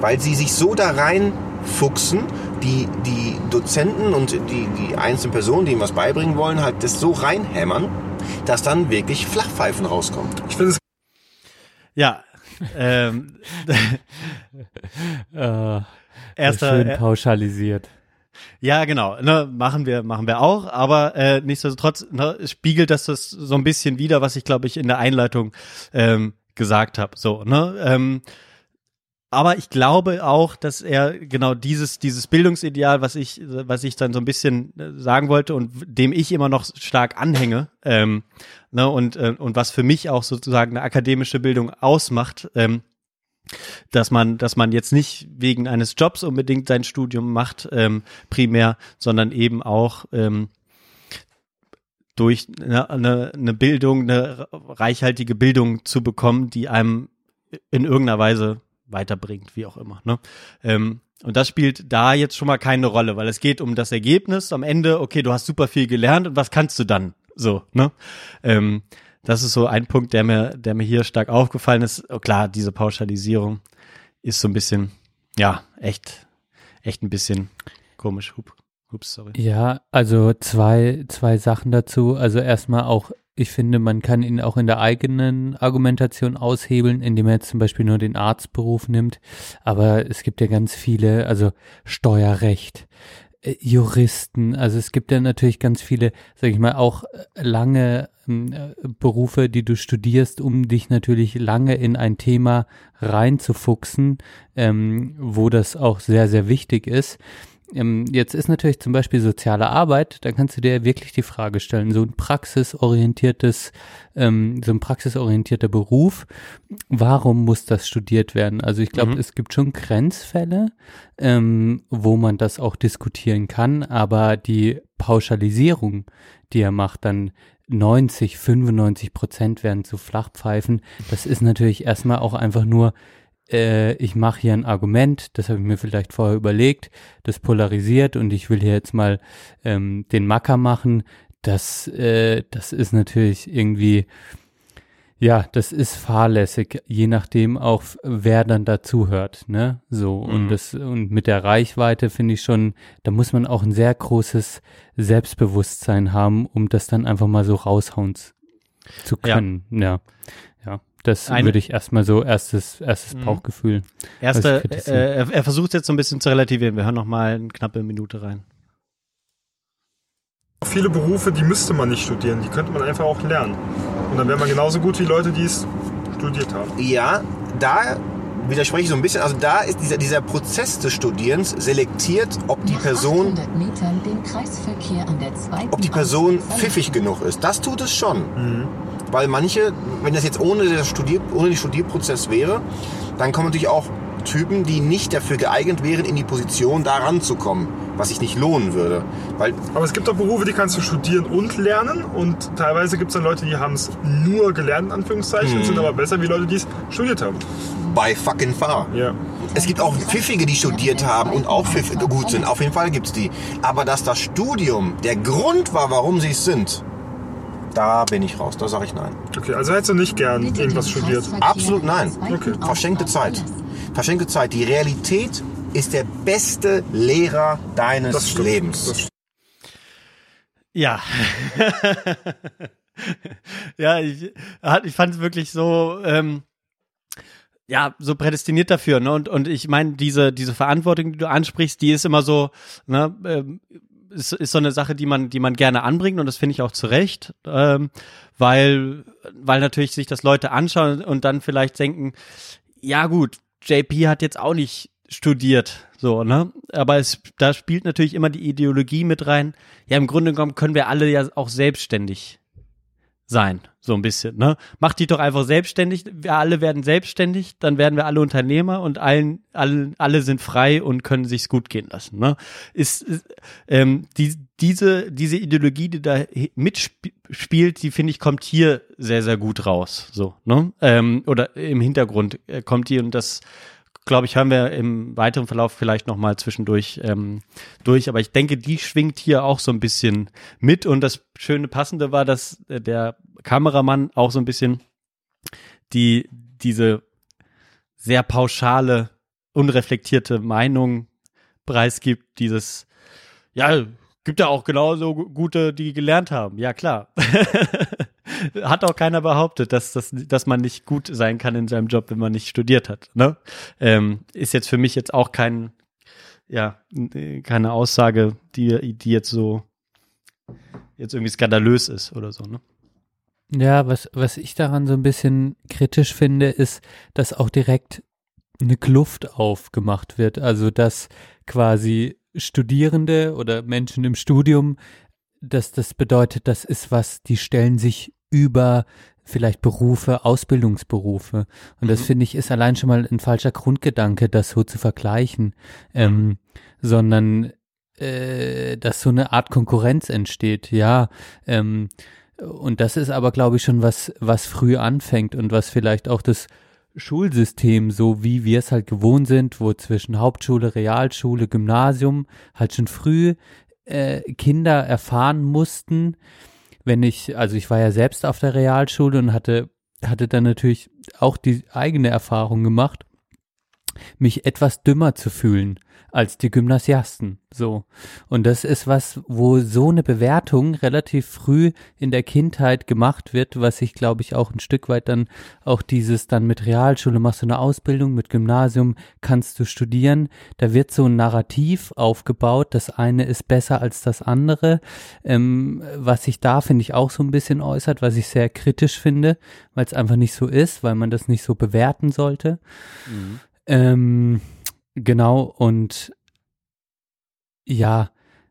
Weil sie sich so da reinfuchsen, die, die Dozenten und die, die einzelnen Personen, die ihnen was beibringen wollen, halt das so reinhämmern, dass dann wirklich Flachpfeifen rauskommt. Ich finde es Ja. Ähm, Äh, erster, schön äh, pauschalisiert. Ja, genau. Ne, machen wir, machen wir auch. Aber äh, nichtsdestotrotz ne, spiegelt das das so ein bisschen wider, was ich glaube ich in der Einleitung ähm, gesagt habe. So, ne. Ähm, aber ich glaube auch, dass er genau dieses dieses Bildungsideal, was ich was ich dann so ein bisschen äh, sagen wollte und dem ich immer noch stark anhänge, ähm, ne und äh, und was für mich auch sozusagen eine akademische Bildung ausmacht. Ähm, dass man, dass man jetzt nicht wegen eines Jobs unbedingt sein Studium macht, ähm, primär, sondern eben auch ähm, durch eine, eine, eine Bildung, eine reichhaltige Bildung zu bekommen, die einem in irgendeiner Weise weiterbringt, wie auch immer. Ne? Ähm, und das spielt da jetzt schon mal keine Rolle, weil es geht um das Ergebnis am Ende, okay, du hast super viel gelernt und was kannst du dann? So, ne? Ähm, das ist so ein Punkt, der mir, der mir hier stark aufgefallen ist. Oh, klar, diese Pauschalisierung ist so ein bisschen, ja, echt, echt ein bisschen komisch. Hup, hups, sorry. Ja, also zwei, zwei Sachen dazu. Also erstmal auch, ich finde, man kann ihn auch in der eigenen Argumentation aushebeln, indem er jetzt zum Beispiel nur den Arztberuf nimmt. Aber es gibt ja ganz viele, also Steuerrecht, äh, Juristen, also es gibt ja natürlich ganz viele, sag ich mal, auch äh, lange ähm, äh, Berufe, die du studierst, um dich natürlich lange in ein Thema reinzufuchsen, ähm, wo das auch sehr, sehr wichtig ist. Ähm, jetzt ist natürlich zum Beispiel soziale Arbeit, da kannst du dir wirklich die Frage stellen, so ein praxisorientiertes, ähm, so ein praxisorientierter Beruf, warum muss das studiert werden? Also ich glaube, Mhm. es gibt schon Grenzfälle, ähm, wo man das auch diskutieren kann, aber die Pauschalisierung, die er macht, dann 90, 95 Prozent werden zu Flachpfeifen, das ist natürlich erstmal auch einfach nur äh, ich mache hier ein Argument, das habe ich mir vielleicht vorher überlegt, das polarisiert und ich will hier jetzt mal ähm, den Macker machen, das, äh, das ist natürlich irgendwie, ja, das ist fahrlässig, je nachdem auch, wer dann dazuhört, ne? So, und Mhm. das, und mit der Reichweite finde ich schon, da muss man auch ein sehr großes Selbstbewusstsein haben, um das dann einfach mal so raushauen zu können. Ja. Ja. Das Eine- würde ich erstmal so erstes, erstes Mhm. Bauchgefühl. Erste, kritisieren. äh, er, er versucht jetzt so ein bisschen zu relativieren. Wir hören noch mal eine knappe Minute rein. viele Berufe, die müsste man nicht studieren, die könnte man einfach auch lernen. Und dann wäre man genauso gut wie Leute, die es studiert haben. Ja, da widerspreche ich so ein bisschen. Also da ist dieser, dieser Prozess des Studierens selektiert, ob die Person, Metern den Kreisverkehr an der zweiten ob die Person pfiffig genug ist. Das tut es schon. Weil manche, wenn das jetzt ohne, das Studier, ohne den Studierprozess wäre, dann kommen natürlich auch Typen, die nicht dafür geeignet wären, in die Position da ranzukommen, was sich nicht lohnen würde. Weil Aber es gibt auch Berufe, die kannst du studieren und lernen. Und teilweise gibt es dann Leute, die haben es nur gelernt, in Anführungszeichen, sind aber besser wie Leute, die es studiert haben. bei fucking far. Ja. Es gibt auch Pfiffige, die studiert haben und auch pfiff gut sind. Auf jeden Fall gibt's die. Aber dass das Studium der Grund war, warum sie es sind, da bin ich raus. Da sage ich nein. Okay, also hättest du nicht gern Bitte irgendwas studiert. Absolut nein. Okay. Verschenkte Zeit. Verschenkte Zeit. Die Realität ist der beste Lehrer deines Das stimmt. Lebens. Das stimmt. Ja. ja, ich, ich fand es wirklich so, ähm, ja, so prädestiniert dafür, ne? Und, und ich meine, diese, diese Verantwortung, die du ansprichst, die ist immer so, ne, ähm, ist, ist so eine Sache, die man, die man gerne anbringt und das finde ich auch zu Recht, ähm, weil, weil natürlich sich das Leute anschauen und dann vielleicht denken, ja gut, JP hat jetzt auch nicht studiert, so, ne? Aber es, da spielt natürlich immer die Ideologie mit rein. Ja, im Grunde genommen können wir alle ja auch selbstständig sein, so ein bisschen. Ne? Mach dich doch einfach selbstständig. Wir alle werden selbstständig, dann werden wir alle Unternehmer und allen, alle, alle sind frei und können sich's gut gehen lassen. Ne? Ist, ist ähm, die, diese, diese Ideologie, die da mitspielt, die finde ich kommt hier sehr, sehr gut raus. So, ne? Ähm, oder im Hintergrund äh, kommt die und das glaube ich, hören wir im weiteren Verlauf vielleicht noch mal zwischendurch ähm, durch. Aber ich denke, die schwingt hier auch so ein bisschen mit. Und das schöne Passende war, dass äh, der Kameramann auch so ein bisschen die diese sehr pauschale, unreflektierte Meinung preisgibt. Dieses, ja, gibt ja auch genauso gute, die gelernt haben. Ja, klar. hat auch keiner behauptet, dass, dass, dass man nicht gut sein kann in seinem Job, wenn man nicht studiert hat. Ne? Ähm, ist jetzt für mich jetzt auch kein, ja, keine Aussage, die, die jetzt so jetzt irgendwie skandalös ist oder so, ne? Ja, was, was ich daran so ein bisschen kritisch finde, ist, dass auch direkt eine Kluft aufgemacht wird. Also, dass quasi Studierende oder Menschen im Studium, dass das bedeutet, das ist was, die stellen sich über vielleicht Berufe, Ausbildungsberufe. Und das mhm. finde ich ist allein schon mal ein falscher Grundgedanke, das so zu vergleichen, ähm, sondern äh, dass so eine Art Konkurrenz entsteht, ja. Ähm, und das ist aber, glaube ich, schon was, was früh anfängt und was vielleicht auch das Schulsystem, so wie wir es halt gewohnt sind, wo zwischen Hauptschule, Realschule, Gymnasium halt schon früh äh, Kinder erfahren mussten, wenn ich, also ich war ja selbst auf der Realschule und hatte, hatte dann natürlich auch die eigene Erfahrung gemacht, mich etwas dümmer zu fühlen als die Gymnasiasten. So. Und das ist was, wo so eine Bewertung relativ früh in der Kindheit gemacht wird, was ich glaube ich auch ein Stück weit dann auch dieses dann mit Realschule machst du eine Ausbildung, mit Gymnasium kannst du studieren. Da wird so ein Narrativ aufgebaut. Das eine ist besser als das andere. Ähm, was sich da finde ich auch so ein bisschen äußert, was ich sehr kritisch finde, weil es einfach nicht so ist, weil man das nicht so bewerten sollte. Mhm. Ähm, Genau, und ja,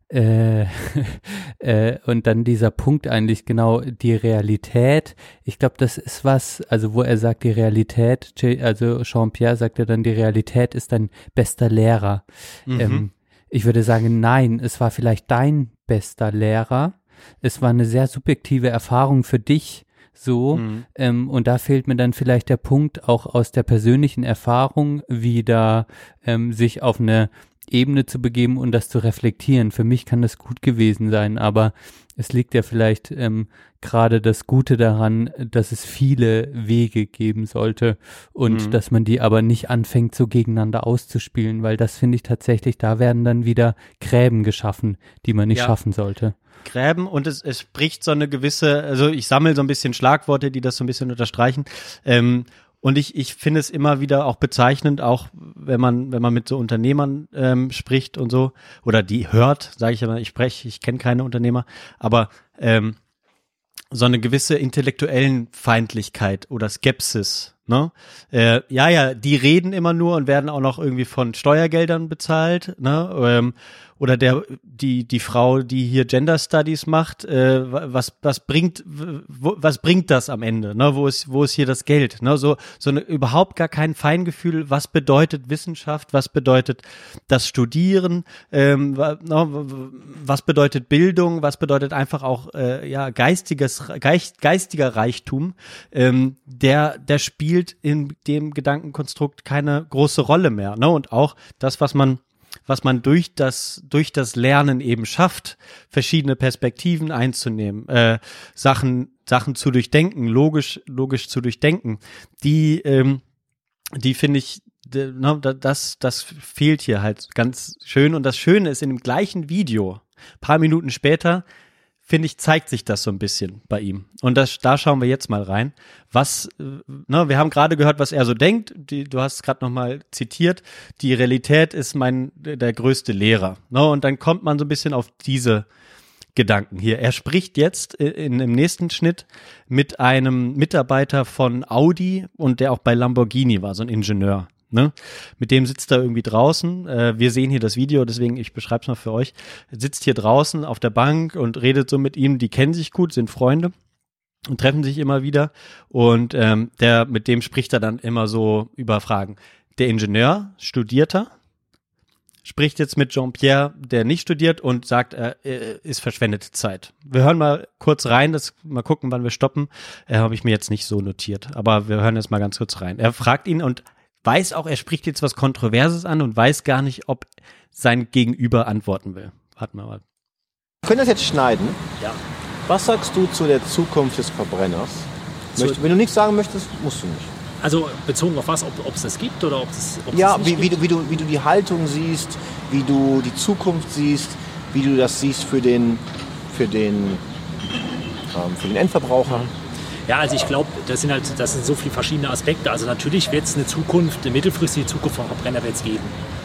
äh, äh, und dann dieser Punkt eigentlich genau die Realität. Ich glaube, das ist was, also wo er sagt, die Realität, also Jean-Pierre sagt ja dann, die Realität ist dein bester Lehrer. Mhm. Ähm, ich würde sagen, nein, es war vielleicht dein bester Lehrer. Es war eine sehr subjektive Erfahrung für dich, so. Mhm. Ähm, und da fehlt mir dann vielleicht der Punkt auch aus der persönlichen Erfahrung wieder ähm, sich auf eine Ebene zu begeben und das zu reflektieren. Für mich kann das gut gewesen sein, aber es liegt ja vielleicht ähm, gerade das Gute daran, dass es viele Wege geben sollte und mhm. dass man die aber nicht anfängt, so gegeneinander auszuspielen, weil das finde ich tatsächlich, da werden dann wieder Gräben geschaffen, die man nicht ja. schaffen sollte. Gräben und es, es spricht so eine gewisse, also ich sammle so ein bisschen Schlagworte, die das so ein bisschen unterstreichen. Ähm, und ich, ich finde es immer wieder auch bezeichnend, auch wenn man, wenn man mit so Unternehmern ähm, spricht und so, oder die hört, sage ich immer, ich spreche, ich kenne keine Unternehmer, aber ähm, so eine gewisse intellektuellen Feindlichkeit oder Skepsis. Ne? Äh, ja, ja, die reden immer nur und werden auch noch irgendwie von Steuergeldern bezahlt. Ne? Ähm, oder der die die Frau, die hier Gender Studies macht, äh, was was bringt was bringt das am Ende? Ne, wo ist wo ist hier das Geld? Ne, so so eine, überhaupt gar kein Feingefühl, was bedeutet Wissenschaft, was bedeutet das Studieren, ähm, ne, was bedeutet Bildung, was bedeutet einfach auch äh, ja geistiges geist, geistiger Reichtum, ähm, der der spielt in dem Gedankenkonstrukt keine große Rolle mehr. Ne, und auch das, was man was man durch das, durch das Lernen eben schafft, verschiedene Perspektiven einzunehmen, äh, Sachen, Sachen zu durchdenken, logisch, logisch zu durchdenken, die, ähm, die finde ich, ne, das, das fehlt hier halt ganz schön. Und das Schöne ist, in dem gleichen Video, paar Minuten später, finde ich, zeigt sich das so ein bisschen bei ihm. Und das, da schauen wir jetzt mal rein. Was, äh, ne, wir haben gerade gehört, was er so denkt. Die, du hast es gerade nochmal zitiert. Die Realität ist mein, der größte Lehrer. Ne, und dann kommt man so ein bisschen auf diese Gedanken hier. Er spricht jetzt in, im nächsten Schnitt mit einem Mitarbeiter von Audi und der auch bei Lamborghini war, so ein Ingenieur. Ne? Mit dem sitzt er irgendwie draußen. Äh, wir sehen hier das Video, deswegen ich beschreibe es mal für euch. Sitzt hier draußen auf der Bank und redet so mit ihm. Die kennen sich gut, sind Freunde. und treffen sich immer wieder. Und ähm, der, mit dem spricht er dann immer so über Fragen. Der Ingenieur, Studierter, spricht jetzt mit Jean-Pierre, der nicht studiert und sagt, er äh, ist verschwendete Zeit. Wir hören mal kurz rein, das, mal gucken, wann wir stoppen. Äh, Habe ich mir jetzt nicht so notiert, aber wir hören jetzt mal ganz kurz rein. Er fragt ihn und weiß auch, er spricht jetzt was Kontroverses an und weiß gar nicht, ob sein Gegenüber antworten will. Warten wir mal. Wir können das jetzt schneiden. Ja. Was sagst du zu der Zukunft des Verbrenners? Möcht, wenn du nichts sagen möchtest, musst du nicht. Also bezogen auf was, ob ob es das gibt oder ob es ob es Ja, wie, wie, gibt? du, wie, du, wie du die Haltung siehst, wie du die Zukunft siehst, wie du das siehst für den, für den, ähm, für den Endverbraucher. Ja, also ich glaube, das sind halt, das sind so viele verschiedene Aspekte. Also natürlich wird es eine Zukunft, eine mittelfristige Zukunft von Verbrenner wird es geben.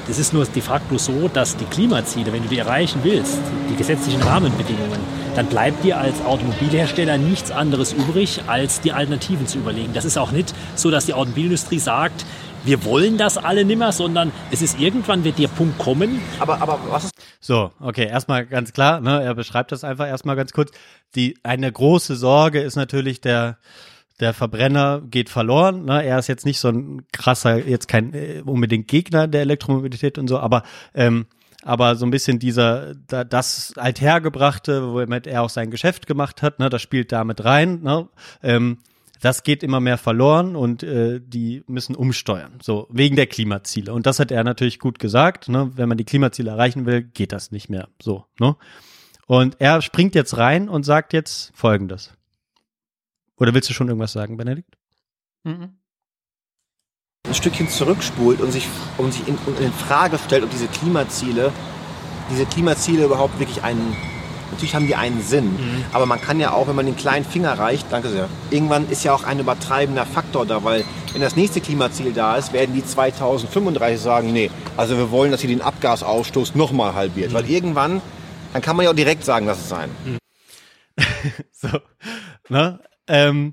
Das ist nur de facto so, dass die Klimaziele, wenn du die erreichen willst, die gesetzlichen Rahmenbedingungen, dann bleibt dir als Automobilhersteller nichts anderes übrig, als die Alternativen zu überlegen. Das ist auch nicht so, dass die Automobilindustrie sagt, wir wollen das alle nimmer, sondern es ist irgendwann wird der Punkt kommen. Aber, aber was ist So, okay, erstmal ganz klar, ne, er beschreibt das einfach erstmal ganz kurz. Die, eine große Sorge ist natürlich der, der Verbrenner geht verloren. Ne? Er ist jetzt nicht so ein krasser, jetzt kein äh, unbedingt Gegner der Elektromobilität und so, aber ähm, aber so ein bisschen dieser, da, das althergebrachte, womit er auch sein Geschäft gemacht hat, ne, das spielt damit rein. Ne? Ähm, das geht immer mehr verloren und äh, die müssen umsteuern, so wegen der Klimaziele. Und das hat er natürlich gut gesagt. Ne? Wenn man die Klimaziele erreichen will, geht das nicht mehr so. Ne? Und er springt jetzt rein und sagt jetzt Folgendes. Oder willst du schon irgendwas sagen, Benedikt? ein Stückchen zurückspult und sich, und sich in, in Frage stellt, ob diese Klimaziele, diese Klimaziele überhaupt wirklich einen, natürlich haben die einen Sinn, aber man kann ja auch, wenn man den kleinen Finger reicht, danke sehr, irgendwann ist ja auch ein übertreibender Faktor da, weil wenn das nächste Klimaziel da ist, werden die 2035 sagen, nee, also wir wollen, dass ihr den Abgasausstoß nochmal halbiert, weil irgendwann, dann kann man ja auch direkt sagen, dass es sein. So, ne? Ähm,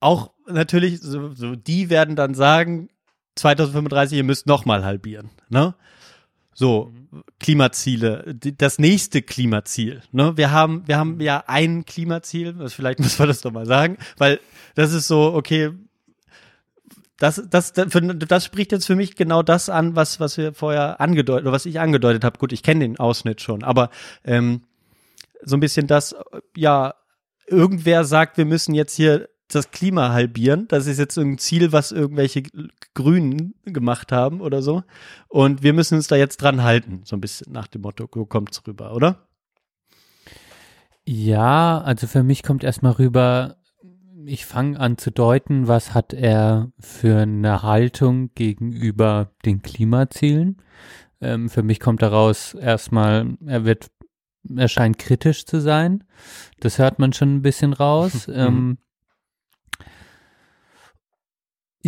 auch natürlich, so, so, die werden dann sagen, 2035, ihr müsst nochmal halbieren, ne? So, Klimaziele, das nächste Klimaziel, ne? Wir haben, wir haben ja ein Klimaziel, vielleicht müssen wir das doch mal sagen, weil das ist so, okay, das, das, das, das spricht jetzt für mich genau das an, was, was wir vorher angedeutet, oder was ich angedeutet habe. Gut, ich kenne den Ausschnitt schon, aber ähm, so ein bisschen das, ja, irgendwer sagt, wir müssen jetzt hier das Klima halbieren. Das ist jetzt ein Ziel, was irgendwelche Grünen gemacht haben oder so. Und wir müssen uns da jetzt dran halten, so ein bisschen nach dem Motto, so kommt's rüber, oder? Ja, also für mich kommt erstmal rüber, ich fange an zu deuten, was hat er für eine Haltung gegenüber den Klimazielen. Ähm, für mich kommt daraus erstmal, er wird, er scheint kritisch zu sein. Das hört man schon ein bisschen raus. ähm,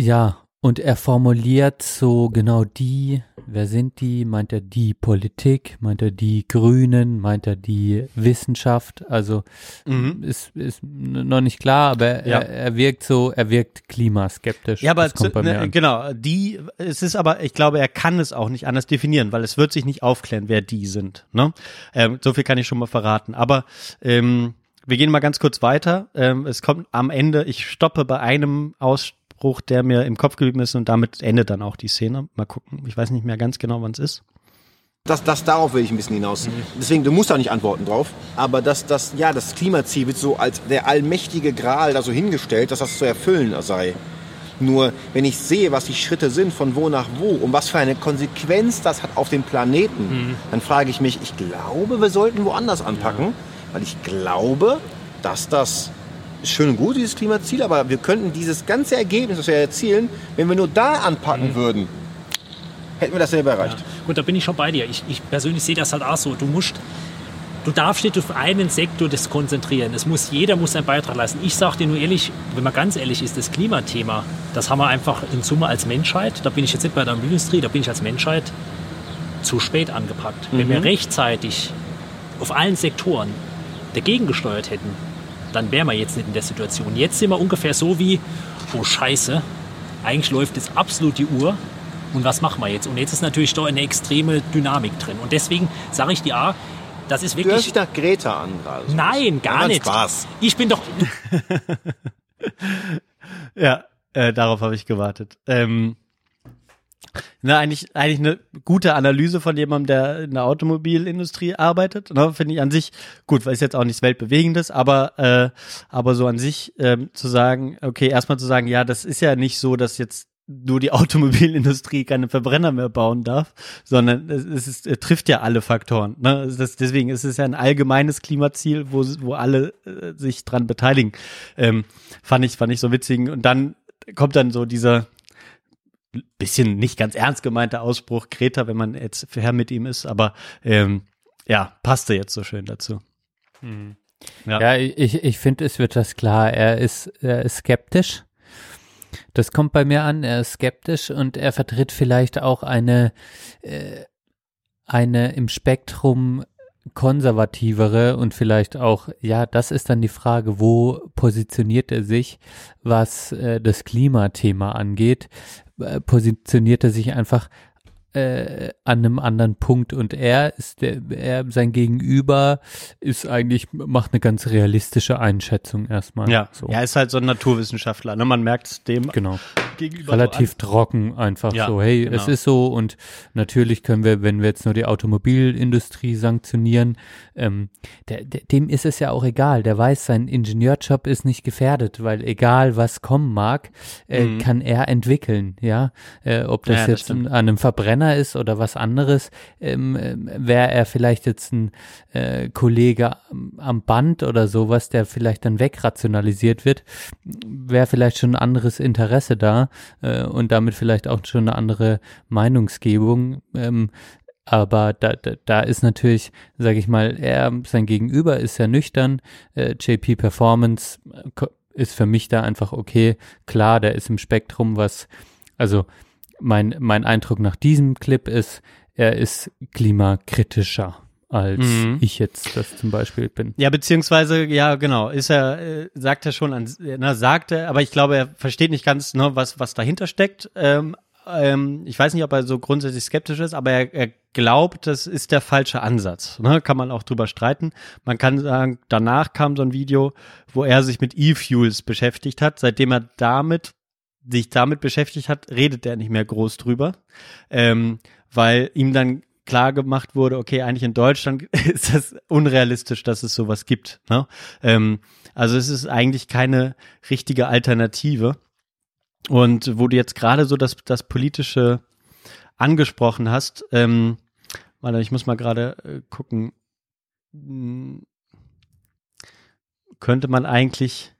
ja, und er formuliert so genau die, wer sind die? Meint er die Politik? Meint er die Grünen? Meint er die Wissenschaft? Also Mhm. ist, ist noch nicht klar, aber Ja. er, er wirkt so, er wirkt klimaskeptisch. Ja, aber Das kommt zu, bei mir ne, genau, die, es ist aber, ich glaube, er kann es auch nicht anders definieren, weil es wird sich nicht aufklären, wer die sind. Ne? Ähm, so viel kann ich schon mal verraten. Aber ähm, wir gehen mal ganz kurz weiter. Ähm, es kommt am Ende, ich stoppe bei einem Ausspruch, der mir im Kopf geblieben ist und damit endet dann auch die Szene. Mal gucken, ich weiß nicht mehr ganz genau, wann es ist. Das, das, darauf will ich ein bisschen hinaus. Deswegen, du musst da nicht antworten drauf. Aber das, das, ja, das Klimaziel wird so als der allmächtige Gral da so hingestellt, dass das zu erfüllen sei. Nur, wenn ich sehe, was die Schritte sind, von wo nach wo und was für eine Konsequenz das hat auf den Planeten, dann frage ich mich, ich glaube, wir sollten woanders anpacken, weil ich glaube, dass das schön und gut, dieses Klimaziel, aber wir könnten dieses ganze Ergebnis, das wir erzielen, wenn wir nur da anpacken würden, hätten wir das selber erreicht. Und da bin ich schon bei dir. Ich, ich persönlich sehe das halt auch so. Du musst, du darfst nicht auf einen Sektor das konzentrieren. Es muss, jeder muss seinen Beitrag leisten. Ich sage dir nur ehrlich, wenn man ganz ehrlich ist, das Klimathema, das haben wir einfach in Summe als Menschheit, da bin ich jetzt nicht bei der Industrie, da bin ich als Menschheit zu spät angepackt. Wenn wir rechtzeitig auf allen Sektoren dagegen gesteuert hätten, dann wären wir jetzt nicht in der Situation. Jetzt sind wir ungefähr so wie, oh Scheiße, eigentlich läuft jetzt absolut die Uhr. Und was machen wir jetzt? Und jetzt ist natürlich da eine extreme Dynamik drin. Und deswegen sage ich dir, ah, Das ist Du hörst wirklich. dich nach Greta an gerade. Nein, Ja, gar nicht. Spaß. Ich bin doch. Ja, äh, darauf habe ich gewartet. Ähm, na, eigentlich, eigentlich eine gute Analyse von jemandem, der in der Automobilindustrie arbeitet. Ne, Finde ich an sich gut, weil es jetzt auch nichts Weltbewegendes, aber, äh, aber so an sich ähm, zu sagen, okay, erstmal zu sagen, ja, das ist ja nicht so, dass jetzt nur die Automobilindustrie keine Verbrenner mehr bauen darf, sondern es, ist, es trifft ja alle Faktoren. Ne? Das, deswegen ist es ja ein allgemeines Klimaziel, wo, wo alle äh, sich dran beteiligen. Ähm, fand ich, fand ich so witzig. Und dann kommt dann so dieser bisschen nicht ganz ernst gemeinte Ausspruch Greta, wenn man jetzt fair mit ihm ist, aber ähm, ja, passte jetzt so schön dazu. Ja. Ja, ich, ich finde, es wird das klar. Er ist, er ist skeptisch. Das kommt bei mir an. Er ist skeptisch und er vertritt vielleicht auch eine, äh, eine im Spektrum konservativere und vielleicht auch, ja, das ist dann die Frage, wo positioniert er sich, was äh, das Klimathema angeht, positioniert er sich einfach äh, an einem anderen Punkt und er ist der, er, sein Gegenüber ist eigentlich, macht eine ganz realistische Einschätzung erstmal. Ja, so. er ist halt so ein Naturwissenschaftler, ne? Man merkt dem Genau. gegenüber Relativ so trocken einfach Ja, so, hey, genau. es ist so und natürlich können wir, wenn wir jetzt nur die Automobilindustrie sanktionieren, ähm, der, der, dem ist es ja auch egal, der weiß, sein Ingenieurjob ist nicht gefährdet, weil egal was kommen mag, äh, Mhm. kann er entwickeln, ja, äh, ob das Ja, das jetzt stimmt. an einem Verbrenner ist oder was anderes, ähm, ähm, wäre er vielleicht jetzt ein äh, Kollege am, Band oder sowas, der vielleicht dann wegrationalisiert wird, wäre vielleicht schon ein anderes Interesse da äh, und damit vielleicht auch schon eine andere Meinungsgebung. Ähm, aber da, da, da ist natürlich, sage ich mal, er, sein Gegenüber ist sehr nüchtern. Äh, JP Performance äh, ist für mich da einfach okay. Klar, der ist im Spektrum, was, also mein, mein Eindruck nach diesem Clip ist, er ist klimakritischer als Mhm. ich jetzt das zum Beispiel bin. Ja, beziehungsweise, ja, genau, ist er, äh, sagt er schon, an, na, sagt er, aber ich glaube, er versteht nicht ganz, ne, was, was dahinter steckt. Ähm, ähm, ich weiß nicht, ob er so grundsätzlich skeptisch ist, aber er, er glaubt, das ist der falsche Ansatz. Ne? Kann man auch drüber streiten. Man kann sagen, danach kam so ein Video, wo er sich mit E-Fuels beschäftigt hat. Seitdem er damit sich damit beschäftigt hat, redet er nicht mehr groß drüber, ähm, weil ihm dann klar gemacht wurde, okay, eigentlich in Deutschland ist das unrealistisch, dass es sowas gibt. Ne? Ähm, also es ist eigentlich keine richtige Alternative. Und wo du jetzt gerade so das, das Politische angesprochen hast, ähm, warte, ich muss mal gerade äh, gucken, Hm, könnte man eigentlich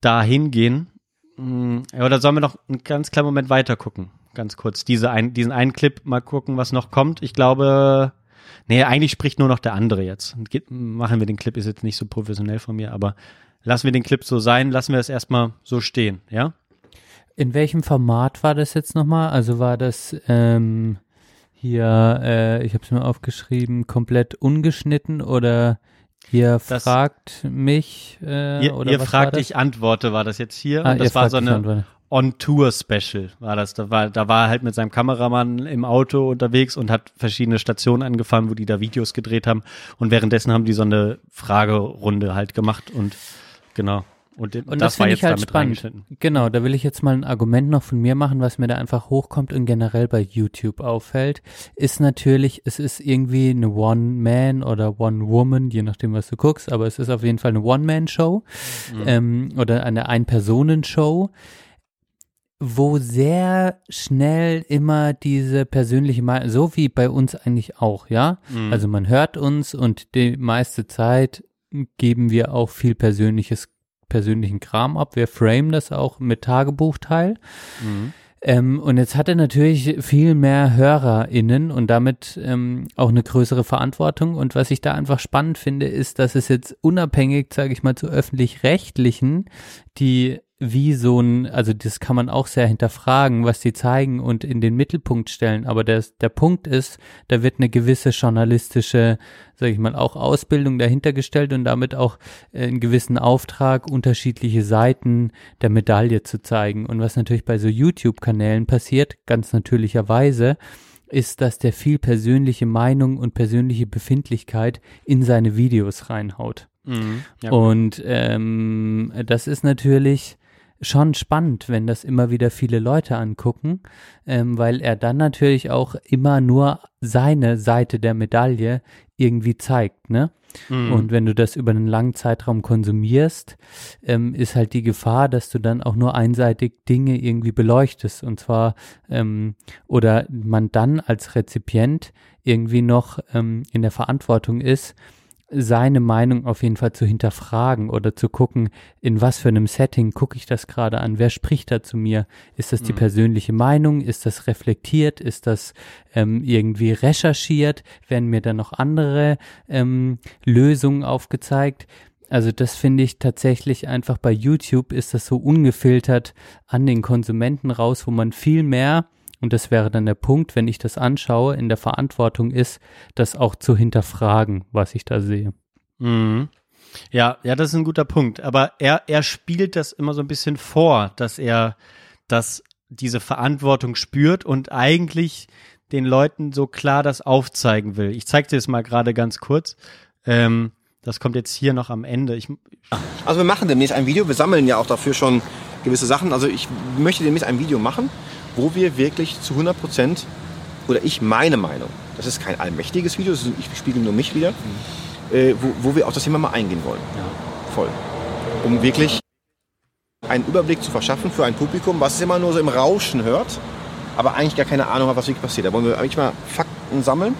da hingehen? Hm, ja, Oder sollen wir noch einen ganz kleinen Moment weiter gucken? Ganz kurz. Diese ein, diesen einen Clip mal gucken, was noch kommt. Ich glaube, nee, eigentlich spricht nur noch der andere jetzt. Machen wir den Clip, ist jetzt nicht so professionell von mir, aber lassen wir den Clip so sein, lassen wir es erstmal so stehen, ja? In welchem Format war das jetzt nochmal? Also war das ähm, hier, äh, ich habe es mir aufgeschrieben, komplett ungeschnitten oder ihr Das- fragt mich äh, ihr oder ihr was fragt, ich antworte, war das jetzt hier. Ah, und das war so eine. On-Tour-Special, war das. Da war, da war er halt mit seinem Kameramann im Auto unterwegs und hat verschiedene Stationen angefahren, wo die da Videos gedreht haben. Und währenddessen haben die so eine Fragerunde halt gemacht und genau. Und, den- Und das, das, finde ich halt spannend. Genau, da will ich jetzt mal ein Argument noch von mir machen, was mir da einfach hochkommt und generell bei YouTube auffällt, ist natürlich, es ist irgendwie eine One-Man oder One-Woman, je nachdem, was du guckst, aber es ist auf jeden Fall eine One-Man-Show ähm, oder eine Ein-Personen-Show, wo sehr schnell immer diese persönliche Meinung, so wie bei uns eigentlich auch, ja? Mhm. Also man hört uns und die meiste Zeit geben wir auch viel persönliches persönlichen Kram ab. Wir framen das auch mit Tagebuchteil. Mhm. Ähm, und jetzt hat er natürlich viel mehr HörerInnen und damit ähm, auch eine größere Verantwortung. Und was ich da einfach spannend finde, ist, dass es jetzt unabhängig, sage ich mal, zu öffentlich-rechtlichen, die wie so ein, also das kann man auch sehr hinterfragen, was die zeigen und in den Mittelpunkt stellen. Aber der, der Punkt ist, da wird eine gewisse journalistische, sage ich mal, auch Ausbildung dahinter gestellt und damit auch äh, einen gewissen Auftrag, unterschiedliche Seiten der Medaille zu zeigen. Und was natürlich bei so YouTube-Kanälen passiert, ganz natürlicherweise, ist, dass der viel persönliche Meinung und persönliche Befindlichkeit in seine Videos reinhaut. Mhm. Ja, Und ähm, das ist natürlich schon spannend, wenn das immer wieder viele Leute angucken, ähm, weil er dann natürlich auch immer nur seine Seite der Medaille irgendwie zeigt, ne? Mhm. Und wenn du das über einen langen Zeitraum konsumierst, ähm, ist halt die Gefahr, dass du dann auch nur einseitig Dinge irgendwie beleuchtest. Und zwar, ähm, oder man dann als Rezipient irgendwie noch ähm, in der Verantwortung ist, seine Meinung auf jeden Fall zu hinterfragen oder zu gucken, in was für einem Setting gucke ich das gerade an, wer spricht da zu mir, ist das die Mhm. persönliche Meinung, ist das reflektiert, ist das ähm, irgendwie recherchiert, werden mir dann noch andere ähm, Lösungen aufgezeigt. Also das finde ich tatsächlich einfach bei YouTube ist das so ungefiltert an den Konsumenten raus, wo man viel mehr und das wäre dann der Punkt, wenn ich das anschaue, in der Verantwortung ist, das auch zu hinterfragen, was ich da sehe. Mhm. Ja, ja, das ist ein guter Punkt. Aber er, er spielt das immer so ein bisschen vor, dass er das, diese Verantwortung spürt und eigentlich den Leuten so klar das aufzeigen will. Ich zeige dir das mal gerade ganz kurz. Ähm, das kommt jetzt hier noch am Ende. Ich, Also wir machen demnächst ein Video. Wir sammeln ja auch dafür schon gewisse Sachen. Also ich möchte demnächst ein Video machen, wo wir wirklich zu 100 Prozent, oder ich meine Meinung, das ist kein allmächtiges Video, ich spiegel nur mich wieder, äh, wo, wo wir auf das Thema mal eingehen wollen. Voll. Um wirklich einen Überblick zu verschaffen für ein Publikum, was es immer nur so im Rauschen hört, aber eigentlich gar keine Ahnung hat, was wirklich passiert. Da wollen wir eigentlich mal Fakten sammeln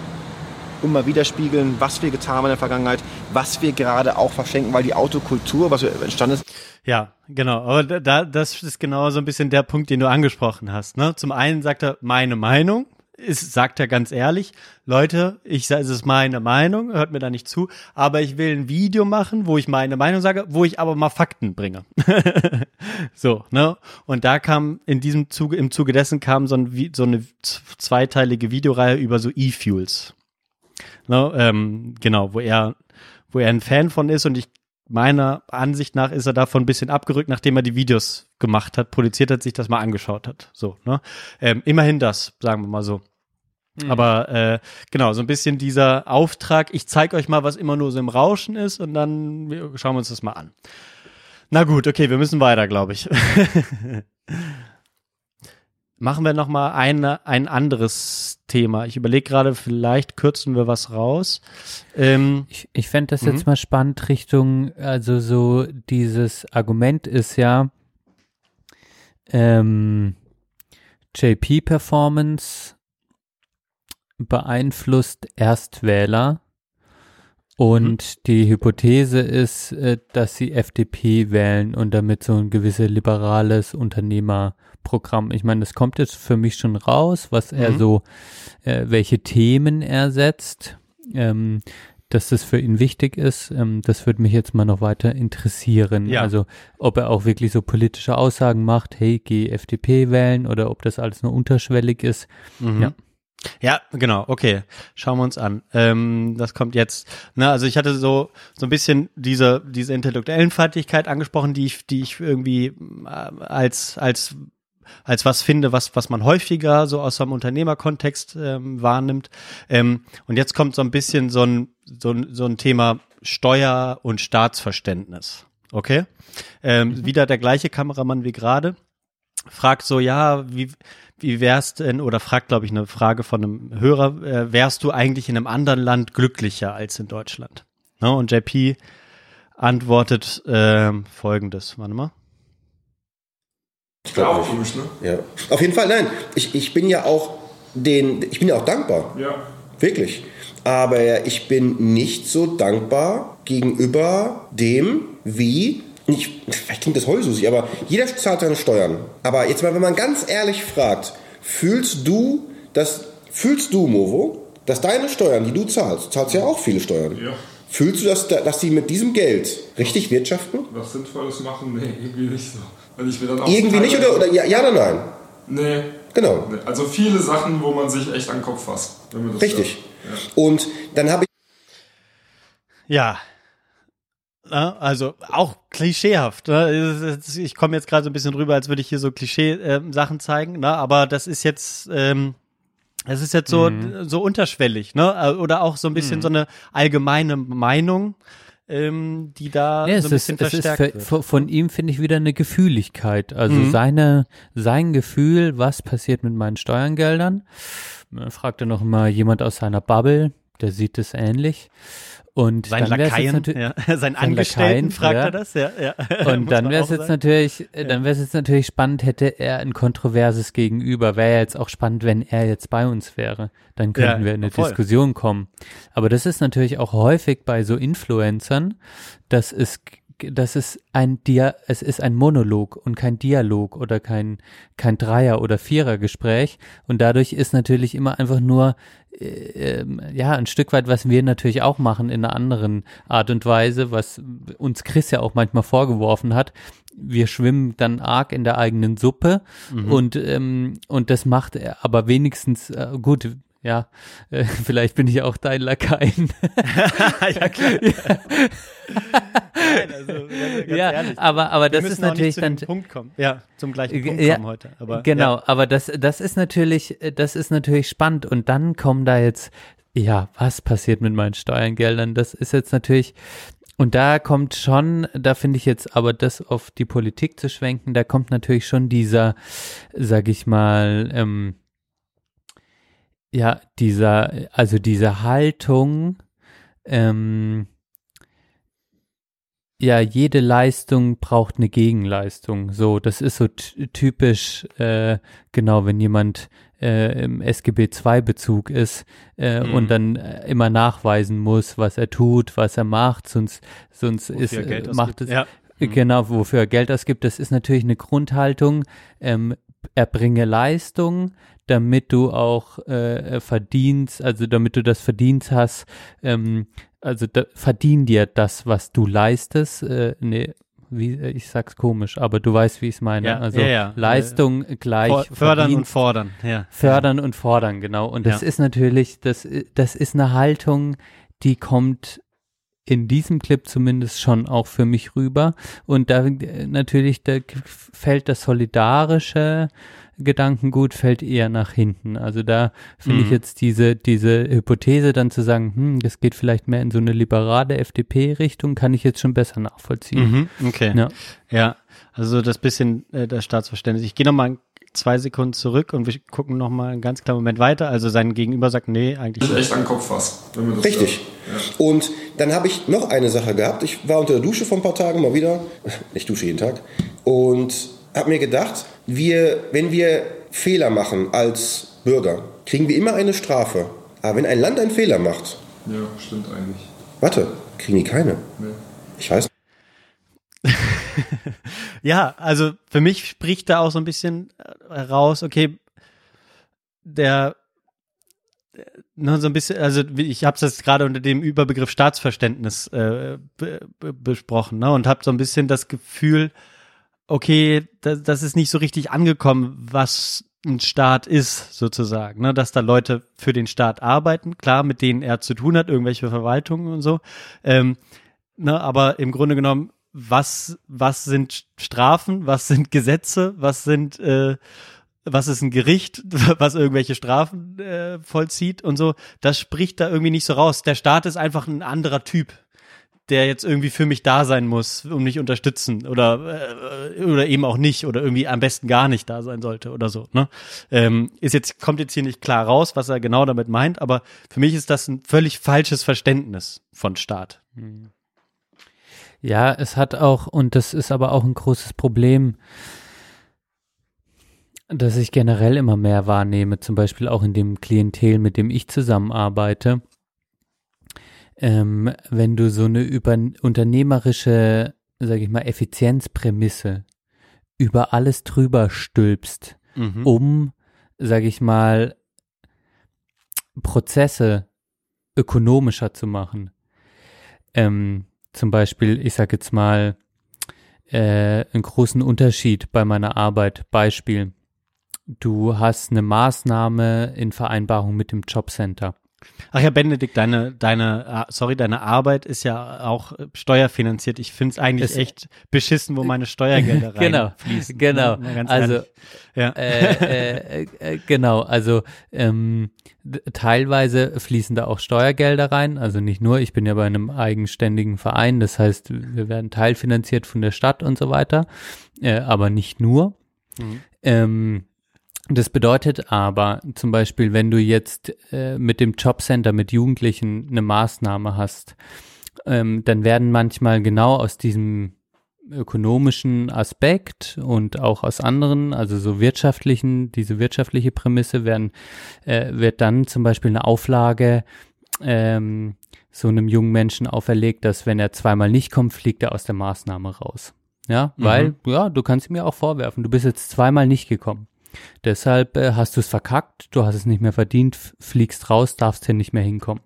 und mal widerspiegeln, was wir getan haben in der Vergangenheit, was wir gerade auch verschenken, weil die Autokultur, was entstanden ist, Ja, genau. Aber da- da, das ist genau so ein bisschen der Punkt, den du angesprochen hast. Ne? Zum einen sagt er meine Meinung, ist, sagt er ganz ehrlich, Leute, ich sage, es ist meine Meinung, hört mir da nicht zu, aber ich will ein Video machen, wo ich meine Meinung sage, wo ich aber mal Fakten bringe. so, ne? Und da kam in diesem Zuge, im Zuge dessen kam so, ein, so eine zweiteilige Videoreihe über so E-Fuels. Ne? Ähm, genau, wo er, wo er ein Fan von ist und ich meiner Ansicht nach ist er davon ein bisschen abgerückt, nachdem er die Videos gemacht hat, produziert hat, sich das mal angeschaut hat. So, ne? Ähm, immerhin das, sagen wir mal so. Aber äh, genau, so ein bisschen dieser Auftrag, ich zeige euch mal, was immer nur so im Rauschen ist und dann schauen wir uns das mal an. Na gut, okay, wir müssen weiter, glaube ich. Machen wir noch mal eine, ein anderes Thema. Ich überlege gerade, vielleicht kürzen wir was raus. Ähm, Ich, ich fände das Mhm. jetzt mal spannend Richtung, also so dieses Argument ist ja, ähm, JP-Performance beeinflusst Erstwähler und die Hypothese ist, äh, dass sie FDP wählen und damit so ein gewisses liberales Unternehmerprogramm. Ich meine, das kommt jetzt für mich schon raus, was er Mhm. so, äh, welche Themen er setzt. Ähm, dass das für ihn wichtig ist, ähm, das würde mich jetzt mal noch weiter interessieren. Ja. Also ob er auch wirklich so politische Aussagen macht, hey, geh FDP wählen oder ob das alles nur unterschwellig ist. Mhm. Ja. Ja, genau, okay. Schauen wir uns an. Ähm, das kommt jetzt. Na, also ich hatte so so ein bisschen diese diese intellektuellen Fertigkeit angesprochen, die ich die ich irgendwie äh, als als als was finde, was was man häufiger so aus einem Unternehmerkontext ähm, wahrnimmt. Ähm, und jetzt kommt so ein bisschen so ein so ein so ein Thema Steuer und Staatsverständnis. Okay, ähm, wieder der gleiche Kameramann wie gerade fragt so, ja, wie, wie wär's denn, oder fragt, glaube ich, eine Frage von einem Hörer, äh, wärst du eigentlich in einem anderen Land glücklicher als in Deutschland? Ne? Und JP antwortet ähm, folgendes, warte mal. Ich glaube auch komisch, ne? Ja. Auf jeden Fall, nein. Ich, ich bin ja auch den, ich bin ja auch dankbar. Ja. Wirklich. Aber ich bin nicht so dankbar gegenüber dem, wie, ich, vielleicht klingt das heususig, aber jeder zahlt seine Steuern. Aber jetzt mal, wenn man ganz ehrlich fragt, fühlst du, dass, fühlst du, Movo, dass deine Steuern, die du zahlst, du zahlst ja auch viele Steuern. Ja. Fühlst du, dass, dass die mit diesem Geld richtig wirtschaften? Was Sinnvolles machen? Nee, irgendwie nicht so. Weil ich mir dann auch Irgendwie nicht oder, oder ja, ja oder nein? Nee. Genau. nee. Also viele Sachen, wo man sich echt an den Kopf fasst. Wenn man das Richtig. hört. Und dann habe ich Ja. Na, also auch klischeehaft. Ne? Ich komme jetzt gerade so ein bisschen rüber, als würde ich hier so Klischee-Sachen zeigen, ne? aber das ist jetzt, ähm, Es ist jetzt so, Mhm. so unterschwellig, ne? Oder auch so ein bisschen Mhm. so eine allgemeine Meinung, ähm, die da Ja, so ein es ist, bisschen es ist verstärkt für, wird. von, ihm finde ich wieder eine Gefühligkeit. Also Mhm. seine, sein Gefühl, was passiert mit meinen Steuergeldern. Dann fragt er noch mal jemand aus seiner Bubble, der sieht es ähnlich. Und Sein dann Lakaien, ja. Sein Angestellten Lakaien, fragt ja. er das, ja. ja. Und dann wäre es jetzt sagen. natürlich, äh, dann wäre es jetzt natürlich spannend, hätte er ein kontroverses Gegenüber. Wäre ja jetzt auch spannend, wenn er jetzt bei uns wäre. Dann könnten wir in eine voll. Diskussion kommen. Aber das ist natürlich auch häufig bei so Influencern, dass es das ist ein Dia, es ist ein Monolog und kein Dialog oder kein kein Dreier oder Vierergespräch und dadurch ist natürlich immer einfach nur äh, ähm, ja ein Stück weit, was wir natürlich auch machen in einer anderen Art und Weise, was uns Chris ja auch manchmal vorgeworfen hat. Wir schwimmen dann arg in der eigenen Suppe Mhm. und ähm, und das macht er aber wenigstens äh, gut. Ja, äh, vielleicht bin ich auch dein Lakaien. ja, klar. Nein, also, ja, ehrlich. aber aber Wir das ist natürlich dann Punkt kommen. Ja, zum gleichen Punkt ja, kommen heute. Aber, genau, Ja. aber das, das ist natürlich, das ist natürlich spannend und dann kommen da jetzt, ja, was passiert mit meinen Steuergeldern? Das ist jetzt natürlich, und da kommt schon, da finde ich jetzt aber das auf die Politik zu schwenken, da kommt natürlich schon dieser, sag ich mal, ähm, ja, dieser, also diese Haltung, ähm, ja, jede Leistung braucht eine Gegenleistung. So, das ist so ty- typisch, äh, genau, wenn jemand äh, im SGB II-Bezug ist äh, Mhm. und dann äh, immer nachweisen muss, was er tut, was er macht, sonst, sonst Wofür ist, er äh, Geld macht es, Ja. äh, Genau, wofür er Geld ausgibt, das ist natürlich eine Grundhaltung. Ähm, erbringe Leistung, damit du auch äh, verdienst, also damit du das verdient hast, ähm, also da, verdien dir das, was du leistest. Äh, nee, wie, ich sag's komisch, aber du weißt, wie ich es meine. Ja, also ja, ja. Leistung gleich For- fördern und Verdienst. fordern. Ja. Fördern und fordern, genau. Und das ist natürlich, das, das ist eine Haltung, die kommt in diesem Clip zumindest schon auch für mich rüber. Und da äh, natürlich, da fällt das solidarische Gedankengut fällt eher nach hinten. Also da finde ich Mhm. jetzt diese, diese Hypothese dann zu sagen, hm, das geht vielleicht mehr in so eine liberale FDP-Richtung, kann ich jetzt schon besser nachvollziehen. Mhm, okay. Ja. Ja, also das bisschen äh, das Staatsverständnis. Ich gehe nochmal zwei Sekunden zurück und wir gucken nochmal einen ganz kleinen Moment weiter. Also sein Gegenüber sagt, nee, eigentlich Das ist echt an den Kopf fast. Wenn man das Richtig. Und dann habe ich noch eine Sache gehabt. Ich war unter der Dusche vor ein paar Tagen mal wieder. Ich dusche jeden Tag. Und habe mir gedacht, wir, wenn wir Fehler machen als Bürger, kriegen wir immer eine Strafe. Aber wenn ein Land einen Fehler macht, Ja, stimmt eigentlich. warte, kriegen die keine. Nee. Ich weiß. Ja, also für mich spricht da auch so ein bisschen äh, raus, okay, der äh, ne, so ein bisschen, also wie- ich habe das gerade unter dem Überbegriff Staatsverständnis äh, be be besprochen, ne, und habe so ein bisschen das Gefühl, okay, das, das ist nicht so richtig angekommen, was ein Staat ist, sozusagen, ne, dass da Leute für den Staat arbeiten, klar, mit denen er zu tun hat, irgendwelche Verwaltungen und so, ähm, ne, aber im Grunde genommen, was, was sind Strafen, was sind Gesetze, was sind, äh, was ist ein Gericht, was irgendwelche Strafen äh, vollzieht und so, das spricht da irgendwie nicht so raus. Der Staat ist einfach ein anderer Typ, der jetzt irgendwie für mich da sein muss und mich unterstützen oder äh, oder eben auch nicht oder irgendwie am besten gar nicht da sein sollte oder so. Ne? Ähm, ist jetzt kommt jetzt hier nicht klar raus, was er genau damit meint, aber für mich ist das ein völlig falsches Verständnis von Staat. Ja, es hat auch, und das ist aber auch ein großes Problem, das ich generell immer mehr wahrnehme, zum Beispiel auch in dem Klientel, mit dem ich zusammenarbeite. Ähm, wenn du so eine über unternehmerische, sage ich mal, Effizienzprämisse über alles drüber stülpst, Mhm. um, sage ich mal, Prozesse ökonomischer zu machen. Ähm, zum Beispiel, ich sage jetzt mal, äh, einen großen Unterschied bei meiner Arbeit. Beispiel, du hast eine Maßnahme in Vereinbarung mit dem Jobcenter. Ach ja, Benedikt, deine, deine, ah, sorry, deine Arbeit ist ja auch äh, steuerfinanziert. Ich finde es eigentlich echt beschissen, wo meine Steuergelder Genau, reinfließen. genau. Na, ganz Also, ehrlich. ja. äh, äh, äh, genau, also ähm, teilweise fließen da auch Steuergelder rein, also nicht nur, ich bin ja bei einem eigenständigen Verein, das heißt, wir werden teilfinanziert von der Stadt und so weiter, äh, aber nicht nur. Mhm. Ähm, das bedeutet aber zum Beispiel, wenn du jetzt äh, mit dem Jobcenter mit Jugendlichen eine Maßnahme hast, ähm, dann werden manchmal genau aus diesem ökonomischen Aspekt und auch aus anderen, also so wirtschaftlichen, diese wirtschaftliche Prämisse werden, äh, wird dann zum Beispiel eine Auflage ähm, so einem jungen Menschen auferlegt, dass wenn er zweimal nicht kommt, fliegt er aus der Maßnahme raus. Ja, Mhm. weil, ja, du kannst mir auch vorwerfen, du bist jetzt zweimal nicht gekommen. Deshalb äh, hast du es verkackt, du hast es nicht mehr verdient, fliegst raus, darfst hier nicht mehr hinkommen.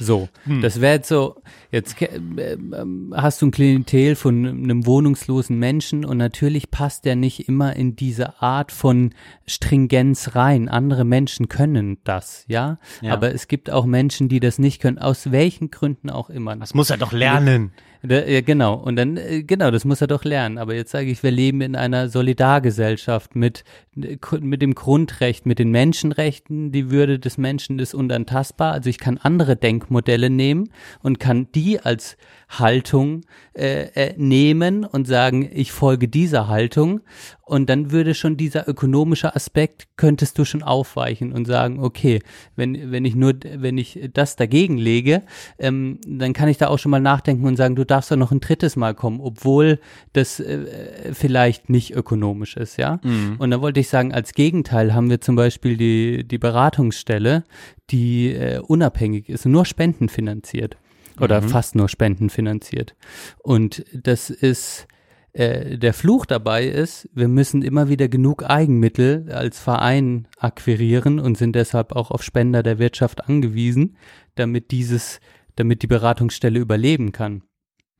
So, Hm. das wäre jetzt so, jetzt ähm, ähm, hast du ein Klientel von einem wohnungslosen Menschen und natürlich passt der nicht immer in diese Art von Stringenz rein. Andere Menschen können das, ja? Ja. Aber es gibt auch Menschen, die das nicht können, aus welchen Gründen auch immer. Das muss er doch lernen. Da, ja, genau. Und dann, äh, genau, das muss er doch lernen. Aber jetzt sage ich, wir leben in einer Solidargesellschaft mit, äh, mit dem Grundrecht, mit den Menschenrechten. Die Würde des Menschen ist unantastbar. Also ich kann andere Denkmodelle nehmen und kann die als Haltung äh, äh, nehmen und sagen, ich folge dieser Haltung. Und dann würde schon dieser ökonomische Aspekt, könntest du schon aufweichen und sagen, okay, wenn, wenn ich nur, wenn ich das dagegen lege, ähm, dann kann ich da auch schon mal nachdenken und sagen, du darfst doch noch ein drittes Mal kommen, obwohl das äh, vielleicht nicht ökonomisch ist, ja. Mhm. Und da wollte ich sagen, als Gegenteil haben wir zum Beispiel die, die Beratungsstelle, die äh, unabhängig ist, nur Spenden finanziert oder Mhm. fast nur Spenden finanziert. Und das ist äh, der Fluch dabei ist, wir müssen immer wieder genug Eigenmittel als Verein akquirieren und sind deshalb auch auf Spender der Wirtschaft angewiesen, damit dieses, damit die Beratungsstelle überleben kann.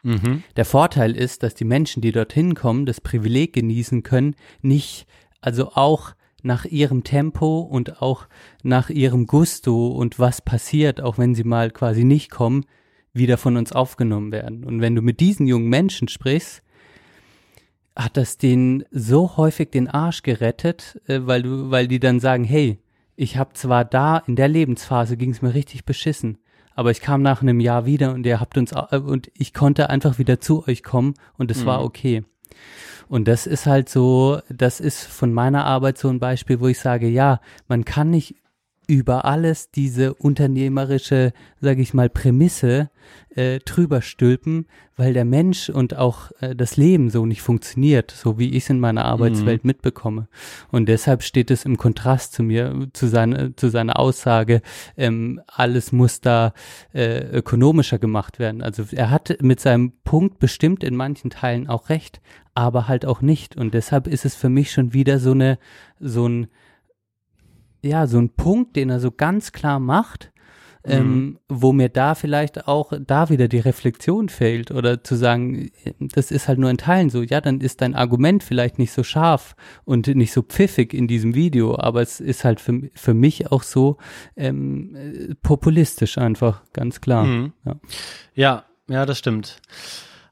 Mhm. Der Vorteil ist, dass die Menschen, die dorthin kommen, das Privileg genießen können, nicht, also auch nach ihrem Tempo und auch nach ihrem Gusto und was passiert, auch wenn sie mal quasi nicht kommen, wieder von uns aufgenommen werden. Und wenn du mit diesen jungen Menschen sprichst, hat das denen so häufig den Arsch gerettet, äh, weil du, weil die dann sagen, hey, ich habe zwar da in der Lebensphase ging es mir richtig beschissen, aber ich kam nach einem Jahr wieder und ihr habt uns äh, und ich konnte einfach wieder zu euch kommen und es war Mhm. okay. Und das ist halt so, das ist von meiner Arbeit so ein Beispiel, wo ich sage, ja, man kann nicht über alles diese unternehmerische, sage ich mal, Prämisse äh, drüber stülpen, weil der Mensch und auch äh, das Leben so nicht funktioniert, so wie ich es in meiner Arbeitswelt mitbekomme. Und deshalb steht es im Kontrast zu mir, zu seiner, zu seiner Aussage, ähm, alles muss da äh, ökonomischer gemacht werden. Also er hat mit seinem Punkt bestimmt in manchen Teilen auch recht, aber halt auch nicht. Und deshalb ist es für mich schon wieder so eine, so ein, ja, so ein Punkt, den er so ganz klar macht, ähm, wo mir da vielleicht auch da wieder die Reflexion fehlt oder zu sagen, das ist halt nur in Teilen so. Ja, dann ist dein Argument vielleicht nicht so scharf und nicht so pfiffig in diesem Video, aber es ist halt für, für mich auch so ähm, äh, populistisch einfach, ganz klar. Mhm. Ja. Ja, ja, das stimmt.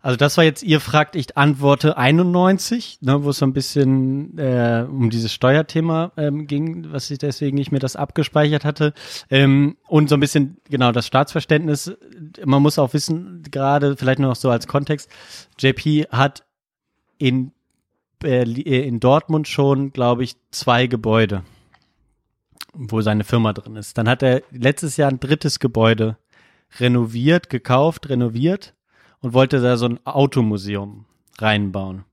Also das war jetzt, ihr fragt, ich antworte 91, ne, wo es so ein bisschen äh, um dieses Steuerthema ähm, ging, was ich deswegen nicht mehr das abgespeichert hatte. Ähm, und so ein bisschen, genau, das Staatsverständnis. Man muss auch wissen, gerade vielleicht nur noch so als Kontext, JP hat in, äh, in Dortmund schon, glaube ich, zwei Gebäude, wo seine Firma drin ist. Dann hat er letztes Jahr ein drittes Gebäude renoviert, gekauft, renoviert und wollte da so ein Automuseum reinbauen.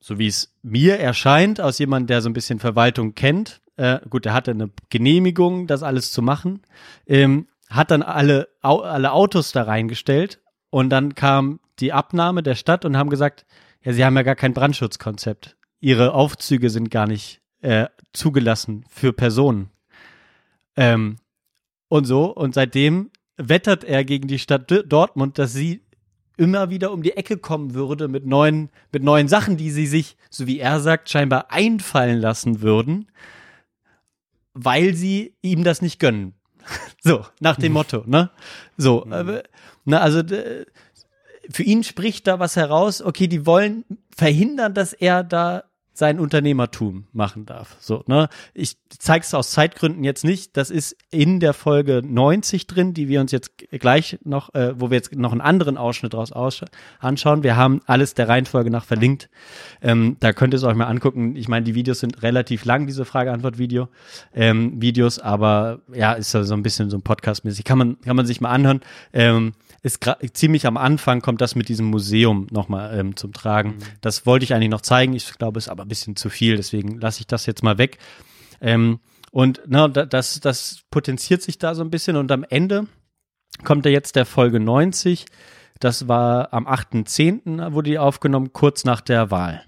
So wie es mir erscheint, aus jemandem, der so ein bisschen Verwaltung kennt, äh, gut, er hatte eine Genehmigung, das alles zu machen, ähm, hat dann alle, au, alle Autos da reingestellt und dann kam die Abnahme der Stadt und haben gesagt, ja, sie haben ja gar kein Brandschutzkonzept. Ihre Aufzüge sind gar nicht äh, zugelassen für Personen. Ähm, und so. Und seitdem wettert er gegen die Stadt Dortmund, dass sie immer wieder um die Ecke kommen würde mit neuen, mit neuen Sachen, die sie sich, so wie er sagt, scheinbar einfallen lassen würden, weil sie ihm das nicht gönnen. So, nach dem Motto, ne? So, äh, ne, also für ihn spricht da was heraus, okay, die wollen verhindern, dass er da sein Unternehmertum machen darf. So, ne? Ich zeig's aus Zeitgründen jetzt nicht. Das ist in der Folge 90 drin, die wir uns jetzt gleich noch, äh, wo wir jetzt noch einen anderen Ausschnitt draus aus anschauen. Wir haben alles der Reihenfolge nach verlinkt. Ähm, da könnt ihr es euch mal angucken. Ich meine, die Videos sind relativ lang, diese Frage-Antwort-Video, ähm, Videos, aber ja, ist ja so ein bisschen so ein Podcast-mäßig. Kann man, kann man sich mal anhören. Ähm, ist ziemlich am Anfang kommt das mit diesem Museum nochmal ähm, zum Tragen. Mhm. Das wollte ich eigentlich noch zeigen. Ich glaube, es ist aber bisschen zu viel, deswegen lasse ich das jetzt mal weg. Ähm, und na, das, das potenziert sich da so ein bisschen und am Ende kommt er jetzt der Folge 90. Das war am 8.10. wurde die aufgenommen, kurz nach der Wahl.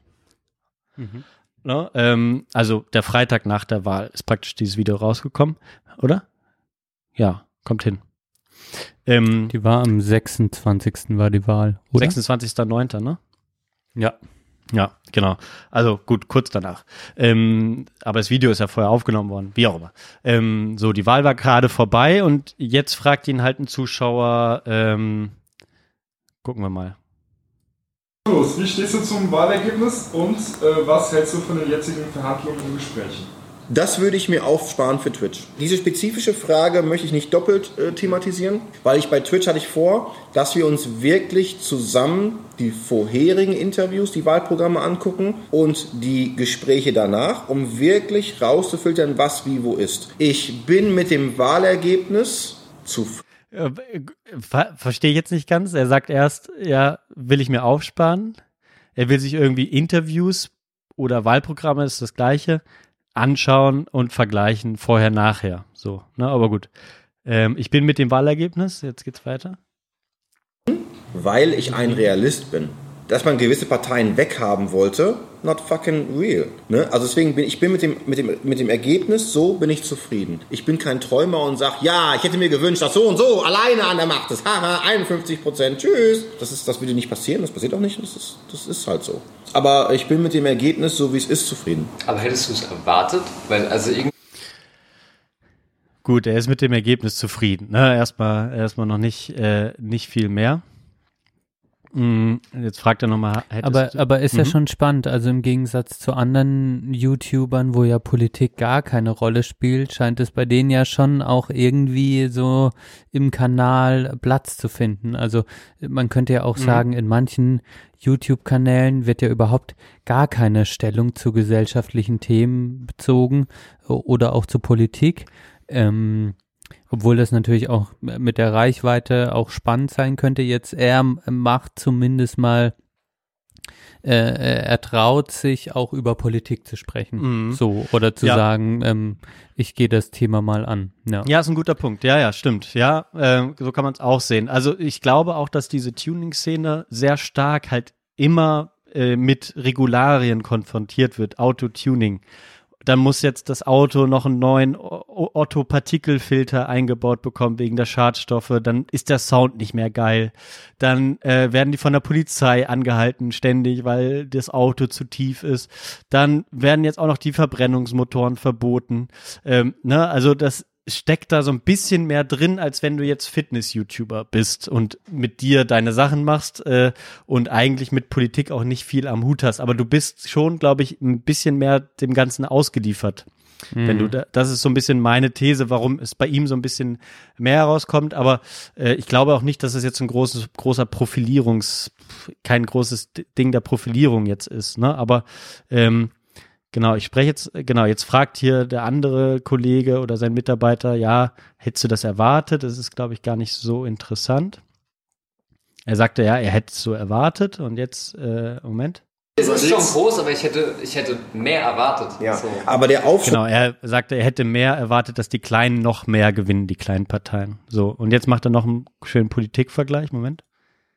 Mhm. No, ähm, also der Freitag nach der Wahl ist praktisch dieses Video rausgekommen, oder? Ja, kommt hin. Ähm, die war am 26. war die Wahl, oder? 26.09., ne? Ja. Ja, genau. Also gut, kurz danach. Ähm, aber das Video ist ja vorher aufgenommen worden, wie auch immer. Ähm, so, die Wahl war gerade vorbei und jetzt fragt ihn halt ein Zuschauer, ähm, gucken wir mal. Wie stehst du zum Wahlergebnis und äh, was hältst du von den jetzigen Verhandlungen und Gesprächen? Das würde ich mir aufsparen für Twitch. Diese spezifische Frage möchte ich nicht doppelt äh, thematisieren, weil ich bei Twitch hatte ich vor, dass wir uns wirklich zusammen die vorherigen Interviews, die Wahlprogramme angucken und die Gespräche danach, um wirklich rauszufiltern, was wie wo ist. Ich bin mit dem Wahlergebnis zufrieden. Äh, ver Verstehe ich jetzt nicht ganz. Er sagt erst, ja, will ich mir aufsparen. Er will sich irgendwie Interviews oder Wahlprogramme, ist das gleiche, anschauen und vergleichen vorher, nachher. So, ne, aber gut. Ähm, ich bin mit dem Wahlergebnis, jetzt geht's weiter. Weil ich ein Realist bin. Dass man gewisse Parteien weghaben wollte, not fucking real. Ne? Also deswegen bin ich bin mit dem, mit, dem, mit dem Ergebnis, so bin ich zufrieden. Ich bin kein Träumer und sage, ja, ich hätte mir gewünscht, dass so und so alleine an der Macht ist. Haha, 51 Prozent, tschüss. Das, ist, das würde nicht passieren, das passiert auch nicht, das ist, das ist halt so. Aber ich bin mit dem Ergebnis, so wie es ist, zufrieden. Aber hättest du es erwartet? Weil, also irgendwie. Gut, er ist mit dem Ergebnis zufrieden. Ne? Erstmal, erstmal noch nicht, äh, nicht viel mehr. Mm, jetzt fragt er nochmal. Aber, aber ist mhm. ja schon spannend. Also im Gegensatz zu anderen YouTubern, wo ja Politik gar keine Rolle spielt, scheint es bei denen ja schon auch irgendwie so im Kanal Platz zu finden. Also man könnte ja auch mhm. sagen, in manchen YouTube-Kanälen wird ja überhaupt gar keine Stellung zu gesellschaftlichen Themen bezogen oder auch zu Politik. Ähm, obwohl das natürlich auch mit der Reichweite auch spannend sein könnte. Jetzt er macht zumindest mal äh, er traut sich auch über Politik zu sprechen. Mhm. So, oder zu ja. sagen, ähm, ich gehe das Thema mal an. Ja. ja, ist ein guter Punkt. Ja, ja, stimmt. Ja, äh, so kann man es auch sehen. Also ich glaube auch, dass diese Tuning-Szene sehr stark halt immer äh, mit Regularien konfrontiert wird. Autotuning dann muss jetzt das Auto noch einen neuen Otto-Partikelfilter eingebaut bekommen wegen der Schadstoffe, dann ist der Sound nicht mehr geil. Dann äh, werden die von der Polizei angehalten ständig, weil das Auto zu tief ist. Dann werden jetzt auch noch die Verbrennungsmotoren verboten. Ähm, ne? Also das steckt da so ein bisschen mehr drin, als wenn du jetzt Fitness-YouTuber bist und mit dir deine Sachen machst äh, und eigentlich mit Politik auch nicht viel am Hut hast. Aber du bist schon, glaube ich, ein bisschen mehr dem Ganzen ausgeliefert. Mhm. Wenn du da, das ist so ein bisschen meine These, warum es bei ihm so ein bisschen mehr herauskommt. Aber äh, ich glaube auch nicht, dass es jetzt ein großes, großer Profilierungs, kein großes Ding der Profilierung jetzt ist. Ne? Aber ähm, Genau, ich spreche jetzt, genau, jetzt fragt hier der andere Kollege oder sein Mitarbeiter, ja, hättest du das erwartet? Das ist, glaube ich, gar nicht so interessant. Er sagte, ja, er hätte es so erwartet und jetzt, äh, Moment. Es ist schon groß, aber ich hätte, ich hätte mehr erwartet. Ja, so. aber der Aufschub. Genau, er sagte, er hätte mehr erwartet, dass die Kleinen noch mehr gewinnen, die kleinen Parteien. So, und jetzt macht er noch einen schönen Politikvergleich. Moment.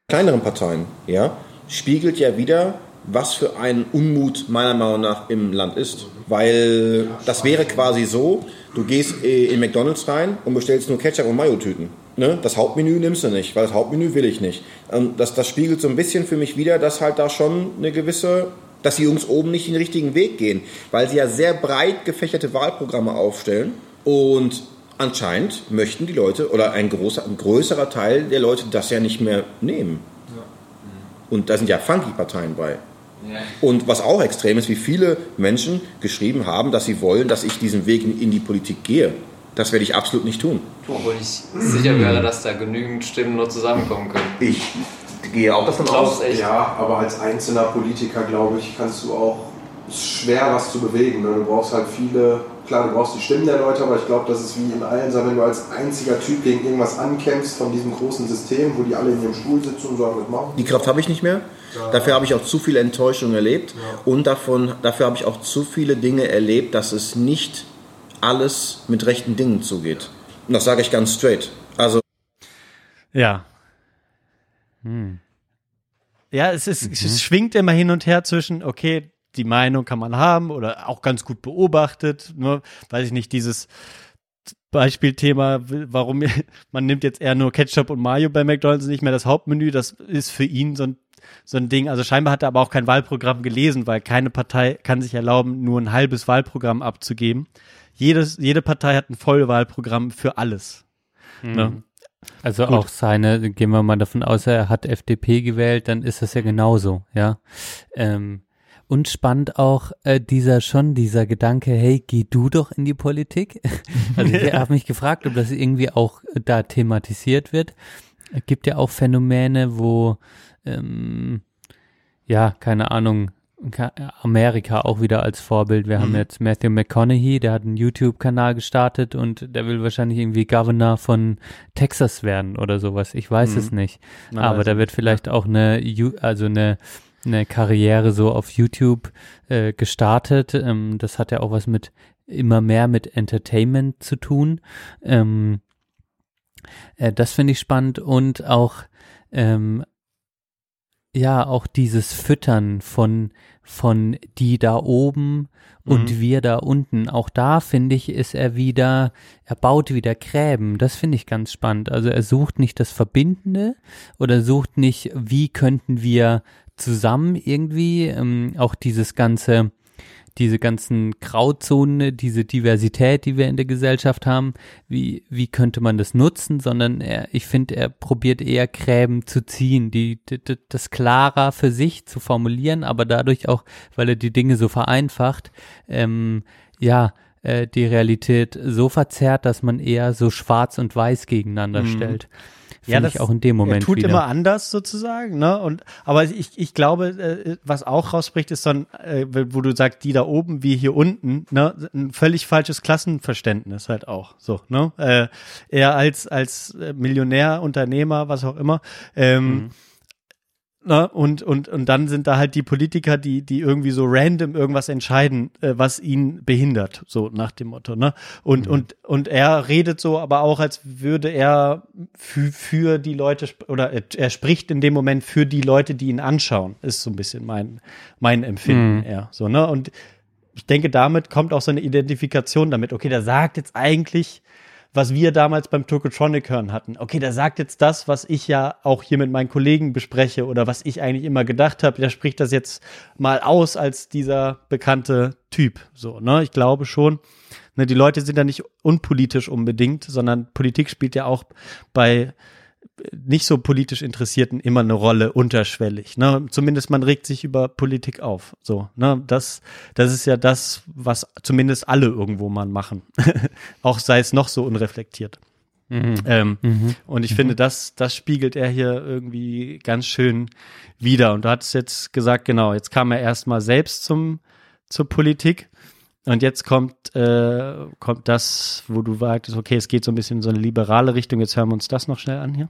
Kleineren Parteien, ja, spiegelt ja wieder, was für ein Unmut meiner Meinung nach im Land ist. Weil das wäre quasi so, du gehst äh, in McDonalds rein und bestellst nur Ketchup und Mayo-Tüten. Ne? Das Hauptmenü nimmst du nicht, weil das Hauptmenü will ich nicht. Und das, das spiegelt so ein bisschen für mich wieder, dass halt da schon eine gewisse dass die Jungs oben nicht den richtigen Weg gehen, weil sie ja sehr breit gefächerte Wahlprogramme aufstellen und anscheinend möchten die Leute oder ein, großer, ein größerer Teil der Leute das ja nicht mehr nehmen. Und da sind ja funky Parteien Und was auch extrem ist, wie viele Menschen geschrieben haben, dass sie wollen, dass ich diesen Weg in, die Politik gehe. Das werde ich absolut nicht tun. Obwohl ich sicher wäre, dass da genügend Stimmen nur zusammenkommen können. Ich gehe auch davon aus. echt? Ja, aber als einzelner Politiker, glaube ich, kannst du auch es ist schwer was zu bewegen. Ne? Du brauchst halt viele, klar, du brauchst die Stimmen der Leute, aber ich glaube, das ist wie in allen Sachen, wenn du als einziger Typ gegen irgendwas ankämpfst von diesem großen System, wo die alle in ihrem Stuhl sitzen und sagen, das machen. Die Kraft habe ich nicht mehr. Ja. Dafür habe ich auch zu viele Enttäuschungen erlebt. Und davon, dafür habe ich auch zu viele Dinge erlebt, dass es nicht alles mit rechten Dingen zugeht. Und das sage ich ganz straight. Also Ja. Ja, es ist, es schwingt immer hin und her zwischen, okay, die Meinung kann man haben oder auch ganz gut beobachtet, nur, weiß ich nicht, dieses Beispielthema, warum man nimmt jetzt eher nur Ketchup und Mayo bei McDonalds nicht mehr das Hauptmenü, das ist für ihn so ein so ein Ding, also scheinbar hat er aber auch kein Wahlprogramm gelesen, weil keine Partei kann sich erlauben, nur ein halbes Wahlprogramm abzugeben. Jedes, jede Partei hat ein Vollwahlprogramm für alles. Ne? Also Gut. auch seine, gehen wir mal davon aus, er hat FDP gewählt, dann ist das ja genauso, ja. Ähm, und spannend auch äh, dieser schon, dieser Gedanke, hey, geh du doch in die Politik. also ich Ja. habe mich gefragt, ob das irgendwie auch äh, da thematisiert wird. Es gibt ja auch Phänomene, wo, ähm, ja, keine Ahnung, Ka- Amerika auch wieder als Vorbild. Wir haben Mhm. jetzt Matthew McConaughey, der hat einen YouTube-Kanal gestartet und der will wahrscheinlich irgendwie Governor von Texas werden oder sowas. Ich weiß Mhm. es nicht. Man Aber da wird vielleicht auch eine, also eine, eine Karriere so auf YouTube äh, gestartet. Ähm, das hat ja auch was mit immer mehr mit Entertainment zu tun. Ähm, äh, das finde ich spannend und auch ähm, ja auch dieses Füttern von von die da oben und Mhm. wir da unten. Auch da finde ich, ist er wieder, er baut wieder Gräben. Das finde ich ganz spannend. Also er sucht nicht das Verbindende oder sucht nicht, wie könnten wir zusammen irgendwie ähm, auch dieses ganze diese ganzen Grauzonen, diese Diversität, die wir in der Gesellschaft haben, wie, wie könnte man das nutzen, sondern er, ich finde, er probiert eher Gräben zu ziehen, die, die, das klarer für sich zu formulieren, aber dadurch auch, weil er die Dinge so vereinfacht, ähm, ja, äh, die Realität so verzerrt, dass man eher so schwarz und weiß gegeneinander Mhm. stellt. Finde ich auch in dem Moment er tut wieder. immer anders sozusagen, ne? Und aber ich, ich glaube, äh, was auch rausbricht, ist so ein, äh, wo du sagst, die da oben wie hier unten, ne? Ein völlig falsches Klassenverständnis halt auch, so, ne? Äh, er als als äh, Millionär, Unternehmer, was auch immer. Ähm, Mhm. Ne? Und, und, und dann sind da halt die Politiker, die, die irgendwie so random irgendwas entscheiden, äh, was ihn behindert, so nach dem Motto, ne? Und, und, und er redet so, aber auch, als würde er für, für die Leute, oder er, er spricht in dem Moment für die Leute, die ihn anschauen, ist so ein bisschen mein, mein Empfinden Mhm. eher, so, ne? Und ich denke, damit kommt auch so eine Identifikation damit, okay, der sagt jetzt eigentlich, was wir damals beim Tokotronic hören hatten. Okay, der sagt jetzt das, was ich ja auch hier mit meinen Kollegen bespreche oder was ich eigentlich immer gedacht habe. Der spricht das jetzt mal aus als dieser bekannte Typ. So, ne? Ich glaube schon. Ne, die Leute sind ja nicht unpolitisch unbedingt, sondern Politik spielt ja auch bei nicht so politisch Interessierten immer eine Rolle unterschwellig. Ne? Zumindest man regt sich über Politik auf. So, ne? Das, das ist ja das, was zumindest alle irgendwo mal machen. auch sei es noch so unreflektiert. Mhm. Ähm, Mhm. Und ich finde, das, das spiegelt er hier irgendwie ganz schön wieder. Und du hattest jetzt gesagt, genau, jetzt kam er erstmal selbst zum, zur Politik. Und jetzt kommt, äh, kommt das, wo du sagtest, okay, es geht so ein bisschen in so eine liberale Richtung. Jetzt hören wir uns das noch schnell an hier.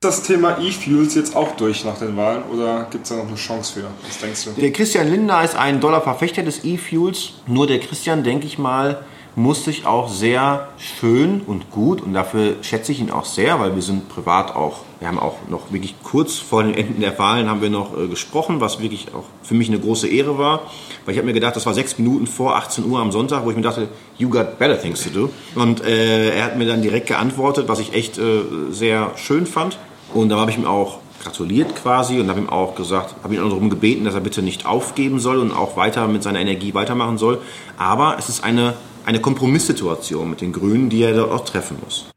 Das Thema E-Fuels jetzt auch durch nach den Wahlen oder gibt es da noch eine Chance für? Was denkst du? Der Christian Lindner ist ein doller Verfechter des E-Fuels. Nur der Christian, denke ich mal, muss sich auch sehr schön und gut, und dafür schätze ich ihn auch sehr, weil wir sind privat auch, wir haben auch noch wirklich kurz vor den Enden der Wahlen haben wir noch äh, gesprochen, was wirklich auch für mich eine große Ehre war, weil ich habe mir gedacht, das war sechs Minuten vor 18 Uhr am Sonntag, wo ich mir dachte, you got better things to do. Und äh, er hat mir dann direkt geantwortet, was ich echt äh, sehr schön fand. Und da habe ich ihm auch gratuliert quasi und habe ihm auch gesagt, habe ihn auch darum gebeten, dass er bitte nicht aufgeben soll und auch weiter mit seiner Energie weitermachen soll. Aber es ist eine, eine Kompromisssituation mit den Grünen, die er dort auch treffen muss.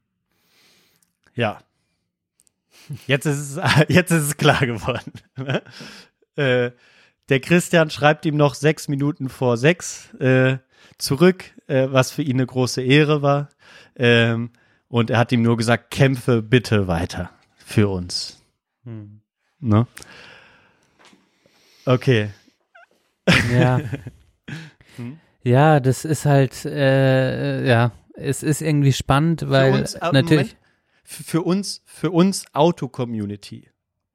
Ja. Jetzt ist es, jetzt ist es klar geworden. ne? äh, der Christian schreibt ihm noch sechs Minuten vor sechs äh, zurück, äh, was für ihn eine große Ehre war. Ähm, und er hat ihm nur gesagt, kämpfe bitte weiter für uns. Hm. Ne? Okay. Ja. Ja, das ist halt, äh, ja, es ist irgendwie spannend, weil für uns, äh, natürlich. Moment, für, für uns, für uns Auto-Community.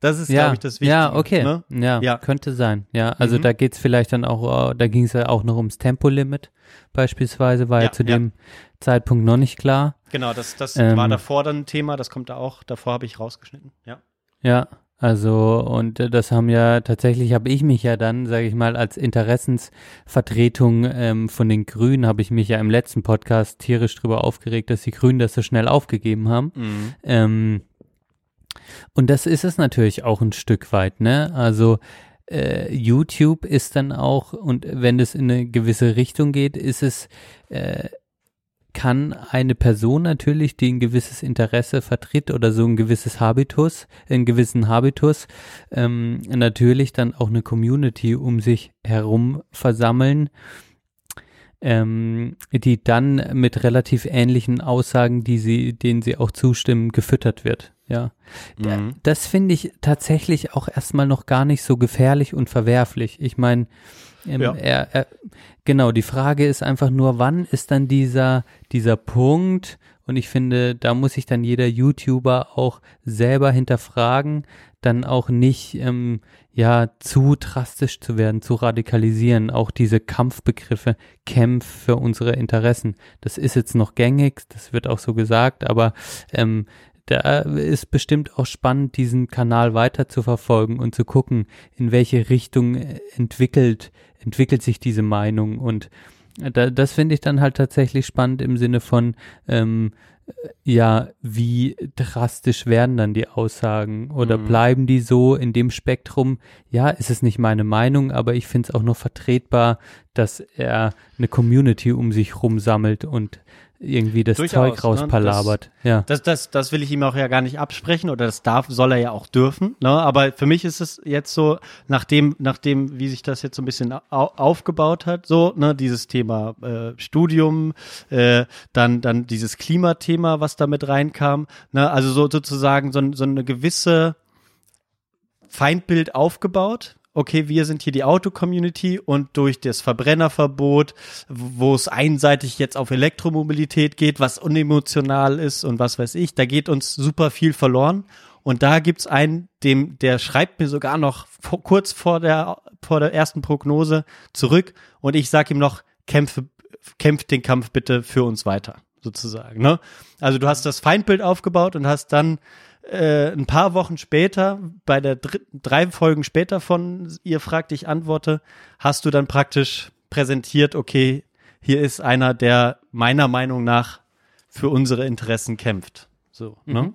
Das ist, ja, glaube ich, das Wichtige. ja, okay, Ne? ja, Ja. könnte sein. Ja, also Mhm. da geht's vielleicht dann auch, äh, da ging es ja auch noch ums Tempolimit beispielsweise, war ja, Ja, zu dem Zeitpunkt noch nicht klar. Genau, das, das Ähm, war davor dann ein Thema, das kommt da auch, davor habe ich rausgeschnitten. Ja. Ja, also und äh, das haben ja tatsächlich habe ich mich ja dann, sage ich mal, als Interessensvertretung ähm, von den Grünen habe ich mich ja im letzten Podcast tierisch drüber aufgeregt, dass die Grünen das so schnell aufgegeben haben. Mhm. Ähm, und das ist es natürlich auch ein Stück weit, ne? Also äh, YouTube ist dann auch, und wenn es in eine gewisse Richtung geht, ist es, äh, kann eine Person natürlich, die ein gewisses Interesse vertritt oder so ein gewisses Habitus, einen gewissen Habitus, ähm, natürlich dann auch eine Community um sich herum versammeln, ähm, die dann mit relativ ähnlichen Aussagen, die sie, denen sie auch zustimmen, gefüttert wird. Ja, Mhm. das finde ich tatsächlich auch erstmal noch gar nicht so gefährlich und verwerflich. Ich meine, ähm, Ja. er, er, genau, die Frage ist einfach nur, wann ist dann dieser, dieser Punkt? Und ich finde, da muss sich dann jeder YouTuber auch selber hinterfragen, dann auch nicht, ähm, ja, zu drastisch zu werden, zu radikalisieren. Auch diese Kampfbegriffe, Kämpf für unsere Interessen. Das ist jetzt noch gängig, das wird auch so gesagt, aber ähm, da ist bestimmt auch spannend, diesen Kanal weiter zu verfolgen und zu gucken, in welche Richtung entwickelt, entwickelt sich diese Meinung. Und da, das finde ich dann halt tatsächlich spannend im Sinne von, ähm, äh, ja, wie drastisch werden dann die Aussagen oder Mhm. bleiben die so in dem Spektrum? Ja, ist es nicht meine Meinung, aber ich finde es auch noch vertretbar, dass er eine Community um sich rumsammelt und irgendwie das Durchaus, Zeug ne? rauspalabert. Das, ja. Das, das, das will ich ihm auch ja gar nicht absprechen oder das darf, soll er ja auch dürfen. Ne? Aber für mich ist es jetzt so, nachdem, nachdem, wie sich das jetzt so ein bisschen au aufgebaut hat, so, ne, dieses Thema äh, Studium, äh, dann, dann dieses Klimathema, was da mit reinkam, ne, also so sozusagen so, so eine gewisse Feindbild aufgebaut. Okay, wir sind hier die Auto-Community und durch das Verbrennerverbot, wo es einseitig jetzt auf Elektromobilität geht, was unemotional ist und was weiß ich, da geht uns super viel verloren. Und da gibt's einen, dem, der schreibt mir sogar noch vor, kurz vor der, vor der ersten Prognose zurück und ich sag ihm noch, kämpfe, kämpft den Kampf bitte für uns weiter, sozusagen. Ne? Also du hast das Feindbild aufgebaut und hast dann äh, ein paar Wochen später, bei der dr drei Folgen später von ihr fragt, ich antworte, hast du dann praktisch präsentiert, okay, hier ist einer, der meiner Meinung nach für unsere Interessen kämpft. So, ne? Mhm.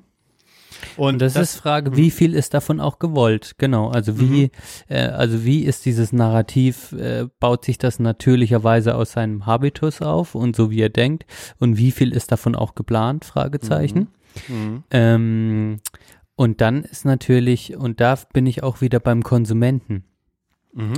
Und das, ist Frage, wie viel ist davon auch gewollt? Genau, also wie, äh, also wie ist dieses Narrativ, äh, baut sich das natürlicherweise aus seinem Habitus auf und so wie er denkt und wie viel ist davon auch geplant? Fragezeichen. Mhm. Ähm, und dann ist natürlich, und da bin ich auch wieder beim Konsumenten. Mhm.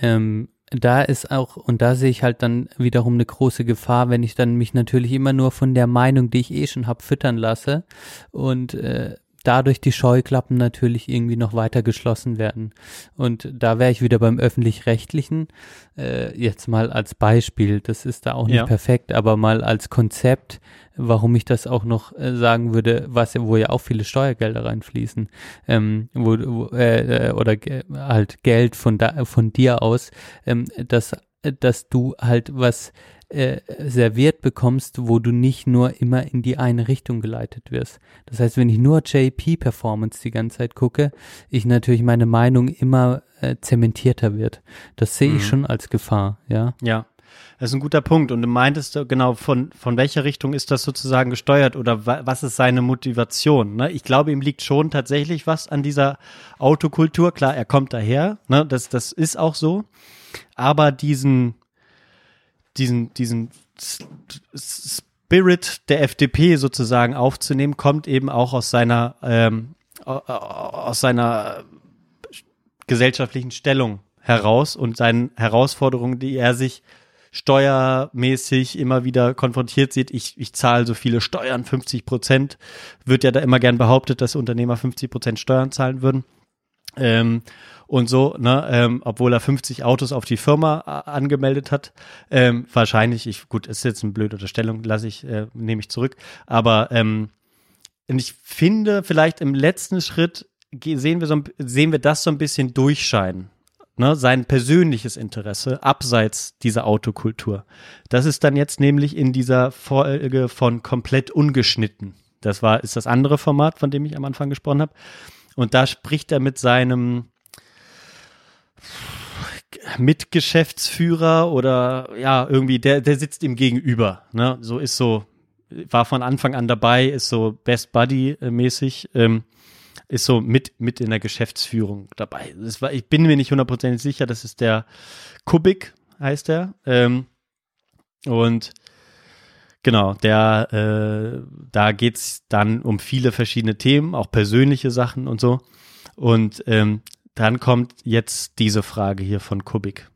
Ähm, da ist auch, und da sehe ich halt dann wiederum eine große Gefahr, wenn ich dann mich natürlich immer nur von der Meinung, die ich eh schon hab, füttern lasse und äh, dadurch die Scheuklappen natürlich irgendwie noch weiter geschlossen werden. Und da wäre ich wieder beim öffentlich-rechtlichen, äh, jetzt mal als Beispiel, das ist da auch nicht Ja. perfekt, aber mal als Konzept, warum ich das auch noch äh, sagen würde, was wo ja auch viele Steuergelder reinfließen, ähm, wo, wo äh, äh, oder ge- halt Geld von da, von dir aus, ähm, dass dass du halt was äh, serviert bekommst, wo du nicht nur immer in die eine Richtung geleitet wirst. Das heißt, wenn ich nur JP-Performance die ganze Zeit gucke, ich natürlich meine Meinung immer äh, zementierter wird. Das sehe Mhm. ich schon als Gefahr, ja. Ja. Das ist ein guter Punkt. Und du meintest genau, von, von welcher Richtung ist das sozusagen gesteuert oder wa was ist seine Motivation? Ne? Ich glaube, ihm liegt schon tatsächlich was an dieser Autokultur. Klar, er kommt daher, ne? das, das ist auch so. Aber diesen, diesen, diesen Spirit der FDP sozusagen aufzunehmen, kommt eben auch aus seiner, ähm, aus seiner gesellschaftlichen Stellung heraus und seinen Herausforderungen, die er sich steuermäßig immer wieder konfrontiert sieht. Ich, ich zahle so viele Steuern, 50 Prozent. Wird ja da immer gern behauptet, dass Unternehmer 50 Prozent Steuern zahlen würden. Ähm, und so, ne, ähm, obwohl er 50 Autos auf die Firma äh, angemeldet hat. Ähm, wahrscheinlich, ich, gut, ist jetzt eine blöde Unterstellung, lasse ich, äh, nehme ich zurück. Aber ähm, ich finde, vielleicht im letzten Schritt sehen wir, so, sehen wir das so ein bisschen durchscheinen ne, sein persönliches Interesse abseits dieser Autokultur. Das ist dann jetzt nämlich in dieser Folge von komplett ungeschnitten. Das war, ist das andere Format, von dem ich am Anfang gesprochen habe. Und da spricht er mit seinem Mitgeschäftsführer oder ja, irgendwie, der, der sitzt ihm gegenüber. Ne? So ist so, war von Anfang an dabei, ist so Best Buddy-mäßig. Ähm, ist so mit, mit in der Geschäftsführung dabei. War, ich bin mir nicht hundertprozentig sicher, das ist der Kubik, heißt er. Ähm, und genau, der, äh, da geht's dann um viele verschiedene Themen, auch persönliche Sachen und so. Und ähm, dann kommt jetzt diese Frage hier von Kubik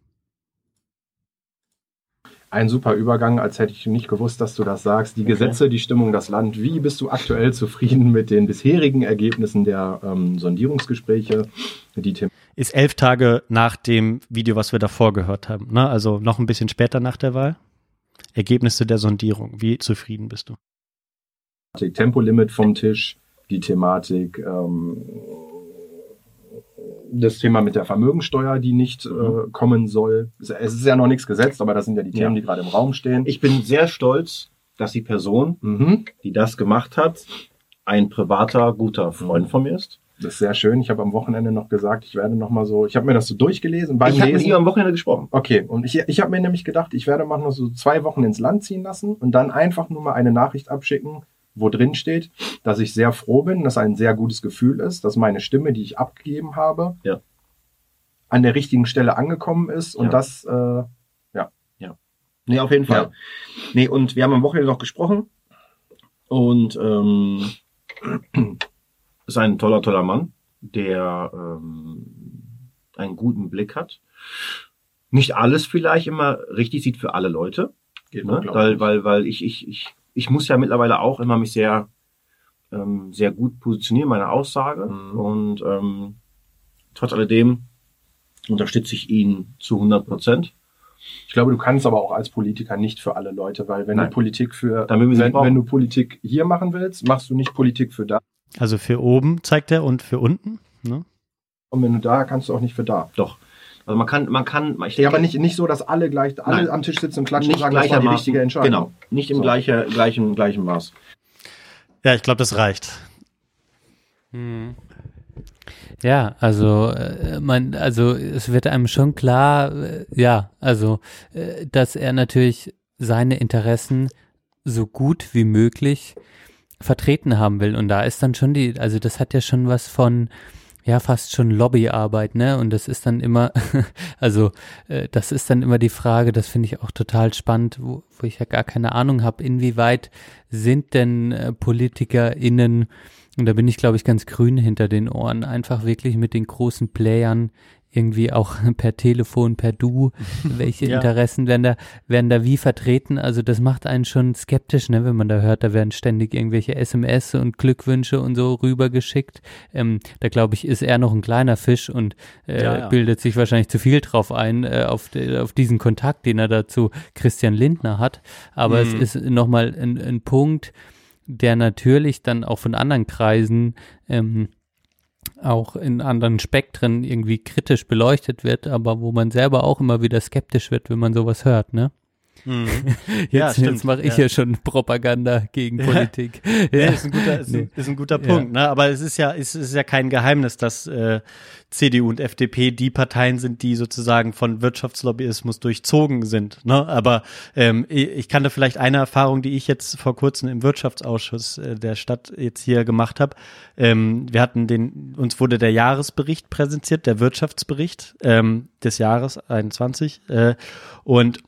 ein super Übergang, als hätte ich nicht gewusst, dass du das sagst. Die Gesetze, die Stimmung, das Land. Wie bist du aktuell zufrieden mit den bisherigen Ergebnissen der ähm, Sondierungsgespräche? Die ist elf Tage nach dem Video, was wir davor gehört haben. Ne? Also noch ein bisschen später nach der Wahl. Ergebnisse der Sondierung. Wie zufrieden bist du? Tempolimit vom Tisch, die Thematik ähm, das Thema mit der Vermögensteuer, die nicht äh, mhm. kommen soll. Es ist ja noch nichts gesetzt, aber das sind ja die Themen, ja. die gerade im Raum stehen. Ich bin sehr stolz, dass die Person, mhm. die das gemacht hat, ein privater, guter Freund mhm. von mir ist. Das ist sehr schön. Ich habe am Wochenende noch gesagt, ich werde noch mal so, ich habe mir das so durchgelesen beim ich habe mit ihm am Wochenende gesprochen. Okay, und ich, ich habe mir nämlich gedacht, ich werde mal noch so zwei Wochen ins Land ziehen lassen und dann einfach nur mal eine Nachricht abschicken, wo drin steht, dass ich sehr froh bin, dass ein sehr gutes Gefühl ist, dass meine Stimme, die ich abgegeben habe, ja. an der richtigen Stelle angekommen ist und ja. das, äh, ja. Ja. Nee, auf jeden Fall. Ja. Nee, und wir haben am Wochenende noch gesprochen und ähm, ist ein toller, toller Mann, der ähm, einen guten Blick hat. Nicht alles vielleicht immer richtig sieht für alle Leute. Geht ne? Weil, weil, weil ich, ich, ich ich muss ja mittlerweile auch immer mich sehr, ähm, sehr gut positionieren, meine Aussage. Mhm. Und ähm, trotz alledem unterstütze ich ihn zu 100 Prozent. Ich glaube, du kannst aber auch als Politiker nicht für alle Leute, weil wenn Nein. du Politik für, wenn, wenn, du Politik hier machen willst, machst du nicht Politik für da. Also für oben zeigt er und für unten. Ne? Und wenn du da, kannst du auch nicht für da. Doch. Also man kann, man kann. Ich denke, ja, aber nicht, nicht so, dass alle gleich, alle Nein. am Tisch sitzen und klatschen und sagen, das war die richtige Entscheidung. Genau, nicht im so. gleichen, gleichen, gleichen Maß. Ja, ich glaube, das reicht. Hm. Ja, also äh, man, also es wird einem schon klar, äh, ja, also äh, dass er natürlich seine Interessen so gut wie möglich vertreten haben will und da ist dann schon die, also das hat ja schon was von ja fast schon Lobbyarbeit, ne? Und das ist dann immer, also äh, das ist dann immer die Frage, das finde ich auch total spannend, wo, wo ich ja gar keine Ahnung habe, inwieweit sind denn äh, PolitikerInnen, und da bin ich, glaube ich, ganz grün hinter den Ohren, einfach wirklich mit den großen Playern irgendwie auch per Telefon, per Du, welche ja. Interessen werden da, werden da wie vertreten. Also das macht einen schon skeptisch, ne, wenn man da hört, da werden ständig irgendwelche SMS und Glückwünsche und so rübergeschickt. Ähm, da glaube ich, ist er noch ein kleiner Fisch und äh, ja, ja. bildet sich wahrscheinlich zu viel drauf ein, äh, auf, de, auf diesen Kontakt, den er dazu Christian Lindner hat. Aber mhm. es ist nochmal ein, ein Punkt, der natürlich dann auch von anderen Kreisen ähm, auch in anderen Spektren irgendwie kritisch beleuchtet wird, aber wo man selber auch immer wieder skeptisch wird, wenn man sowas hört, ne? Mhm. Jetzt, Ja, jetzt mache ich ja. hier schon Propaganda gegen Politik. Ja, ist ein guter, ist, Nee. ein, ist ein guter Ja. Punkt. Ne? Aber es ist ja, es ist ja kein Geheimnis, dass äh, CDU und FDP die Parteien sind, die sozusagen von Wirtschaftslobbyismus durchzogen sind. Ne? Aber ähm, ich da vielleicht eine Erfahrung, die ich jetzt vor kurzem im Wirtschaftsausschuss äh, der Stadt jetzt hier gemacht habe. Ähm, wir hatten den, uns wurde der Jahresbericht präsentiert, der Wirtschaftsbericht ähm, des Jahres 21 äh, und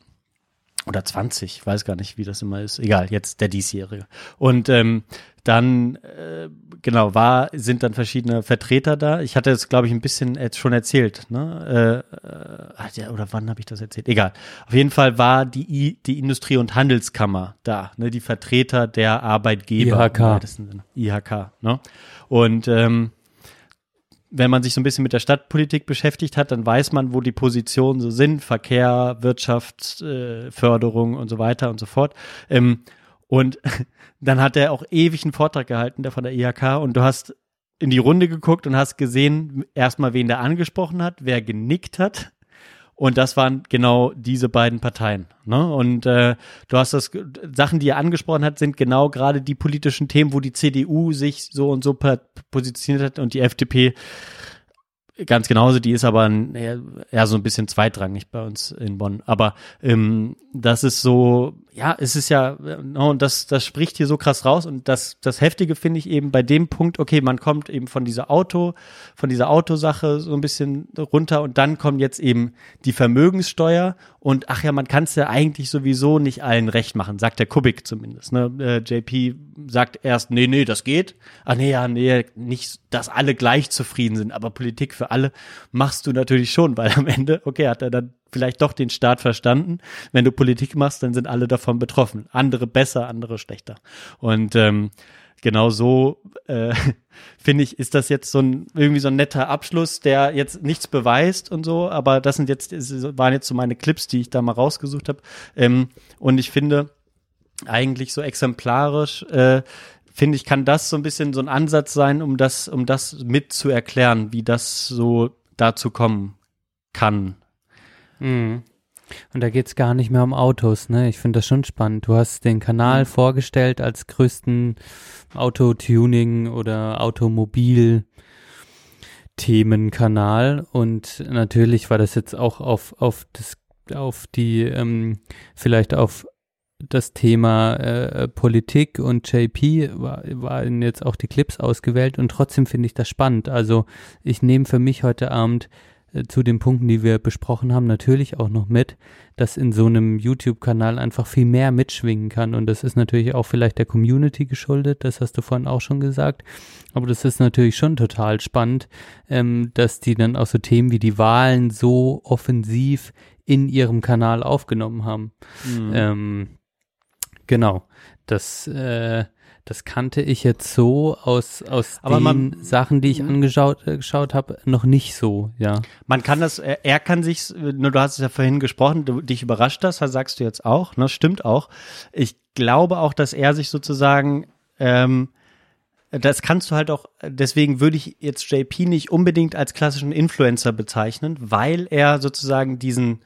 oder 20, ich weiß gar nicht, wie das immer ist. Egal, jetzt der diesjährige. Und ähm, dann, äh, genau, war, sind dann verschiedene Vertreter da. Ich hatte es, glaube ich, ein bisschen jetzt schon erzählt, ne? Äh, äh, oder wann habe ich das erzählt? Egal. Auf jeden Fall war die, I, die Industrie- und Handelskammer da, ne? Die Vertreter der Arbeitgeber. IHK. im weitesten Sinne. IHK, ne? Und ähm, wenn man sich so ein bisschen mit der Stadtpolitik beschäftigt hat, dann weiß man, wo die Positionen so sind, Verkehr, Wirtschaft, äh, Förderung und so weiter und so fort. Ähm, und dann hat er auch ewig einen Vortrag gehalten, der von der IHK, und du hast in die Runde geguckt und hast gesehen, erstmal, wen der angesprochen hat, wer genickt hat. Und das waren genau diese beiden Parteien. Ne? Und äh, du hast das, Sachen, die er angesprochen hat, sind genau gerade die politischen Themen, wo die CDU sich so und so positioniert hat und die FDP ganz genauso, die ist aber eher, eher so ein bisschen zweitrangig bei uns in Bonn. Aber ähm, das ist so, ja, es ist ja, äh, und das, das spricht hier so krass raus. Und das, das Heftige finde ich eben bei dem Punkt, okay, man kommt eben von dieser Auto, von dieser Autosache so ein bisschen runter und dann kommt jetzt eben die Vermögenssteuer und ach ja, man kann es ja eigentlich sowieso nicht allen recht machen, sagt der Kubik zumindest. Ne? Äh, JP sagt erst, nee, nee, das geht. Ach nee, ja, nee, nicht, dass alle gleich zufrieden sind, aber Politik für alle machst du natürlich schon, weil am Ende, okay, hat er dann vielleicht doch den Staat verstanden. Wenn du Politik machst, dann sind alle davon betroffen. Andere besser, andere schlechter. Und ähm, genau so äh, finde ich, ist das jetzt so ein irgendwie so ein netter Abschluss, der jetzt nichts beweist und so, aber das sind jetzt waren jetzt so meine Clips, die ich da mal rausgesucht habe. Ähm, und ich finde eigentlich so exemplarisch äh, finde ich, kann das so ein bisschen so ein Ansatz sein, um das, um das mit zu erklären, wie das so dazu kommen kann. Mhm. Und da geht's gar nicht mehr um Autos, ne? Ich finde das schon spannend. Du hast den Kanal vorgestellt als größten Autotuning oder Automobil Themenkanal und natürlich war das jetzt auch auf auf das auf die ähm, vielleicht auf das Thema äh, Politik und JP war, waren jetzt auch die Clips ausgewählt und trotzdem finde ich das spannend. Also ich nehme für mich heute Abend zu den Punkten, die wir besprochen haben, natürlich auch noch mit, dass in so einem YouTube-Kanal einfach viel mehr mitschwingen kann. Und das ist natürlich auch vielleicht der Community geschuldet, das hast du vorhin auch schon gesagt. Aber das ist natürlich schon total spannend, ähm, dass die dann auch so Themen wie die Wahlen so offensiv in ihrem Kanal aufgenommen haben. Mhm. Ähm, genau. Das, äh, das kannte ich jetzt so aus, aus Aber den man- Sachen, die ich angeschaut äh, geschaut habe, noch nicht so, ja. Man kann das, er, er kann sich, nur du hast es ja vorhin gesprochen, du, dich überrascht das, das sagst du jetzt auch, ne, stimmt auch. Ich glaube auch, dass er sich sozusagen, ähm, das kannst du halt auch, deswegen würde ich jetzt JP nicht unbedingt als klassischen Influencer bezeichnen, weil er sozusagen diesen,